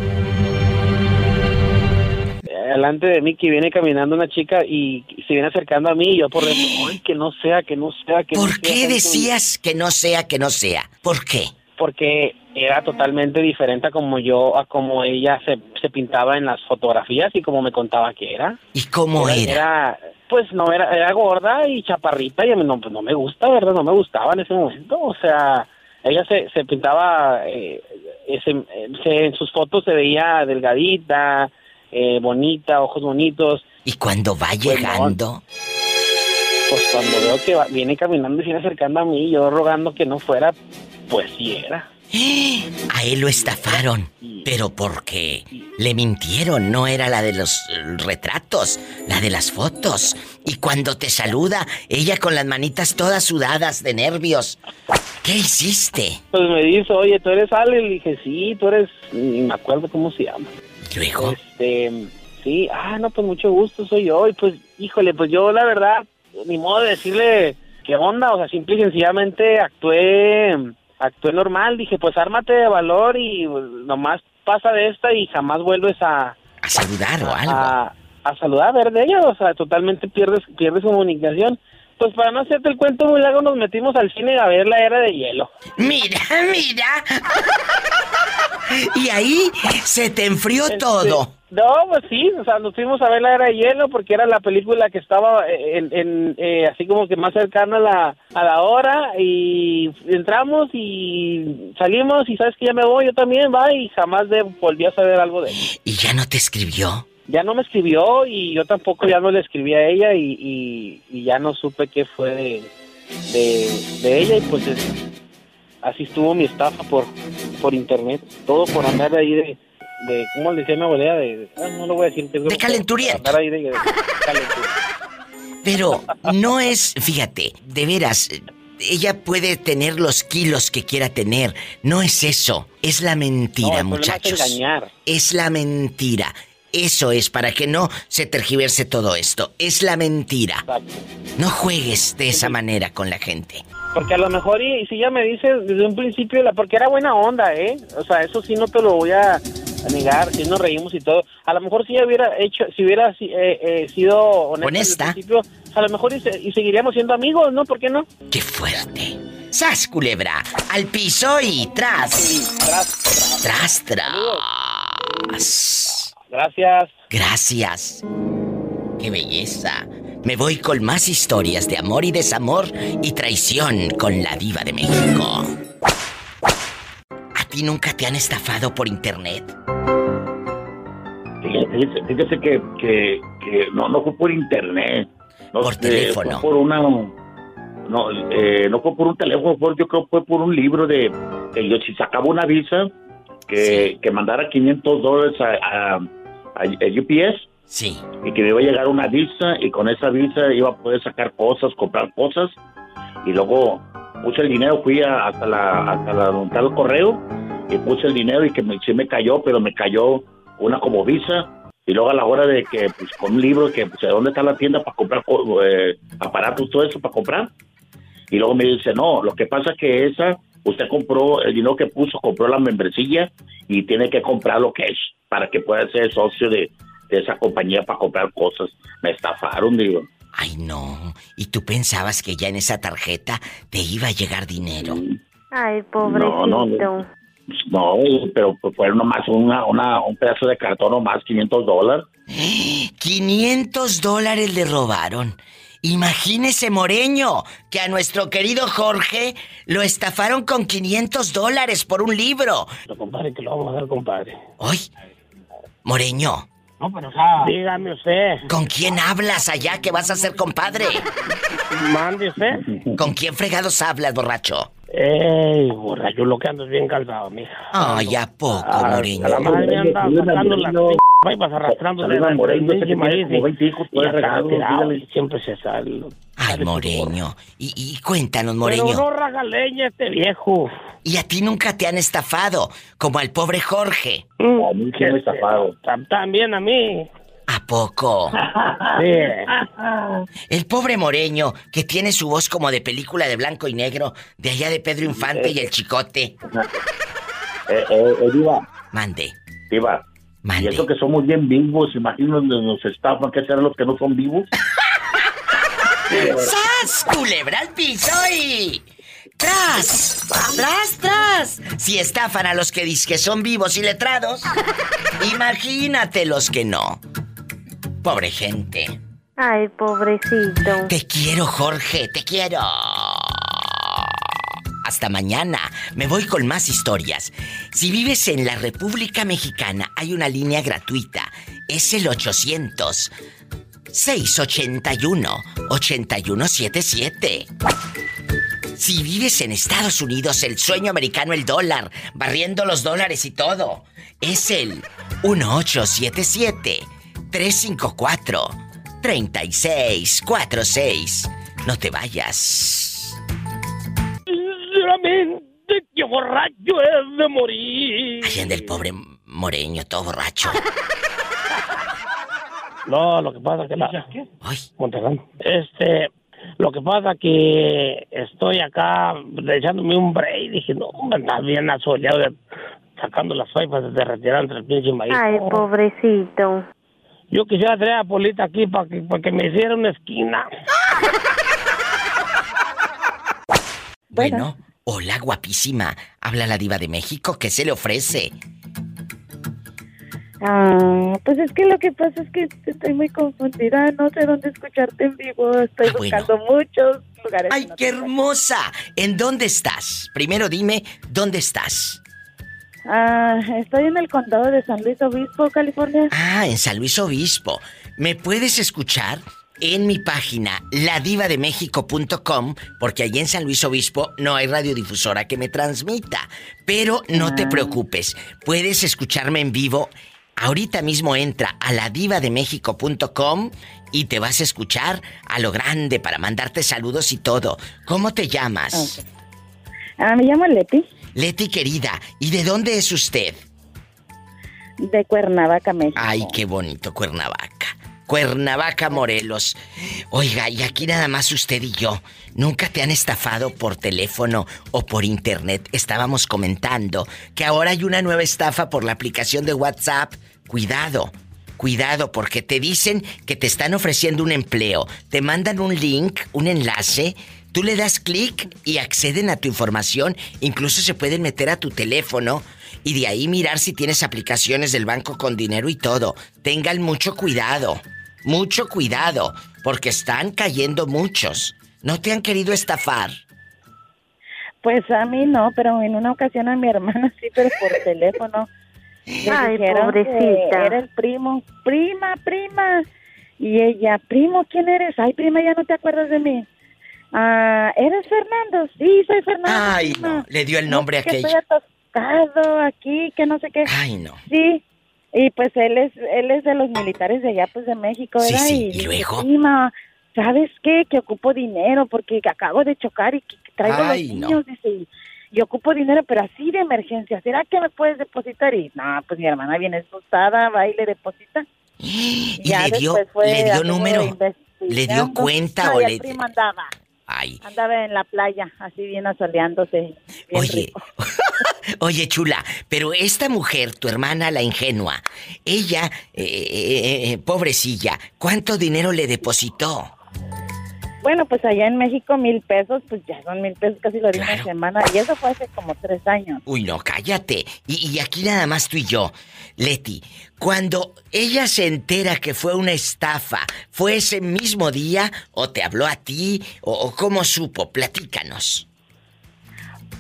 [SPEAKER 16] eh, delante de mí que viene caminando una chica y se viene acercando a mí y yo por dentro, ay, que no sea, que no sea, que no
[SPEAKER 2] ¿Por
[SPEAKER 16] sea,
[SPEAKER 2] qué
[SPEAKER 16] tanto".
[SPEAKER 2] decías que no sea, que no sea? ¿Por qué?
[SPEAKER 16] Porque era totalmente diferente a como yo, a como ella se, se pintaba en las fotografías y como me contaba que era.
[SPEAKER 2] ¿Y cómo era?
[SPEAKER 16] pues no, era, era gorda y chaparrita y a mí no, pues, no me gusta, ¿verdad? No me gustaba en ese momento. O sea, ella se, se pintaba, eh, ese, se- en sus fotos se veía delgadita, eh, bonita, ojos bonitos.
[SPEAKER 2] ¿Y cuando va
[SPEAKER 16] Pues no.
[SPEAKER 2] llegando?
[SPEAKER 16] Pues cuando veo que va- viene caminando y se viene acercando a mí, yo rogando que no fuera, pues sí era.
[SPEAKER 2] A él lo estafaron. ¿Pero por qué? Le mintieron, no era la de los eh, retratos, la de las fotos. Y cuando te saluda, ella con las manitas todas sudadas de nervios. ¿Qué hiciste?
[SPEAKER 16] Pues me dice, oye, ¿tú eres Ale? Le dije, sí, tú eres... Ni me acuerdo cómo se llama.
[SPEAKER 2] ¿Luego?
[SPEAKER 16] Este, sí, ah, no, pues mucho gusto, soy yo. Y pues, híjole, pues yo la verdad, ni modo de decirle qué onda, o sea, simple y sencillamente actué, actué normal. Dije, pues ármate de valor y pues, nomás pasa de esta y jamás vuelves a...
[SPEAKER 2] A saludar o algo.
[SPEAKER 16] A, a saludar, a ver de ella, o sea, totalmente pierdes, pierdes comunicación. Pues para no hacerte el cuento muy largo, nos metimos al cine a ver la era de hielo.
[SPEAKER 2] Mira, mira. Y ahí se te enfrió todo.
[SPEAKER 16] No, pues sí, o sea, nos fuimos a ver la era de hielo porque era la película que estaba en, en, eh, así como que más cercana a la, a la hora y entramos y salimos y sabes que ya me voy, yo también, va, y jamás de, volví a saber algo de él.
[SPEAKER 2] ¿Y ya no te escribió?
[SPEAKER 16] Ya no me escribió y yo tampoco ya no le escribí a ella y, y, y ya no supe qué fue de, de, de ella y pues es- así estuvo mi estafa por, por internet, todo por andar ahí de, de ¿cómo le decía mi abuela? De, ah, no lo voy a decir. De
[SPEAKER 2] calenturiento.
[SPEAKER 16] Andar ahí de, de calenturiento.
[SPEAKER 2] Pero no es, fíjate, de veras, ella puede tener los kilos que quiera tener. No es eso, es la mentira,
[SPEAKER 16] es
[SPEAKER 2] muchachos.
[SPEAKER 16] engañar.
[SPEAKER 2] Es la mentira. Eso es para que no se tergiverse todo esto. Es la mentira. No juegues de esa manera con la gente.
[SPEAKER 16] Porque a lo mejor, y, y si ella me dice desde un principio, la, porque era buena onda, ¿eh? O sea, eso sí no te lo voy a, a negar, si nos reímos y todo. A lo mejor si ella hubiera hecho, si hubiera eh, eh, sido honesta, a lo mejor y, se- y seguiríamos siendo amigos, ¿no? ¿Por qué no?
[SPEAKER 2] ¡Qué fuerte! ¡Sas, culebra! Al piso y tras. Tras, tras.
[SPEAKER 16] Gracias.
[SPEAKER 2] Gracias. ¡Qué belleza! Me voy con más historias de amor y desamor y traición con la diva de México. ¿A ti nunca te han estafado por internet?
[SPEAKER 10] Fíjese, fíjese que, que, que no, no fue por internet. No,
[SPEAKER 2] Por
[SPEAKER 10] eh,
[SPEAKER 2] teléfono.
[SPEAKER 10] fue por una. No, eh, no fue por un teléfono, fue- yo creo que fue por un libro de. que yo, si sacaba una visa, que, que mandara 500 dólares a, a, a- UPS.
[SPEAKER 2] Sí.
[SPEAKER 10] Y que me iba a llegar una visa, y con esa visa iba a poder sacar cosas, comprar cosas. Y luego puse el dinero, fui a- hasta la, hasta la está el correo, y puse el dinero y que me, sí me cayó, pero me cayó una como visa. Y luego a la hora de que, pues con un libro, que pues, ¿dónde está la tienda para comprar co- eh, aparatos, todo eso para comprar? Y luego me dice, no, lo que pasa que esa, usted compró, el dinero que puso, compró la membresía y tiene que comprar lo que es para que pueda ser socio de, de esa compañía para comprar cosas. Me estafaron, digo.
[SPEAKER 2] Ay, no. ¿Y tú pensabas que ya en esa tarjeta te iba a llegar dinero?
[SPEAKER 4] Ay, pobrecito.
[SPEAKER 10] no, no. No, pero pues, fue nomás una, una, un pedazo de cartón nomás, 500 dólares.
[SPEAKER 2] 500 dólares le robaron. Imagínese, Moreño, que a nuestro querido Jorge lo estafaron con 500 dólares por un libro.
[SPEAKER 28] Lo compadre, que lo vamos a dar, compadre.
[SPEAKER 2] Hoy, Moreño.
[SPEAKER 28] No, pero o sea... Dígame usted.
[SPEAKER 2] ¿Con quién hablas allá que vas a ser compadre?
[SPEAKER 28] Mande usted.
[SPEAKER 2] ¿Con quién fregados hablas, borracho?
[SPEAKER 28] Ey, borracho, lo que ando es bien calzado, mija.
[SPEAKER 2] Ay, ¿a poco,
[SPEAKER 28] Ah,
[SPEAKER 2] Moreño?
[SPEAKER 28] A la madre me anda sacando las p- vaipas arrastrándole
[SPEAKER 10] 20 hijos,
[SPEAKER 28] y siempre se sale.
[SPEAKER 2] Ay, Moreño. Y, y cuéntanos,
[SPEAKER 28] Pero
[SPEAKER 2] Moreño.
[SPEAKER 28] no raga leña este viejo.
[SPEAKER 2] Y a ti nunca te han estafado, como al pobre Jorge.
[SPEAKER 28] A mí
[SPEAKER 10] sí me estafado.
[SPEAKER 28] También a mí.
[SPEAKER 2] ¿A poco?
[SPEAKER 28] Sí.
[SPEAKER 2] El pobre Moreño, que tiene su voz como de película de blanco y negro, de allá de Pedro Infante y el Chicote.
[SPEAKER 10] Eh, eh, eh, Diva.
[SPEAKER 2] Mande.
[SPEAKER 10] Diva. Y eso que somos bien vivos, imagínate nos estafan, ¿qué serán los que no son vivos?
[SPEAKER 2] ¡Sas! Culebra al piso y... ¡Tras! ¡Tras, tras! Si estafan a los que dicen que son vivos y letrados, imagínate los que no. Pobre gente.
[SPEAKER 4] Ay, pobrecito.
[SPEAKER 2] Te quiero, Jorge, te quiero. Hasta mañana. Me voy con más historias. Si vives en la República Mexicana, hay una línea gratuita. Es el 800 681 8177. Si vives en Estados Unidos, el sueño americano, el dólar, barriendo los dólares y todo, es el 1877 354 3646. No te vayas.
[SPEAKER 28] Sinceramente, que borracho es de morir.
[SPEAKER 2] Allá anda el pobre moreño, todo borracho.
[SPEAKER 28] No, lo que pasa que la... Monterrey. Este, lo que pasa que estoy acá echándome un break. Dije, no, anda bien asoleado, sacando las faipas desde retirar entre el pinche maíz.
[SPEAKER 4] Ay, pobrecito.
[SPEAKER 28] Yo quisiera traer a Polita aquí para que, para que me hiciera una esquina.
[SPEAKER 2] Bueno, hola guapísima. Habla la diva de México, ¿qué se le ofrece?
[SPEAKER 23] Ah, pues es que lo que pasa es que estoy muy confundida, no sé dónde escucharte en vivo, estoy
[SPEAKER 2] Ah, bueno.
[SPEAKER 23] buscando muchos lugares.
[SPEAKER 2] ¡Ay, qué hermosa! ¿En dónde estás? Primero dime, ¿dónde estás?
[SPEAKER 23] Ah, estoy en el condado de San Luis Obispo, California.
[SPEAKER 2] Ah, en San Luis Obispo. ¿Me puedes escuchar? En mi página, ladivademéxico.com, porque allí en San Luis Obispo no hay radiodifusora que me transmita. Pero no te
[SPEAKER 23] Ah.
[SPEAKER 2] preocupes, puedes escucharme en vivo. Ahorita mismo entra a ladivademéxico.com y te vas a escuchar a lo grande para mandarte saludos y todo. ¿Cómo te llamas?
[SPEAKER 23] Ah, me llamo Leti,
[SPEAKER 2] Leti querida, ¿y de dónde es usted?
[SPEAKER 23] de Cuernavaca, México.
[SPEAKER 2] Ay, qué bonito, Cuernavaca. Cuernavaca, Morelos. Oiga, y aquí nada más usted y yo. ¿Nunca te han estafado por teléfono o por internet? Estábamos comentando que ahora hay una nueva estafa por la aplicación de WhatsApp. Cuidado, cuidado, porque te dicen que te están ofreciendo un empleo. Te mandan un link, un enlace. Tú le das clic y acceden a tu información. Incluso se pueden meter a tu teléfono y de ahí mirar si tienes aplicaciones del banco con dinero y todo. Tengan mucho cuidado, mucho cuidado, porque están cayendo muchos. ¿No te han querido estafar?
[SPEAKER 23] Pues a mí no, pero en una ocasión a mi hermana sí, pero por teléfono. Le
[SPEAKER 4] Ay, pobrecita.
[SPEAKER 23] Era el primo, prima, prima. Y ella, primo, ¿quién eres? Ay, prima, ya no te acuerdas de mí. Ah, ¿eres Fernando? Sí, soy Fernando.
[SPEAKER 2] Ay, no, le dio el nombre a
[SPEAKER 23] que
[SPEAKER 2] aquella.
[SPEAKER 23] estoy atascado aquí, que no sé qué.
[SPEAKER 2] Ay, no.
[SPEAKER 23] Sí. Y pues él es él es de los militares de allá, pues de México, ¿verdad?
[SPEAKER 2] sí,
[SPEAKER 23] y,
[SPEAKER 2] ¿y luego?
[SPEAKER 23] prima, ¿sabes qué? Que ocupo dinero porque acabo de chocar y que que traigo
[SPEAKER 2] Ay,
[SPEAKER 23] los
[SPEAKER 2] no.
[SPEAKER 23] niños, dice, y, y ocupo dinero, pero así de emergencia. ¿Será que me puedes depositar? Y no, pues mi hermana viene asustada, va y le deposita.
[SPEAKER 2] ¿Y
[SPEAKER 23] Ya
[SPEAKER 2] le dio, le dio número? ¿Le dio cuenta
[SPEAKER 23] No,
[SPEAKER 2] o
[SPEAKER 23] y
[SPEAKER 2] le.?
[SPEAKER 23] Andaba,
[SPEAKER 2] Ay.
[SPEAKER 23] andaba en la playa, así bien asoleándose. bien
[SPEAKER 2] Oye,
[SPEAKER 23] rico.
[SPEAKER 2] oye, chula, pero esta mujer, tu hermana, la ingenua, ella, eh, eh, eh, pobrecilla, ¿cuánto dinero le depositó?
[SPEAKER 23] Bueno, pues allá en México mil pesos, pues ya son mil pesos casi lo di una semana. Y eso fue hace como tres años.
[SPEAKER 2] Uy, no, cállate. Y, y aquí nada más tú y yo. Leti, cuando ella se entera que fue una estafa, ¿fue ese mismo día o te habló a ti o, o cómo supo? Platícanos.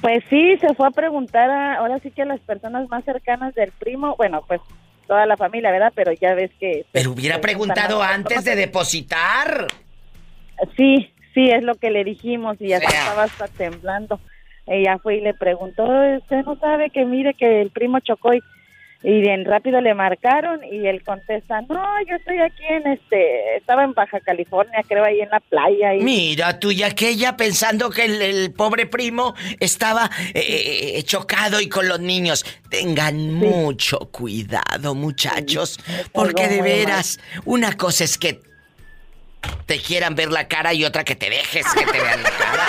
[SPEAKER 23] Pues sí, se fue a preguntar a, ahora sí que a las personas más cercanas del primo, bueno, pues toda la familia, ¿verdad? Pero ya ves que...
[SPEAKER 2] Pero hubiera preguntado antes de depositar.
[SPEAKER 23] Sí, sí, es lo que le dijimos y ya estaba hasta temblando. Ella fue y le preguntó, usted no sabe que mire que el primo chocó y, y bien rápido le marcaron y él contesta, no, yo estoy aquí en este, estaba en Baja California, creo ahí en la playa. Y...
[SPEAKER 2] Mira, tú y aquella pensando que el, el pobre primo estaba eh, eh, chocado y con los niños. Tengan mucho cuidado, muchachos, porque de
[SPEAKER 23] mal.
[SPEAKER 2] veras, una cosa es que te quieran ver la cara y otra que te dejes que te vean la cara.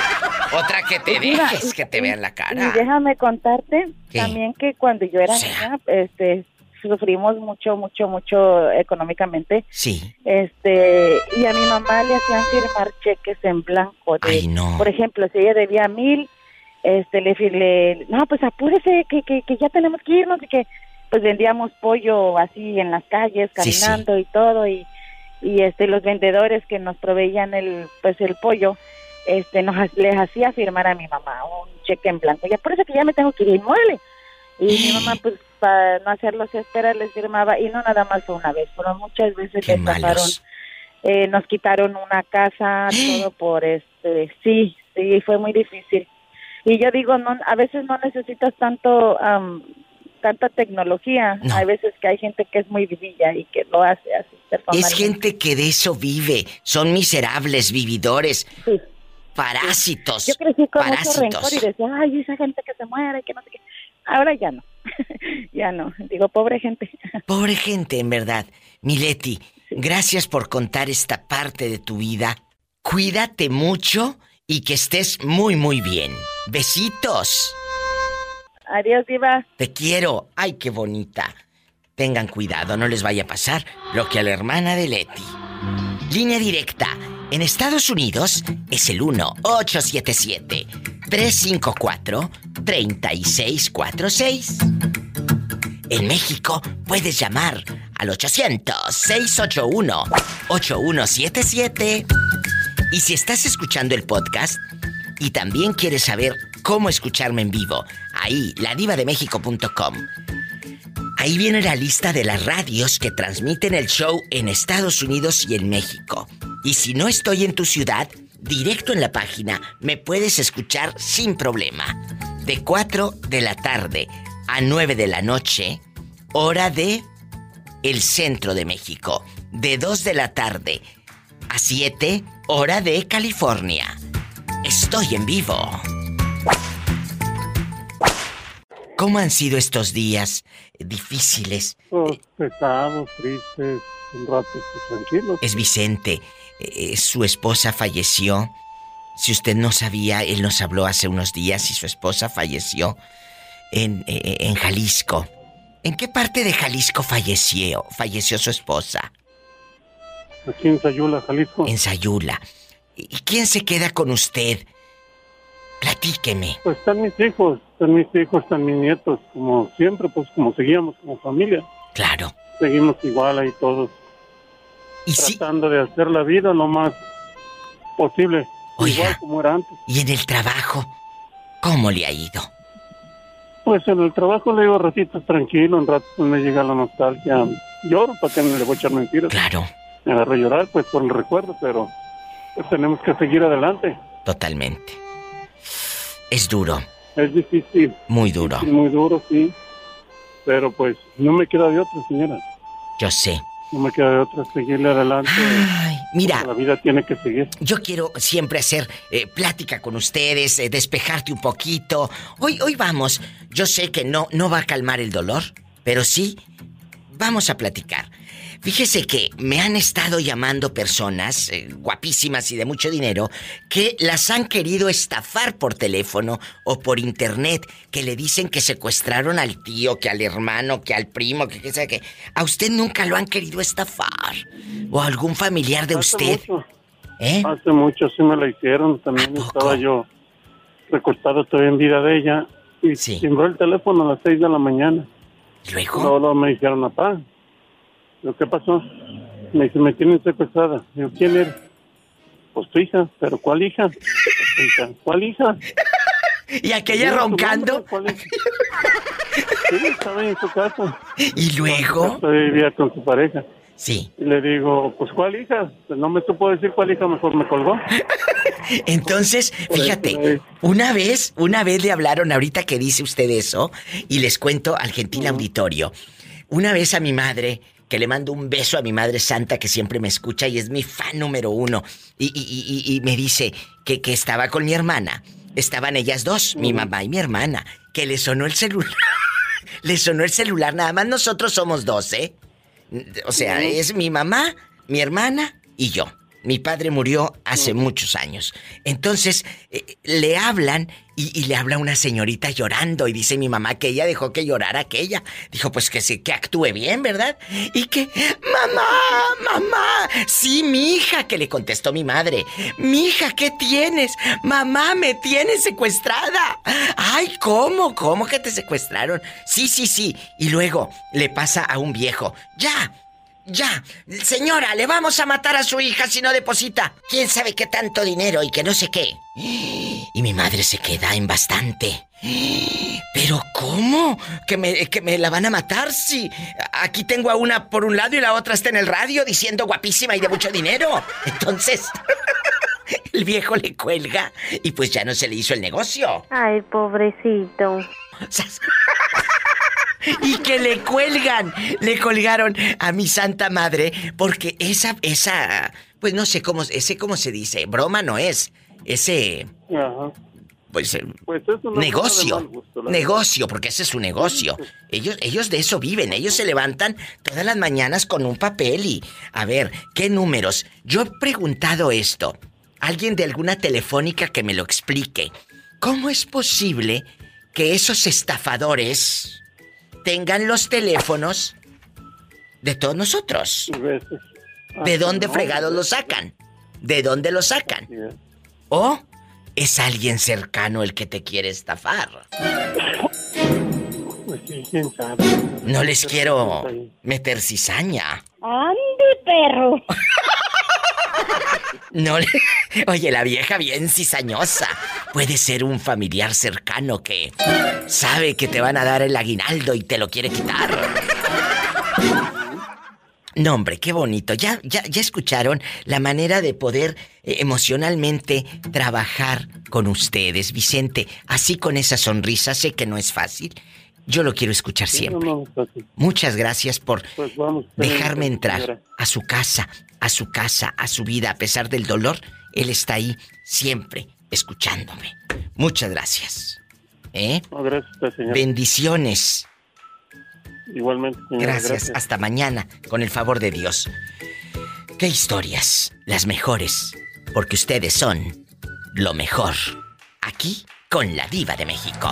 [SPEAKER 2] Otra que te
[SPEAKER 23] mira,
[SPEAKER 2] dejes que te vean la
[SPEAKER 23] Y
[SPEAKER 2] cara.
[SPEAKER 23] déjame contarte
[SPEAKER 2] ¿Qué?
[SPEAKER 23] también que cuando yo era niña, este, sufrimos mucho, mucho, mucho económicamente.
[SPEAKER 2] Sí.
[SPEAKER 23] Este, y a mi mamá le hacían firmar cheques en blanco. De,
[SPEAKER 2] Ay, no.
[SPEAKER 23] Por ejemplo, si ella debía mil, este, le, le no, pues apúrese, que, que, que ya tenemos que irnos y que, pues vendíamos pollo así en las calles,
[SPEAKER 2] Sí, sí.
[SPEAKER 23] caminando y todo, y, y este, los vendedores que nos proveían el, pues el pollo, este, nos, les hacía firmar a mi mamá un cheque en blanco. Ya por eso que ya me tengo que ir inmueble. Y mi mamá, pues, para no hacerlos esperar, les firmaba, y no nada más una vez, fueron muchas veces
[SPEAKER 2] Qué malos.
[SPEAKER 23] eh, nos quitaron una casa, todo por este, sí, sí, fue muy difícil. Y yo digo, no, a veces no necesitas tanto, am, tanta tecnología, hay veces que hay gente que es muy vivilla y que lo hace así.
[SPEAKER 2] Es gente que de eso vive. Son miserables, vividores. Parásitos.
[SPEAKER 23] Yo crecí con mucho rencor
[SPEAKER 2] parásitos.
[SPEAKER 23] y decía, ay, esa gente que se muere, que no sé qué. Ahora ya no, ya no. Digo, pobre gente.
[SPEAKER 2] Pobre gente, en verdad. Mileti, gracias por contar esta parte de tu vida. Cuídate mucho y que estés muy, muy bien. Besitos.
[SPEAKER 23] Adiós, Diva.
[SPEAKER 2] Te quiero. Ay, qué bonita. Tengan cuidado, no les vaya a pasar lo que a la hermana de Leti. Línea directa. En Estados Unidos es el 1-877-354-3646. En México puedes llamar al 800-681-8177. Y si estás escuchando el podcast y también quieres saber cómo escucharme en vivo, ahí, ladivademéxico.com. Ahí viene la lista de las radios que transmiten el show en Estados Unidos y en México. Y si no estoy en tu ciudad, directo en la página me puedes escuchar sin problema. De 4 de la tarde a 9 de la noche, hora de el centro de México. De 2 de la tarde a 7, hora de California. Estoy en vivo. ¿Cómo han sido estos días difíciles?
[SPEAKER 29] Pues, pesados, tristes, un rato pues, tranquilos.
[SPEAKER 2] Es Vicente. eh, su esposa falleció. Si usted no sabía, él nos habló hace unos días y su esposa falleció en, eh, en Jalisco. ¿En qué parte de Jalisco falleció? Falleció su esposa.
[SPEAKER 29] Aquí en Sayula, Jalisco.
[SPEAKER 2] En Sayula. ¿Y quién se queda con usted? Platíqueme.
[SPEAKER 29] Pues están mis hijos, están mis hijos, están mis nietos, como siempre, pues como seguíamos como familia.
[SPEAKER 2] Claro.
[SPEAKER 29] Seguimos igual ahí todos. tratando de hacer la vida lo más posible. Igual como era antes.
[SPEAKER 2] ¿Y en el trabajo? ¿Cómo le ha ido?
[SPEAKER 29] Pues en el trabajo le digo ratitos tranquilo, un rato pues, me llega la nostalgia. Lloro, para que no le voy a echar mentiras.
[SPEAKER 2] Claro.
[SPEAKER 29] Me agarro a llorar, pues por el recuerdo, pero pues, tenemos que seguir adelante.
[SPEAKER 2] Totalmente. Es duro,
[SPEAKER 29] Es difícil.
[SPEAKER 2] muy duro.
[SPEAKER 29] Muy duro, sí. Pero pues no me queda de otra, señora.
[SPEAKER 2] Yo sé.
[SPEAKER 29] No me queda de otra seguirle adelante.
[SPEAKER 2] mira.
[SPEAKER 29] La vida tiene que seguir.
[SPEAKER 2] Yo quiero siempre hacer eh, plática con ustedes, eh, despejarte un poquito. Hoy, hoy vamos. Yo sé que no, no va a calmar el dolor, pero sí vamos a platicar. Fíjese que me han estado llamando personas eh, guapísimas y de mucho dinero que las han querido estafar por teléfono o por internet, que le dicen que secuestraron al tío, que al hermano, que al primo, que qué sé qué. A usted nunca lo han querido estafar. O a algún familiar de
[SPEAKER 29] Hace
[SPEAKER 2] usted.
[SPEAKER 29] mucho.
[SPEAKER 2] ¿Eh?
[SPEAKER 29] Hace mucho sí me la hicieron. También estaba yo recostado todavía en vida de ella. Y timbró el teléfono a las 6 de la mañana.
[SPEAKER 2] ¿Y luego?
[SPEAKER 29] Luego me dijeron, papá, ¿lo qué pasó? Me dice, me tienen secuestrada. Digo, ¿quién eres? Pues tu hija. ¿Pero cuál hija? ¿Cuál hija?
[SPEAKER 2] ¿Y aquella roncando?
[SPEAKER 29] ¿cuál hija? Sí, estaba en su casa.
[SPEAKER 2] ¿Y luego?
[SPEAKER 29] Vivía con su pareja.
[SPEAKER 2] Sí.
[SPEAKER 29] Y le digo, pues ¿cuál hija? No me supo decir cuál hija, mejor me colgó.
[SPEAKER 2] Entonces, fíjate, una vez, una vez le hablaron ahorita que dice usted eso, y les cuento al gentil auditorio. Una vez a mi madre, que le mando un beso a mi madre santa que siempre me escucha y es mi fan número uno, y, y- y- me dice que, que estaba con mi hermana. Estaban ellas dos, mi mamá y mi hermana, que le sonó el celular. le sonó el celular, nada más nosotros somos dos, ¿eh? O sea, es mi mamá, mi hermana y yo. Mi padre murió hace muchos años. Entonces, eh, le hablan y, y le habla una señorita llorando y dice mi mamá que ella dejó que llorara aquella. Dijo, pues que, se, que actúe bien, ¿verdad? Y que, mamá, mamá, sí, mi hija, que le contestó mi madre. Mi hija, ¿qué tienes? Mamá, me tienes secuestrada. Ay, ¿cómo? ¿Cómo que te secuestraron? Sí, sí, sí. Y luego le pasa a un viejo. Ya, ya, señora, le vamos a matar a su hija si no deposita. ¿Quién sabe qué tanto dinero y que no sé qué? Y mi madre se queda en bastante. Pero ¿cómo? ¿Que me, que me la van a matar si aquí tengo a una por un lado y la otra está en el radio diciendo guapísima y de mucho dinero? Entonces, el viejo le cuelga y pues ya no se le hizo el negocio.
[SPEAKER 4] Ay, pobrecito.
[SPEAKER 2] y que le cuelgan, le colgaron a mi santa madre porque esa esa pues no sé cómo ese cómo se dice, broma no es, ese
[SPEAKER 29] Ajá.
[SPEAKER 2] pues, eh,
[SPEAKER 29] Pues eso no
[SPEAKER 2] negocio,
[SPEAKER 29] gusto,
[SPEAKER 2] negocio, porque ese es su negocio. Ellos ellos de eso viven, ellos se levantan todas las mañanas con un papel y a ver, ¿qué números? Yo he preguntado esto. Alguien de alguna telefónica que me lo explique. ¿Cómo es posible que esos estafadores tengan los teléfonos de todos nosotros. ¿De dónde fregados los sacan? ¿De dónde los sacan? ¿O es alguien cercano el que te quiere estafar?
[SPEAKER 29] Pues.
[SPEAKER 2] No les quiero meter cizaña.
[SPEAKER 27] ¡Ande, perro!
[SPEAKER 2] No le... Oye, la vieja bien cizañosa. Puede ser un familiar cercano que sabe que te van a dar el aguinaldo y te lo quiere quitar. No, hombre, qué bonito. Ya, ya, ya escucharon la manera de poder eh, emocionalmente trabajar con ustedes, Vicente. Así con esa sonrisa, sé que no es fácil. Yo lo quiero escuchar siempre. Muchas gracias por
[SPEAKER 29] Pues vamos.
[SPEAKER 2] dejarme entrar a su casa, a su casa, a su vida, a pesar del dolor. Él está ahí siempre escuchándome. Muchas gracias. ¿Eh?
[SPEAKER 29] No, gracias, señora.
[SPEAKER 2] Bendiciones.
[SPEAKER 29] Igualmente, señora.
[SPEAKER 2] Gracias. Hasta mañana, con el favor de Dios. ¿Qué historias? Las mejores. Porque ustedes son lo mejor. Aquí con la diva de México.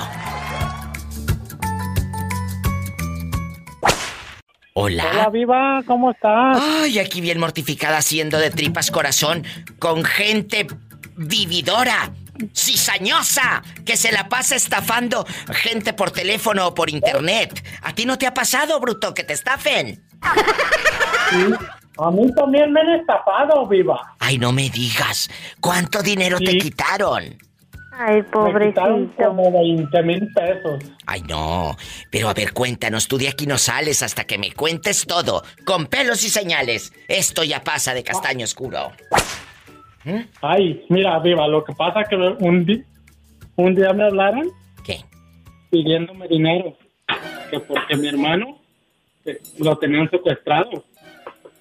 [SPEAKER 2] Hola.
[SPEAKER 30] Hola, Viva, ¿cómo estás?
[SPEAKER 2] Ay, aquí bien mortificada haciendo de tripas corazón con gente vividora, cizañosa, que se la pasa estafando gente por teléfono o por internet. ¿A ti no te ha pasado, bruto, que te estafen?
[SPEAKER 30] A mí también me han estafado, Viva.
[SPEAKER 2] Ay, no me digas. ¿Cuánto dinero te quitaron?
[SPEAKER 4] Ay, pobrecito.
[SPEAKER 30] como 20 mil pesos.
[SPEAKER 2] Ay, no. Pero a ver, cuéntanos, tú de aquí no sales hasta que me cuentes todo, con pelos y señales. Esto ya pasa de castaño oscuro.
[SPEAKER 30] Ay, mira, Viva, lo que pasa es que un día me hablaron.
[SPEAKER 2] ¿Qué?
[SPEAKER 30] Pidiéndome dinero. Que porque mi hermano eh, lo tenían secuestrado.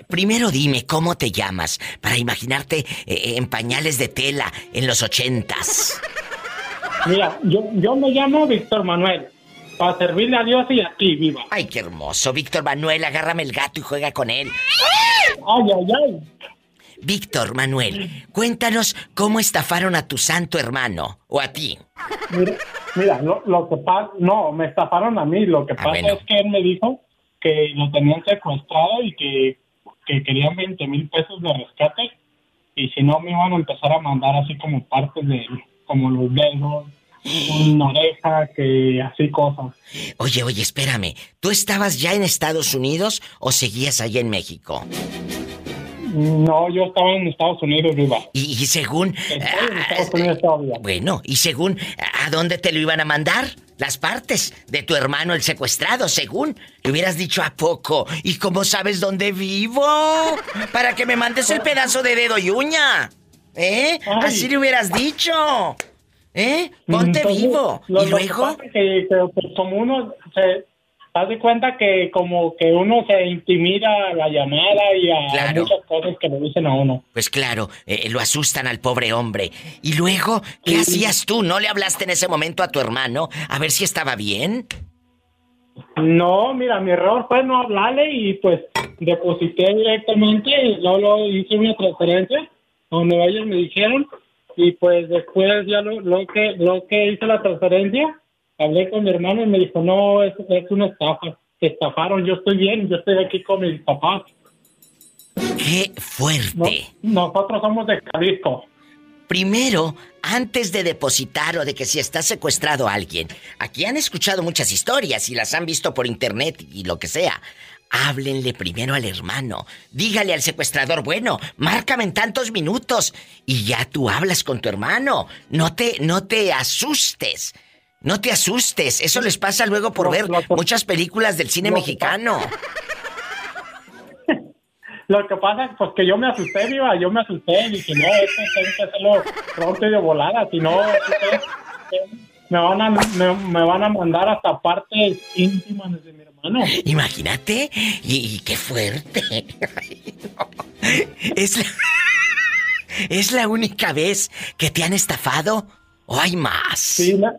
[SPEAKER 2] Primero dime cómo te llamas para imaginarte eh, en pañales de tela en los ochentas.
[SPEAKER 30] Mira, yo, yo me llamo Víctor Manuel. Para servirle a Dios y a ti, Viva.
[SPEAKER 2] Ay, qué hermoso. Víctor Manuel, agárrame el gato y juega con él.
[SPEAKER 30] Ay, ay, ay.
[SPEAKER 2] Víctor Manuel, cuéntanos cómo estafaron a tu santo hermano o a ti.
[SPEAKER 30] Mira, mira lo, lo que pasa, no, me estafaron a mí. Lo que pasa
[SPEAKER 2] bueno.
[SPEAKER 30] es que él me dijo que lo tenían secuestrado y que, que querían 20 mil pesos de rescate y si no me iban a empezar a mandar así como partes de como los dedos, una oreja, que así cosas.
[SPEAKER 2] Oye, oye, espérame. ¿Tú estabas ya en Estados Unidos o seguías allá en México?
[SPEAKER 30] No, yo estaba en Estados Unidos, viva.
[SPEAKER 2] Y, y según...
[SPEAKER 30] Estoy en Estados Unidos todavía.
[SPEAKER 2] Bueno, y según... ¿A dónde te lo iban a mandar? Las partes de tu hermano el secuestrado, según. Le hubieras dicho a poco. ¿Y cómo sabes dónde vivo? Para que me mandes el pedazo de dedo y uña. ¿Eh? Así le hubieras dicho. ¿Eh? Ponte
[SPEAKER 30] Entonces,
[SPEAKER 2] vivo.
[SPEAKER 30] lo-
[SPEAKER 2] y
[SPEAKER 30] lo
[SPEAKER 2] luego...
[SPEAKER 30] que que, pues, como uno se haz de cuenta que como que uno se intimida a la llamada y a
[SPEAKER 2] Claro.
[SPEAKER 30] muchas cosas que le dicen a uno.
[SPEAKER 2] Pues claro, eh, lo asustan al pobre hombre. Y luego, ¿qué hacías tú? ¿No le hablaste en ese momento a tu hermano a ver si estaba bien?
[SPEAKER 30] No, mira, mi error fue no hablarle y pues deposité directamente y luego hice una transferencia donde ellos me dijeron y pues después ya lo, lo que lo que hice la transferencia hablé con mi hermano y me dijo no es, es una estafa te estafaron yo estoy bien yo estoy aquí con mis papás
[SPEAKER 2] ¡Qué fuerte!
[SPEAKER 30] nosotros somos de Jalisco
[SPEAKER 2] Primero, antes de depositar o de que si está secuestrado alguien, aquí han escuchado muchas historias y las han visto por internet y lo que sea. Háblenle primero al hermano. Dígale al secuestrador, bueno, márcame en tantos minutos. Y ya tú hablas con tu hermano. No te, no te asustes. No te asustes. Eso les pasa luego por ver muchas películas del cine mexicano.
[SPEAKER 30] Lo que pasa es pues, que yo me asusté, viva, yo me asusté y dije, no, esto tengo que hacerlo pronto y de volada, si no, me van a me, me van a mandar hasta partes íntimas de mi hermano.
[SPEAKER 2] Imagínate. Y, y qué fuerte. Ay, no. Es la... ¿Es la única vez que te han estafado? ¿O hay más?
[SPEAKER 30] Sí, na-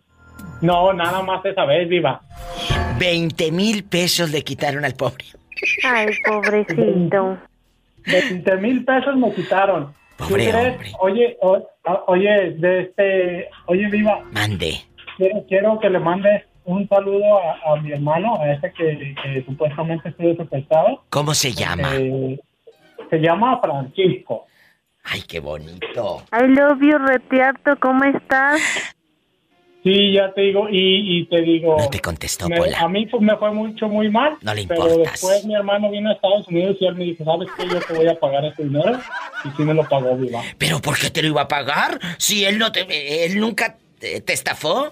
[SPEAKER 30] no, nada más esa vez, viva.
[SPEAKER 2] 20 mil pesos le quitaron al pobre.
[SPEAKER 4] Ay, pobrecito.
[SPEAKER 30] 20 mil pesos me quitaron. ¿Tú
[SPEAKER 2] Pobre hombre.
[SPEAKER 30] Oye, o- oye, de este, oye, viva,
[SPEAKER 2] Mande.
[SPEAKER 30] quiero, quiero que le mandes un saludo a, a mi hermano, a este que, que supuestamente estuvo secuestrado.
[SPEAKER 2] ¿Cómo se llama?
[SPEAKER 30] Eh, se llama Francisco.
[SPEAKER 2] Ay, qué bonito.
[SPEAKER 4] I love you, Retiarto, ¿cómo estás?
[SPEAKER 30] Sí, ya te digo, y, y te digo...
[SPEAKER 2] No te contestó,
[SPEAKER 30] me-
[SPEAKER 2] Pola.
[SPEAKER 30] A mí pues, me fue mucho, muy mal.
[SPEAKER 2] No le
[SPEAKER 30] Pero
[SPEAKER 2] importas.
[SPEAKER 30] después mi hermano vino a Estados Unidos y él me dijo, ¿sabes qué? Yo te voy a pagar ese dinero. Y sí me lo pagó, viva.
[SPEAKER 2] ¿Pero por qué te lo iba a pagar? Si él no te... ¿Él nunca te, te estafó?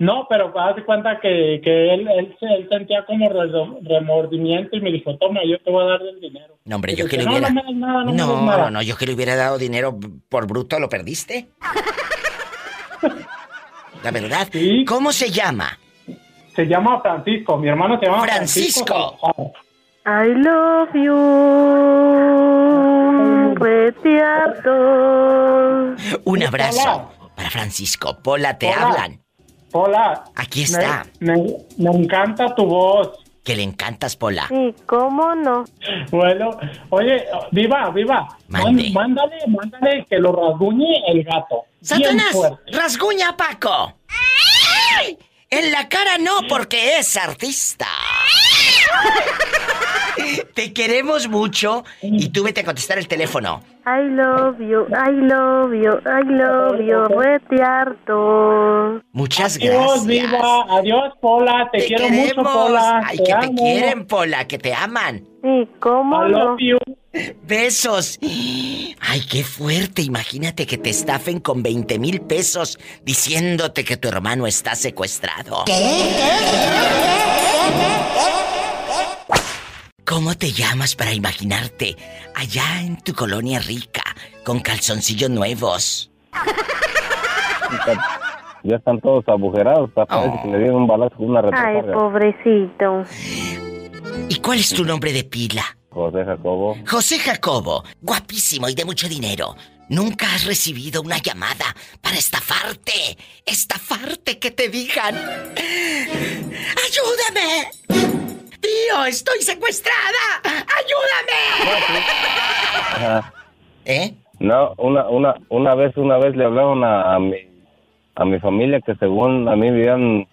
[SPEAKER 30] No, pero haz de cuenta que, que él, él, se- él sentía como re- remordimiento y me dijo, toma, yo te voy a dar el dinero.
[SPEAKER 2] No, hombre,
[SPEAKER 30] Y
[SPEAKER 2] yo que le
[SPEAKER 30] no,
[SPEAKER 2] hubiera...
[SPEAKER 30] No, nada, no,
[SPEAKER 2] No,
[SPEAKER 30] nada.
[SPEAKER 2] no, no, yo que le hubiera dado dinero por bruto, ¿lo perdiste? La verdad. ¿Cómo se llama?
[SPEAKER 30] Se llama Francisco, mi hermano se llama
[SPEAKER 2] Francisco.
[SPEAKER 30] Salazar.
[SPEAKER 4] I love you.
[SPEAKER 2] Un abrazo para Francisco. Pola, te
[SPEAKER 30] Hola.
[SPEAKER 2] hablan.
[SPEAKER 30] Hola.
[SPEAKER 2] Aquí está.
[SPEAKER 30] Me, me- me encanta tu voz.
[SPEAKER 2] Que le encantas, Pola.
[SPEAKER 4] Sí, ¿cómo no?
[SPEAKER 30] Bueno, oye, viva, viva.
[SPEAKER 2] Mande.
[SPEAKER 30] Man- mándale, mándale que lo rasguñe el gato. Bien
[SPEAKER 2] ¡Satanás!
[SPEAKER 30] fuerte.
[SPEAKER 2] ¡Rasguña a Paco! ¡Ay! En la cara no, porque es artista. Te queremos mucho y tú vete a contestar el teléfono.
[SPEAKER 4] I love you, I love you, I love you, Retiarto.
[SPEAKER 2] Muchas
[SPEAKER 30] Adiós,
[SPEAKER 2] gracias.
[SPEAKER 30] viva. Adiós, Pola. Te, quiero mucho,
[SPEAKER 2] queremos.
[SPEAKER 30] Pola.
[SPEAKER 2] Ay,
[SPEAKER 30] te
[SPEAKER 2] que te quieren, Pola, que te aman.
[SPEAKER 4] Sí, ¿cómo
[SPEAKER 30] I
[SPEAKER 4] no?
[SPEAKER 30] love you.
[SPEAKER 2] Besos. Ay, qué fuerte. Imagínate que te estafen con 20 mil pesos diciéndote que tu hermano está secuestrado. ¿Cómo te llamas para imaginarte allá en tu colonia rica con calzoncillos nuevos?
[SPEAKER 31] Ya están todos agujerados, parece que le dieron un balazo con una
[SPEAKER 4] Ay,
[SPEAKER 31] retrocarga.
[SPEAKER 4] pobrecito.
[SPEAKER 2] ¿Y cuál es tu nombre de pila?
[SPEAKER 31] José Jacobo.
[SPEAKER 2] José Jacobo, guapísimo y de mucho dinero. Nunca has recibido una llamada para estafarte. Estafarte, que te digan. ¡Ayúdame! ¡Tío, estoy secuestrada! ¡Ayúdame! ¿Eh?
[SPEAKER 31] No, una, una, una vez, una vez le hablaron a, a mi, a mi familia que según a mí me habían,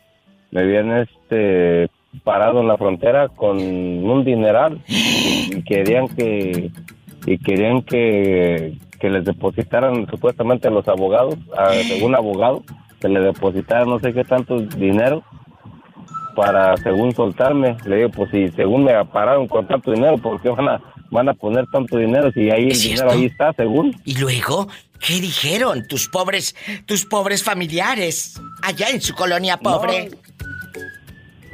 [SPEAKER 31] me habían este parado en la frontera con un dineral y querían que y querían que que les depositaran supuestamente a los abogados, a, según abogado, que le depositaran no sé qué tanto dinero para según soltarme. Le digo, pues si según me pararon con tanto dinero, ¿por qué van a, van a poner tanto dinero si ahí el
[SPEAKER 2] ¿Es
[SPEAKER 31] dinero ahí está, según?
[SPEAKER 2] Y luego, ¿qué dijeron tus pobres, tus pobres familiares allá en su colonia pobre?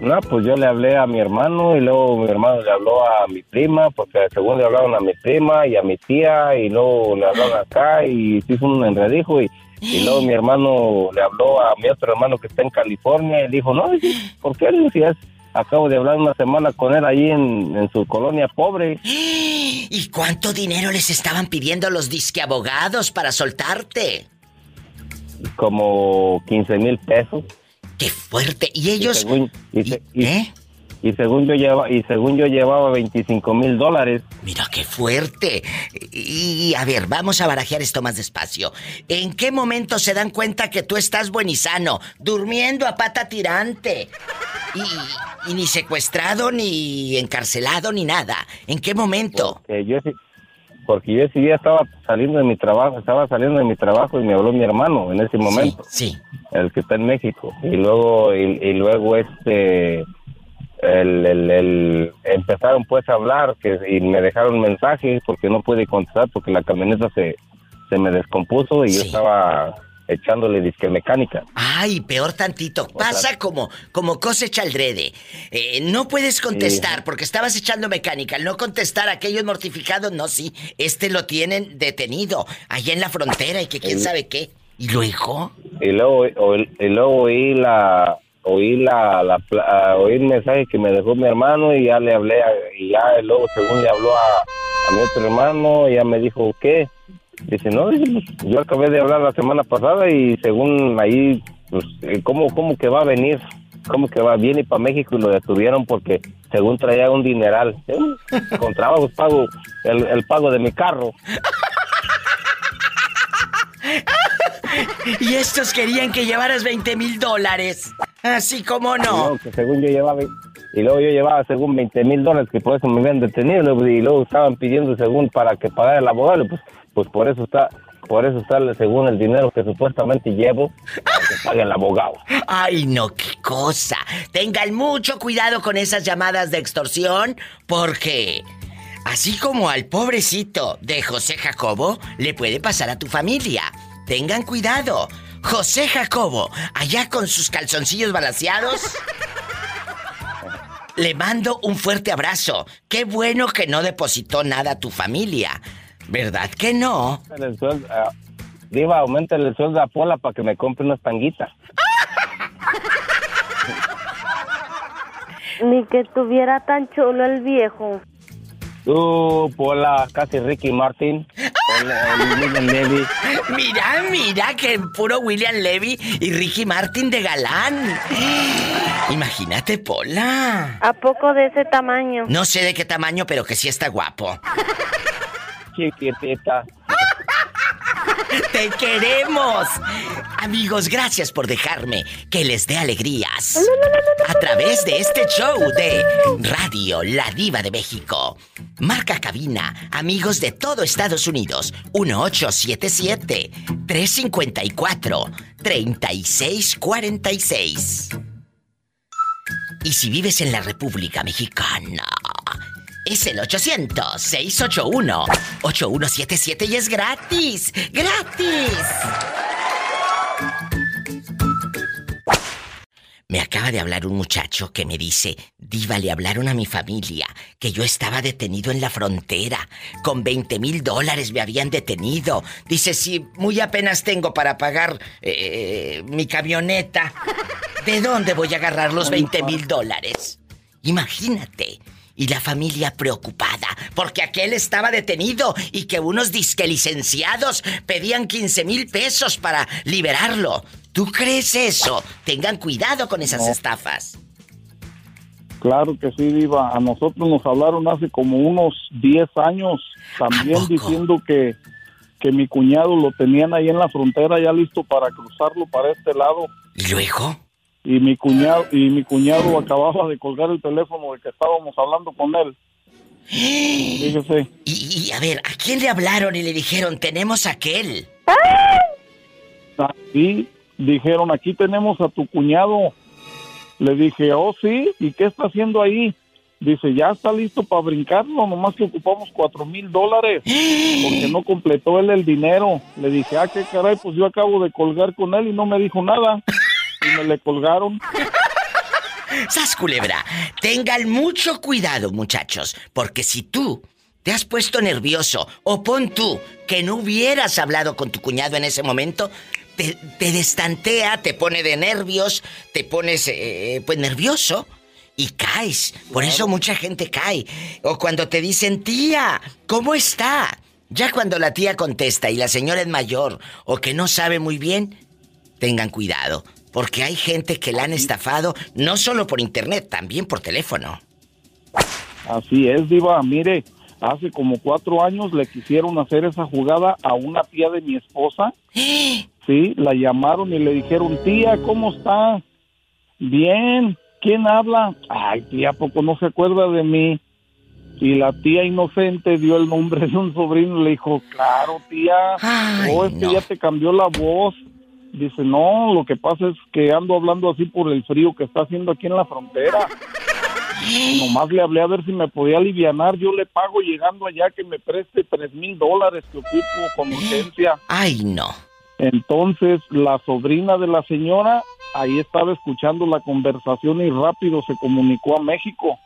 [SPEAKER 31] No, pues yo le hablé a mi hermano y luego mi hermano le habló a mi prima, porque según le hablaron a mi prima y a mi tía y luego le hablaron acá y se hizo un enredijo y, y luego mi hermano le habló a mi otro hermano que está en California y dijo, no, ¿por qué? "Es- acabo de hablar una semana con él ahí en, en su colonia pobre.
[SPEAKER 2] ¿Y cuánto dinero les estaban pidiendo los disque abogados para soltarte?
[SPEAKER 31] como 15 mil pesos.
[SPEAKER 2] ¡Qué fuerte! ¿Y ellos?
[SPEAKER 31] Y según, y se- y- y según yo lleva, y según yo llevaba 25 mil dólares.
[SPEAKER 2] Mira qué fuerte. Y, a ver, vamos a barajear esto más despacio. ¿En qué momento se dan cuenta que tú estás buen y sano, durmiendo a pata tirante? Y, y ni secuestrado, ni encarcelado, ni nada. ¿En qué momento?
[SPEAKER 31] Porque yo, ese- porque yo ese día estaba saliendo de mi trabajo, estaba saliendo de mi trabajo y me habló mi hermano en ese momento.
[SPEAKER 2] Sí.
[SPEAKER 31] El que está en México. Y luego, y, y luego este, el, el, el- empezaron pues a hablar que, y me dejaron mensajes porque no pude contestar porque la camioneta se, se me descompuso y yo estaba echándole disque mecánica.
[SPEAKER 2] Ay, peor tantito. Pasa como, como cosecha al drede. Eh, no puedes contestar porque estabas echando mecánica. Al no contestar, aquellos mortificados, no, sí. Este lo tienen detenido allá en la frontera y que quién sabe qué. ¿Y luego?
[SPEAKER 31] y luego y luego oí la oí la, la ah, oí el mensaje que me dejó mi hermano y ya le hablé y ya luego según le habló a, a mi otro hermano ya me dijo qué dice no pues, yo acabé de hablar la semana pasada y según ahí pues eh, cómo cómo que va a venir cómo que va viene para México y lo detuvieron porque según traía un dineral Eh, con pago el, el pago de mi carro
[SPEAKER 2] Y estos querían que llevaras 20 mil dólares. Así como no.
[SPEAKER 31] que según yo llevaba y luego yo llevaba según 20 mil dólares que por eso me habían detenido y luego estaban pidiendo según para que pagara el abogado pues pues por eso está por eso está según el dinero que supuestamente llevo para que pague el abogado
[SPEAKER 2] Ay, no, qué cosa. Tengan mucho cuidado con esas llamadas de extorsión porque así como al pobrecito de José Jacobo, le puede pasar a tu familia. Tengan cuidado. José Jacobo, allá con sus calzoncillos balanceados. Le mando un fuerte abrazo. Qué bueno que no depositó nada a tu familia. ¿Verdad que no?
[SPEAKER 31] Aumentale el sueldo, ah, Diva, aumentale el sueldo a Pola para que me compre unas tanguitas.
[SPEAKER 4] Ni que estuviera tan chulo el viejo.
[SPEAKER 31] Tú, Pola, casi Ricky Martin. Hola, William Levy.
[SPEAKER 2] Mira, mira, que puro William Levy y Ricky Martin de galán. Imagínate, Pola.
[SPEAKER 4] ¿A poco de ese tamaño?
[SPEAKER 2] No sé de qué tamaño, pero que sí está guapo.
[SPEAKER 31] Chiquitita.
[SPEAKER 2] ¡Te queremos! Amigos, gracias por dejarme que les dé alegrías. A través de este show de Radio La Diva de México. Marca cabina, amigos de todo Estados Unidos. 1877-354-3646. Y si vives en la República Mexicana, es el 800-681-8177 y es gratis. ¡Gratis! Me acaba de hablar un muchacho que me dice, Diva, le hablaron a mi familia que yo estaba detenido en la frontera. Con 20 mil dólares me habían detenido. Dice, si muy apenas tengo para pagar eh, mi camioneta, ¿de dónde voy a agarrar los 20 mil dólares? Imagínate. Y la familia preocupada porque aquel estaba detenido y que unos disque licenciados pedían 15 mil pesos para liberarlo. ¿Tú crees eso? Tengan cuidado con esas
[SPEAKER 22] No.
[SPEAKER 2] estafas.
[SPEAKER 22] Claro que sí, Diva. A nosotros nos hablaron hace como unos 10 años también diciendo que, que mi cuñado lo tenían ahí en la frontera ya listo para cruzarlo para este lado.
[SPEAKER 2] ¿Y luego?
[SPEAKER 22] Y mi cuñado y mi cuñado acababa de colgar el teléfono de que estábamos hablando con él.
[SPEAKER 32] Fíjese.
[SPEAKER 2] Y, y, a ver, ¿a quién le hablaron y le dijeron, tenemos aquel?
[SPEAKER 32] Sí, dijeron, aquí tenemos a tu cuñado. Le dije, oh sí, ¿y qué está haciendo ahí? Dice, ya está listo para brincarlo, nomás que ocupamos cuatro mil dólares, porque no completó él el dinero. Le dije, ah, qué caray, pues yo acabo de colgar con él y no me dijo nada. Y me le colgaron.
[SPEAKER 2] ¡Sas culebra! Tengan mucho cuidado, muchachos, porque si tú te has puesto nervioso o pon tú que no hubieras hablado con tu cuñado en ese momento, te, te destantea, te pone de nervios, te pones eh, pues nervioso y caes. Por eso mucha gente cae. O cuando te dicen, tía, ¿cómo está? Ya cuando la tía contesta y la señora es mayor o que no sabe muy bien, tengan cuidado. Porque hay gente que la han estafado no solo por internet, también por teléfono.
[SPEAKER 32] Así es, Diva. Mire, hace como cuatro años le quisieron hacer esa jugada a una tía de mi esposa. Sí, la llamaron y le dijeron, tía, ¿cómo está? Bien. ¿Quién habla? Ay, tía, ¿a poco no se acuerda de mí? Y la tía inocente dio el nombre de un sobrino y le dijo, claro, tía, oh, es que ya te cambió la voz. Dice, no, lo que pasa es que ando hablando así por el frío que está haciendo aquí en la frontera. Nomás le hablé a ver si me podía alivianar. Yo le pago llegando allá que me preste tres mil dólares que ocupo con urgencia.
[SPEAKER 2] Ay, no.
[SPEAKER 32] Entonces, la sobrina de la señora ahí estaba escuchando la conversación y rápido se comunicó a México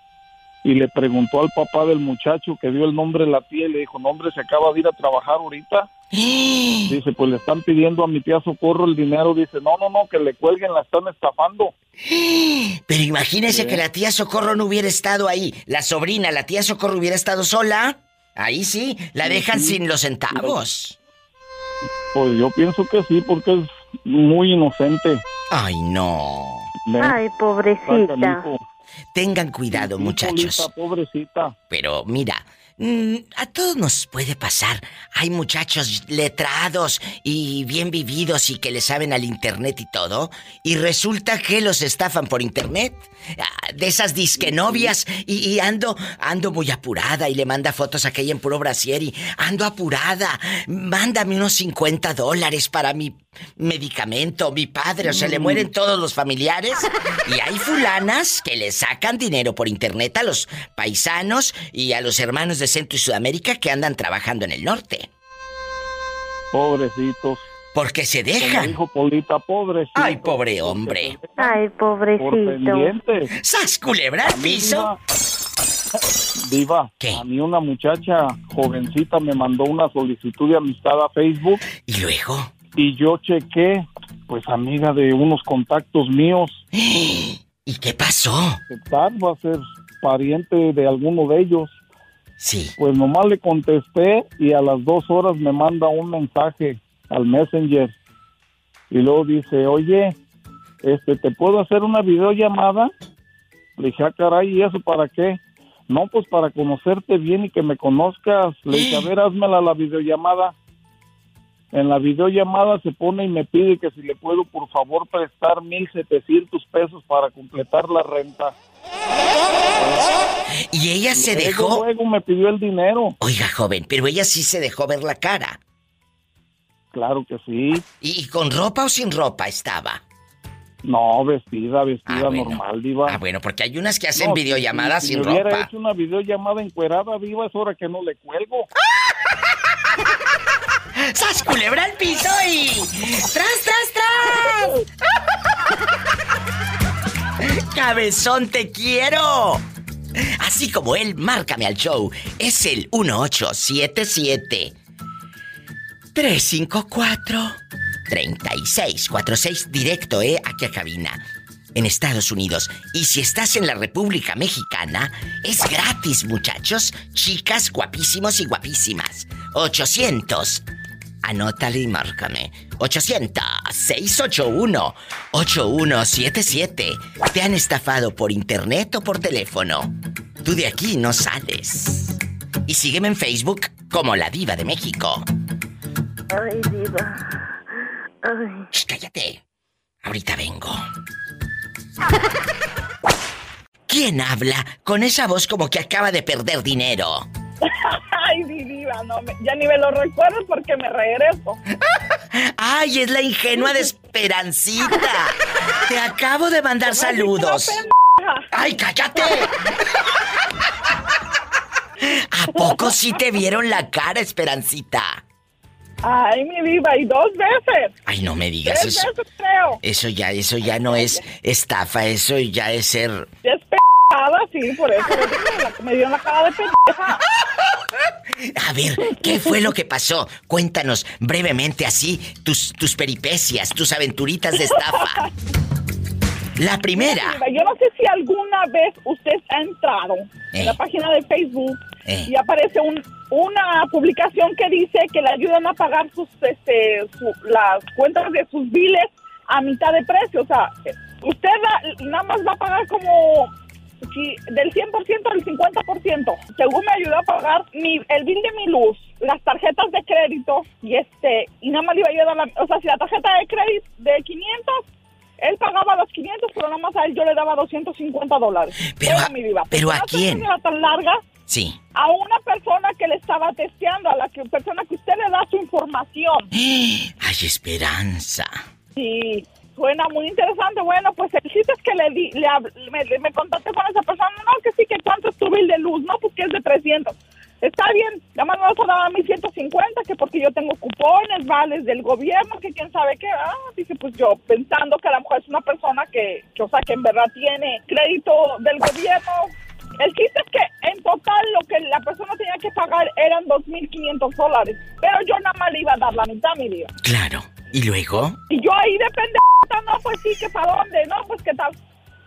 [SPEAKER 32] y le preguntó al papá del muchacho que dio el nombre de la tía y le dijo, no hombre, se acaba de ir a trabajar ahorita. Dice, pues le están pidiendo a mi tía Socorro el dinero. Dice, no, no, no, que le cuelguen, la están estafando.
[SPEAKER 2] Pero imagínese que la tía Socorro no hubiera estado ahí. La sobrina, la tía Socorro hubiera estado sola. Ahí sí, la dejan sin los centavos.
[SPEAKER 32] Pues yo pienso que sí, porque es muy inocente.
[SPEAKER 2] Ay, no.
[SPEAKER 4] Ay, pobrecita.
[SPEAKER 2] Tengan cuidado, muchachos.
[SPEAKER 32] Pobrecita.
[SPEAKER 2] Pero mira, mm, a todos nos puede pasar. Hay muchachos letrados y bien vividos y que le saben al internet y todo. Y resulta que los estafan por internet. Ah, De esas disquenovias. Y, y ando, ando muy apurada y le manda fotos a aquella en puro brasier y ando apurada. Mándame unos 50 dólares para mi medicamento, mi padre, o se le mueren todos los familiares. Y hay fulanas que le sacan dinero por internet a los paisanos y a los hermanos de Centro y Sudamérica que andan trabajando en el norte.
[SPEAKER 32] Pobrecitos.
[SPEAKER 2] Porque se
[SPEAKER 32] Como
[SPEAKER 2] dejan.
[SPEAKER 32] dijo Polita, pobrecito.
[SPEAKER 2] Ay, pobre hombre.
[SPEAKER 4] Ay, pobrecito.
[SPEAKER 2] ¡Sas, culebra al piso!
[SPEAKER 32] Diva, a mí una muchacha jovencita me mandó una solicitud de amistad a Facebook.
[SPEAKER 2] ¿Y luego?
[SPEAKER 32] Y yo chequé, pues amiga de unos contactos míos.
[SPEAKER 2] ¿Y qué pasó?
[SPEAKER 32] ¿Qué tal? Va a ser pariente de alguno de ellos.
[SPEAKER 2] Sí.
[SPEAKER 32] Pues nomás le contesté y a las dos horas me manda un mensaje al Messenger. Y luego dice, oye, este, ¿te puedo hacer una videollamada? Le dije, ah, caray, ¿y eso para qué? No, pues para conocerte bien y que me conozcas. Le dije, a ver, házmela la videollamada. En la videollamada se pone y me pide que si le puedo, por favor, prestar 1,700 pesos para completar la renta.
[SPEAKER 2] ¿Y ella se
[SPEAKER 32] Luego,
[SPEAKER 2] dejó?
[SPEAKER 32] Luego me pidió el dinero.
[SPEAKER 2] Oiga, joven, pero ella sí se dejó ver la cara.
[SPEAKER 32] Claro que sí.
[SPEAKER 2] ¿Y, con ropa o sin ropa estaba?
[SPEAKER 32] No, vestida, vestida
[SPEAKER 2] Ah, bueno.
[SPEAKER 32] normal, diva.
[SPEAKER 2] Ah, bueno, porque hay unas que hacen
[SPEAKER 32] No, si-
[SPEAKER 2] videollamadas
[SPEAKER 32] si,
[SPEAKER 2] sin
[SPEAKER 32] me hubiera
[SPEAKER 2] ropa.
[SPEAKER 32] hecho una videollamada encuerada, viva, es hora que no le cuelgo.
[SPEAKER 2] ¡Sas culebra al piso y. ¡Tras, tras, tras! ¡Cabezón, te quiero! Así como él, márcame al show. Es el 1877 354 3646 directo, ¿eh? Aquí a cabina. En Estados Unidos. Y si estás en la República Mexicana, es gratis, muchachos. Chicas guapísimos y guapísimas. 800. Anótale y márcame. 800-681-8177. ¿Te han estafado por internet o por teléfono? Tú de aquí no sales. Y sígueme en Facebook como La Diva de México.
[SPEAKER 4] Ay, diva. Ay.
[SPEAKER 2] Shh, cállate. Ahorita vengo. ¿Quién habla con esa voz como que acaba de perder dinero?
[SPEAKER 33] Ay, diva, no, me- ya ni me lo recuerdo porque me regreso.
[SPEAKER 2] Ay, es la ingenua de Esperancita. Te acabo de mandar saludos. Ay, cállate. ¿A poco sí te vieron la cara, Esperancita?
[SPEAKER 33] Ay, mi diva, y dos veces.
[SPEAKER 2] Ay, no me digas
[SPEAKER 33] Tres
[SPEAKER 2] eso.
[SPEAKER 33] veces creo.
[SPEAKER 2] Eso ya, eso ya no es estafa, eso ya es ser.
[SPEAKER 33] Es pendejada, sí, por eso me dio la cara de pendeja.
[SPEAKER 2] A ver, ¿qué fue lo que pasó? Cuéntanos brevemente así tus, tus peripecias, tus aventuritas de estafa. La primera.
[SPEAKER 33] Yo no sé si alguna vez usted ha entrado
[SPEAKER 2] Eh.
[SPEAKER 33] en la página de Facebook
[SPEAKER 2] Eh.
[SPEAKER 33] y aparece un, una publicación que dice que le ayudan a pagar sus este, su- las cuentas de sus biles a mitad de precio. O sea, usted va- nada más va a pagar como si del 100% al 50%. Según me ayudó a pagar mi, el bill de mi luz, las tarjetas de crédito y este y nada más le iba a ayudar a la- o sea, si la tarjeta de crédito de 500 él pagaba los 500, pero nada más a él yo le daba 250 dólares.
[SPEAKER 2] Pero
[SPEAKER 33] Era
[SPEAKER 2] a-
[SPEAKER 33] mi diva.
[SPEAKER 2] pero ¿a quién?
[SPEAKER 33] persona tan larga
[SPEAKER 2] Sí.
[SPEAKER 33] a una persona que le estaba testeando, a la que, persona que usted le da su información.
[SPEAKER 2] Ay, Esperanza.
[SPEAKER 33] Sí, suena muy interesante. Bueno, pues el chiste es que le di, le, me, me contacté con esa persona. No, que sí, que cuánto es tu bill de luz. No, pues que es de 300. Está bien, nada más me vas a dar a mí 150, que porque yo tengo cupones, vales del gobierno, que quién sabe qué. Ah, dice, pues yo pensando que a lo mejor es una persona que, que, o sea, que en verdad tiene crédito del gobierno. El chiste es que en total lo que la persona tenía que pagar eran 2.500 dólares. Pero yo nada más le iba a dar la mitad, mi vida.
[SPEAKER 2] Claro. ¿Y luego?
[SPEAKER 33] Y yo ahí depende, no, pues sí, que para dónde, no, pues qué tal.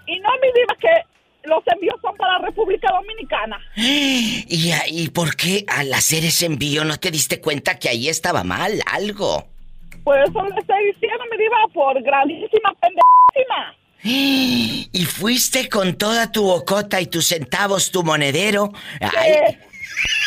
[SPEAKER 33] Y no me digas que los envíos son para República Dominicana.
[SPEAKER 2] ¿Y, y por qué al hacer ese envío no te diste cuenta que ahí estaba mal algo?
[SPEAKER 33] Por eso le estoy diciendo, mi diva, por grandísima pendejísima.
[SPEAKER 2] Y fuiste con toda tu bocota y tus centavos, tu monedero. Ay,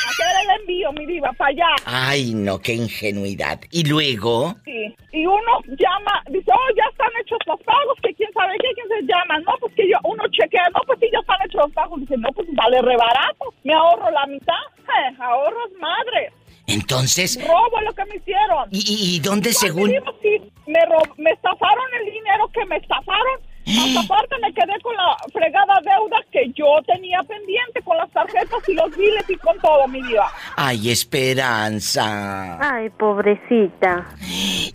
[SPEAKER 33] Hacer el envío, mi diva, para allá.
[SPEAKER 2] ay, no, qué ingenuidad. ¿Y luego?
[SPEAKER 33] Sí. Y uno llama, dice, oh, ya están hechos los pagos, que quién sabe qué, quién se llama. No, pues que yo, uno chequea, no, pues sí, ya están hechos los pagos. Dice, no, pues vale rebarato. Me ahorro la mitad. Eh, ahorros madre.
[SPEAKER 2] Entonces,
[SPEAKER 33] Robo lo que me hicieron.
[SPEAKER 2] ¿y, dónde
[SPEAKER 33] Pues,
[SPEAKER 2] según?
[SPEAKER 33] diva, sí, me, me estafaron el dinero que me estafaron. Más aparte me quedé con la fregada deuda que yo tenía pendiente con las tarjetas y los biles y con todo, mi vida.
[SPEAKER 2] Ay, Esperanza.
[SPEAKER 4] Ay, pobrecita.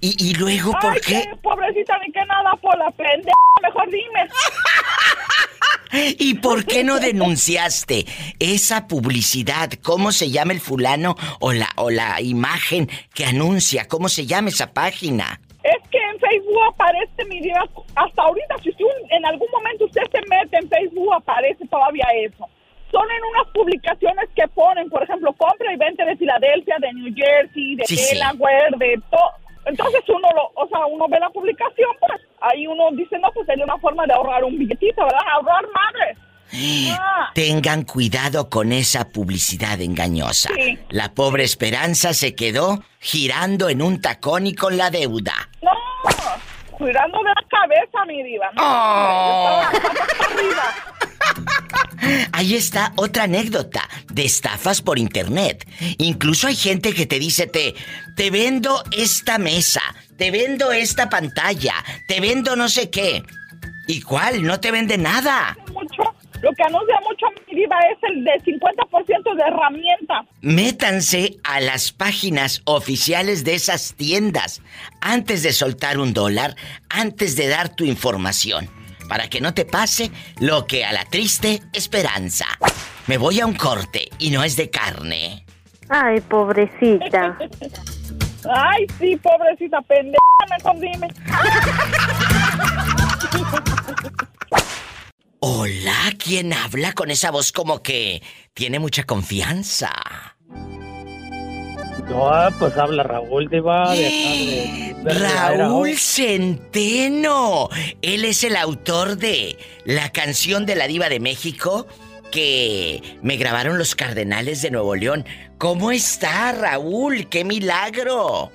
[SPEAKER 2] ¿Y, y luego por
[SPEAKER 33] Ay,
[SPEAKER 2] qué?
[SPEAKER 33] qué pobrecita ni que nada por la pendeja, mejor dime.
[SPEAKER 2] ¿Y por qué no denunciaste esa publicidad? ¿Cómo se llama el fulano o la, o la imagen que anuncia? ¿Cómo se llama esa página?
[SPEAKER 33] Facebook aparece mi vida, hasta ahorita, si usted en algún momento usted se mete en Facebook, aparece todavía eso. Son en unas publicaciones que ponen, por ejemplo, compra y venta de Filadelfia, de New Jersey, de
[SPEAKER 2] Sí, sí.
[SPEAKER 33] Delaware, de todo. Entonces uno lo, o sea, uno ve la publicación, pues ahí uno dice, no, pues hay una forma de ahorrar un billetito, ¿verdad? Ahorrar madre.
[SPEAKER 2] Tengan cuidado con esa publicidad engañosa.
[SPEAKER 33] Sí.
[SPEAKER 2] La pobre Esperanza se quedó girando en un tacón y con la deuda.
[SPEAKER 33] No, cuidando de la cabeza, mi diva. No,
[SPEAKER 2] Oh. Ahí está otra anécdota de estafas por internet. Incluso hay gente que te dice, te, te vendo esta mesa, te vendo esta pantalla, te vendo no sé qué. ¿Y cuál? No te vende nada.
[SPEAKER 33] Lo que anuncia mucho mi diva es el de 50% de herramientas.
[SPEAKER 2] Métanse a las páginas oficiales de esas tiendas antes de soltar un dólar, antes de dar tu información, para que no te pase lo que a la triste esperanza. Me voy a un corte y no es de carne.
[SPEAKER 4] Ay, pobrecita.
[SPEAKER 33] Ay, sí, pobrecita pendeja, mejor dime.
[SPEAKER 2] Hola, ¿quién habla con esa voz como que tiene mucha confianza?
[SPEAKER 28] No, pues habla Raúl Diva de acá de- de
[SPEAKER 2] Raúl Centeno. Él es el autor de la canción de la diva de México que me grabaron los Cardenales de Nuevo León. ¿Cómo está Raúl? ¡Qué milagro!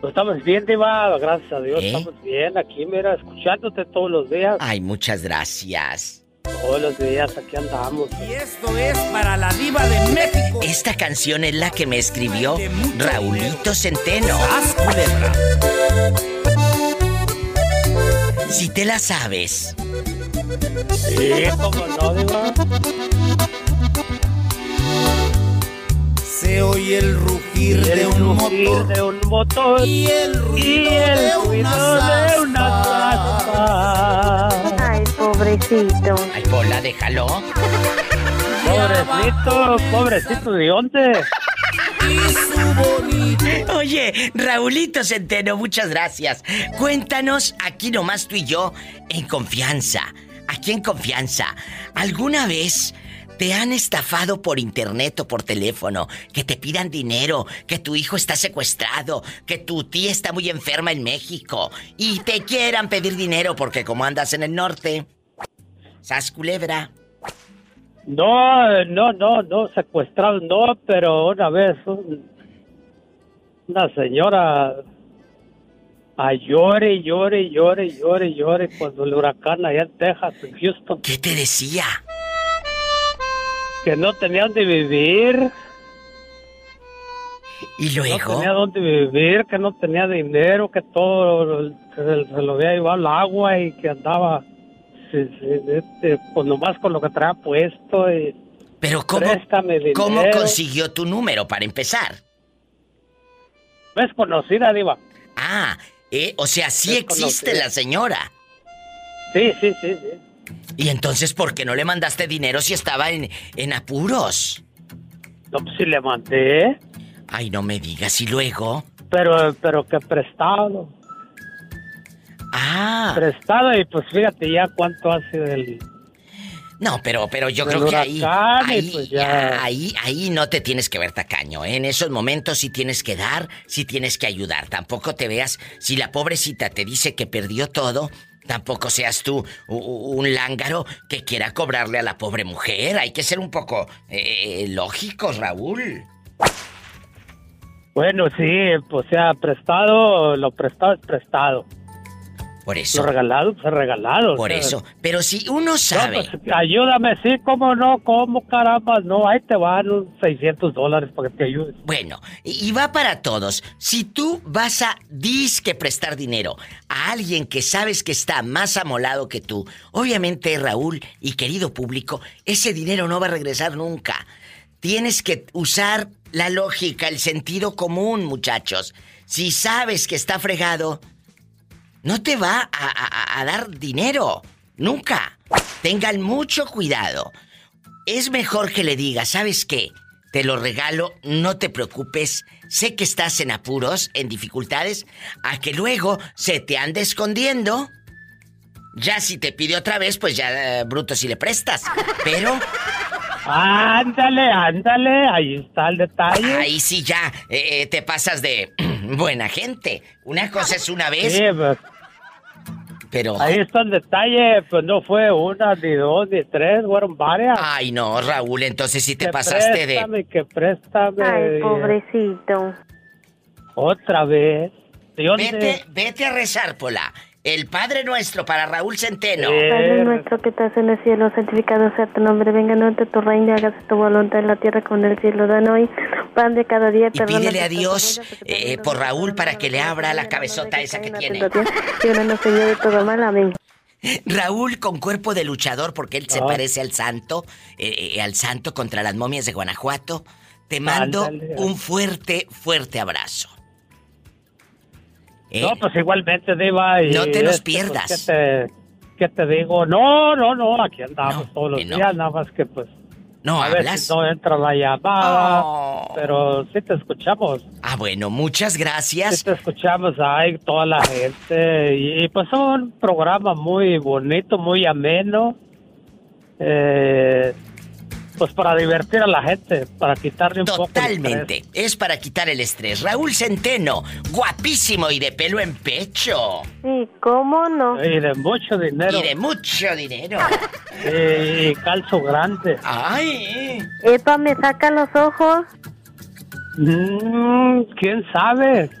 [SPEAKER 28] Pues estamos bien, Diva, gracias a Dios,
[SPEAKER 2] ¿Eh?
[SPEAKER 28] estamos bien aquí, mira, escuchándote todos los días.
[SPEAKER 2] Ay, muchas gracias.
[SPEAKER 28] Todos los días aquí andamos.
[SPEAKER 17] Y esto es para la diva de México.
[SPEAKER 2] Esta canción es la que me escribió Raulito Centeno. Si te la sabes.
[SPEAKER 28] Sí, como no, diva.
[SPEAKER 17] Se oye el rugir de un motor.
[SPEAKER 28] de un motor
[SPEAKER 17] y el ruido,
[SPEAKER 28] y el
[SPEAKER 17] de,
[SPEAKER 28] ruido de una aspas.
[SPEAKER 4] Ay, pobrecito.
[SPEAKER 2] Ay, Pola, déjalo.
[SPEAKER 28] Pobrecito, pobrecito de dónde.
[SPEAKER 2] Oye, Raulito Centeno, muchas gracias. Cuéntanos, aquí nomás tú y yo, en confianza. Aquí en confianza. ¿Alguna vez te han estafado por internet o por teléfono? Que te pidan dinero, que tu hijo está secuestrado, que tu tía está muy enferma en México y te quieran pedir dinero porque como andas en el norte. ¿Sas culebra?
[SPEAKER 28] No, no, no, no, secuestrado no, pero una vez un- una señora a llore, llore, llore, llore, llore cuando el huracán allá en Texas, en Houston.
[SPEAKER 2] ¿Qué te decía?
[SPEAKER 28] Que no tenía dónde vivir.
[SPEAKER 2] ¿Y
[SPEAKER 28] No
[SPEAKER 2] luego?
[SPEAKER 28] tenía dónde vivir, que no tenía dinero, que todo que se, lo había llevado el agua y que andaba este, pues nomás con lo que traía puesto y
[SPEAKER 2] Pero ¿cómo. ¿cómo consiguió tu número para empezar?
[SPEAKER 28] Es conocida, Diva.
[SPEAKER 2] Ah, eh, o sea, sí
[SPEAKER 28] Es
[SPEAKER 2] existe
[SPEAKER 28] conocida.
[SPEAKER 2] la señora.
[SPEAKER 28] Sí, sí, sí, sí.
[SPEAKER 2] ¿Y entonces por qué no le mandaste dinero si estaba en, en apuros?
[SPEAKER 28] No, pues sí le mandé,
[SPEAKER 2] Ay, no me digas, ¿y luego?
[SPEAKER 28] pero, pero que prestado.
[SPEAKER 2] Ah.
[SPEAKER 28] Prestado y pues fíjate ya cuánto hace del...
[SPEAKER 2] No, pero, pero yo creo que ahí,
[SPEAKER 28] pues
[SPEAKER 2] ya. ahí, ahí no te tienes que ver tacaño. ¿eh? En esos momentos sí tienes que dar, sí tienes que ayudar. Tampoco te veas, si la pobrecita te dice que perdió todo, tampoco seas tú un lángaro que quiera cobrarle a la pobre mujer. Hay que ser un poco eh, lógicos, Raúl.
[SPEAKER 28] Bueno, sí, pues sea prestado, lo prestado es prestado.
[SPEAKER 2] Por eso.
[SPEAKER 28] Lo regalado, pues es regalado.
[SPEAKER 2] Por eso. Pero si uno sabe.
[SPEAKER 28] No, pues, ayúdame, sí, cómo no, cómo caramba, no, ahí te van unos 600 dólares para que te ayude.
[SPEAKER 2] Bueno, y va para todos. Si tú vas a disque prestar dinero a alguien que sabes que está más amolado que tú, obviamente Raúl y querido público, ese dinero no va a regresar nunca. Tienes que usar la lógica, el sentido común, muchachos. Si sabes que está fregado, no te va a, a- a dar dinero. Nunca. Tengan mucho cuidado. Es mejor que le digas, ¿sabes qué? Te lo regalo, no te preocupes. Sé que estás en apuros, en dificultades, a que luego se te ande escondiendo. Ya si te pide otra vez, pues ya, eh, bruto, si le prestas. Pero
[SPEAKER 28] Ándale, ándale, ahí está el detalle.
[SPEAKER 2] ahí sí ya eh, eh, te pasas de buena gente. Una cosa es una vez,
[SPEAKER 28] Sí, pues,
[SPEAKER 2] pero...
[SPEAKER 28] ahí está el detalle, pues no fue una, ni dos, ni tres, fueron varias.
[SPEAKER 2] Ay, no, Raúl, entonces sí te
[SPEAKER 28] Que
[SPEAKER 2] pasaste de...
[SPEAKER 28] préstame, que préstame.
[SPEAKER 4] Ay, pobrecito.
[SPEAKER 28] Otra vez. ¿De dónde?
[SPEAKER 2] Vete, vete a rezar, Pola. El Padre Nuestro para Raúl Centeno.
[SPEAKER 4] Padre nuestro que estás en el cielo, santificado sea tu nombre, venga a tu reino, hágase tu voluntad en la tierra como en el cielo. Dan hoy pan de cada día,
[SPEAKER 2] Y pídele a Dios eh, por Raúl para que le abra la cabezota esa que tiene.
[SPEAKER 4] de todo mal. Amén.
[SPEAKER 2] Raúl con cuerpo de luchador porque él se
[SPEAKER 28] Ah.
[SPEAKER 2] parece al santo, eh, eh, al santo contra las momias de Guanajuato. Te mando
[SPEAKER 28] Ándale.
[SPEAKER 2] un fuerte, fuerte abrazo. ¿Eh?
[SPEAKER 28] No, pues igualmente, Diva. Y
[SPEAKER 2] No te los
[SPEAKER 28] este, pues,
[SPEAKER 2] pierdas.
[SPEAKER 28] ¿qué, te, qué te digo? No, no, no, aquí andamos todos los
[SPEAKER 2] no.
[SPEAKER 28] días, nada más que pues...
[SPEAKER 2] No
[SPEAKER 28] a ver
[SPEAKER 2] hablas.
[SPEAKER 28] si no entra la llamada,
[SPEAKER 2] Oh.
[SPEAKER 28] pero sí te escuchamos.
[SPEAKER 2] Ah, bueno, muchas
[SPEAKER 28] Sí
[SPEAKER 2] gracias.
[SPEAKER 28] te escuchamos ahí, toda la gente. Y, y, pues es un programa muy bonito, muy ameno. Eh, pues para divertir a la gente, para quitarle un poco el
[SPEAKER 2] Totalmente. Es para quitar el estrés. Raúl Centeno, guapísimo y de pelo en pecho.
[SPEAKER 4] Sí, ¿cómo no?
[SPEAKER 28] Y de mucho dinero.
[SPEAKER 2] Y de mucho dinero.
[SPEAKER 28] Y, y calzo grande.
[SPEAKER 2] Ay.
[SPEAKER 4] Epa, me saca los ojos.
[SPEAKER 28] Mm, ¿Quién sabe?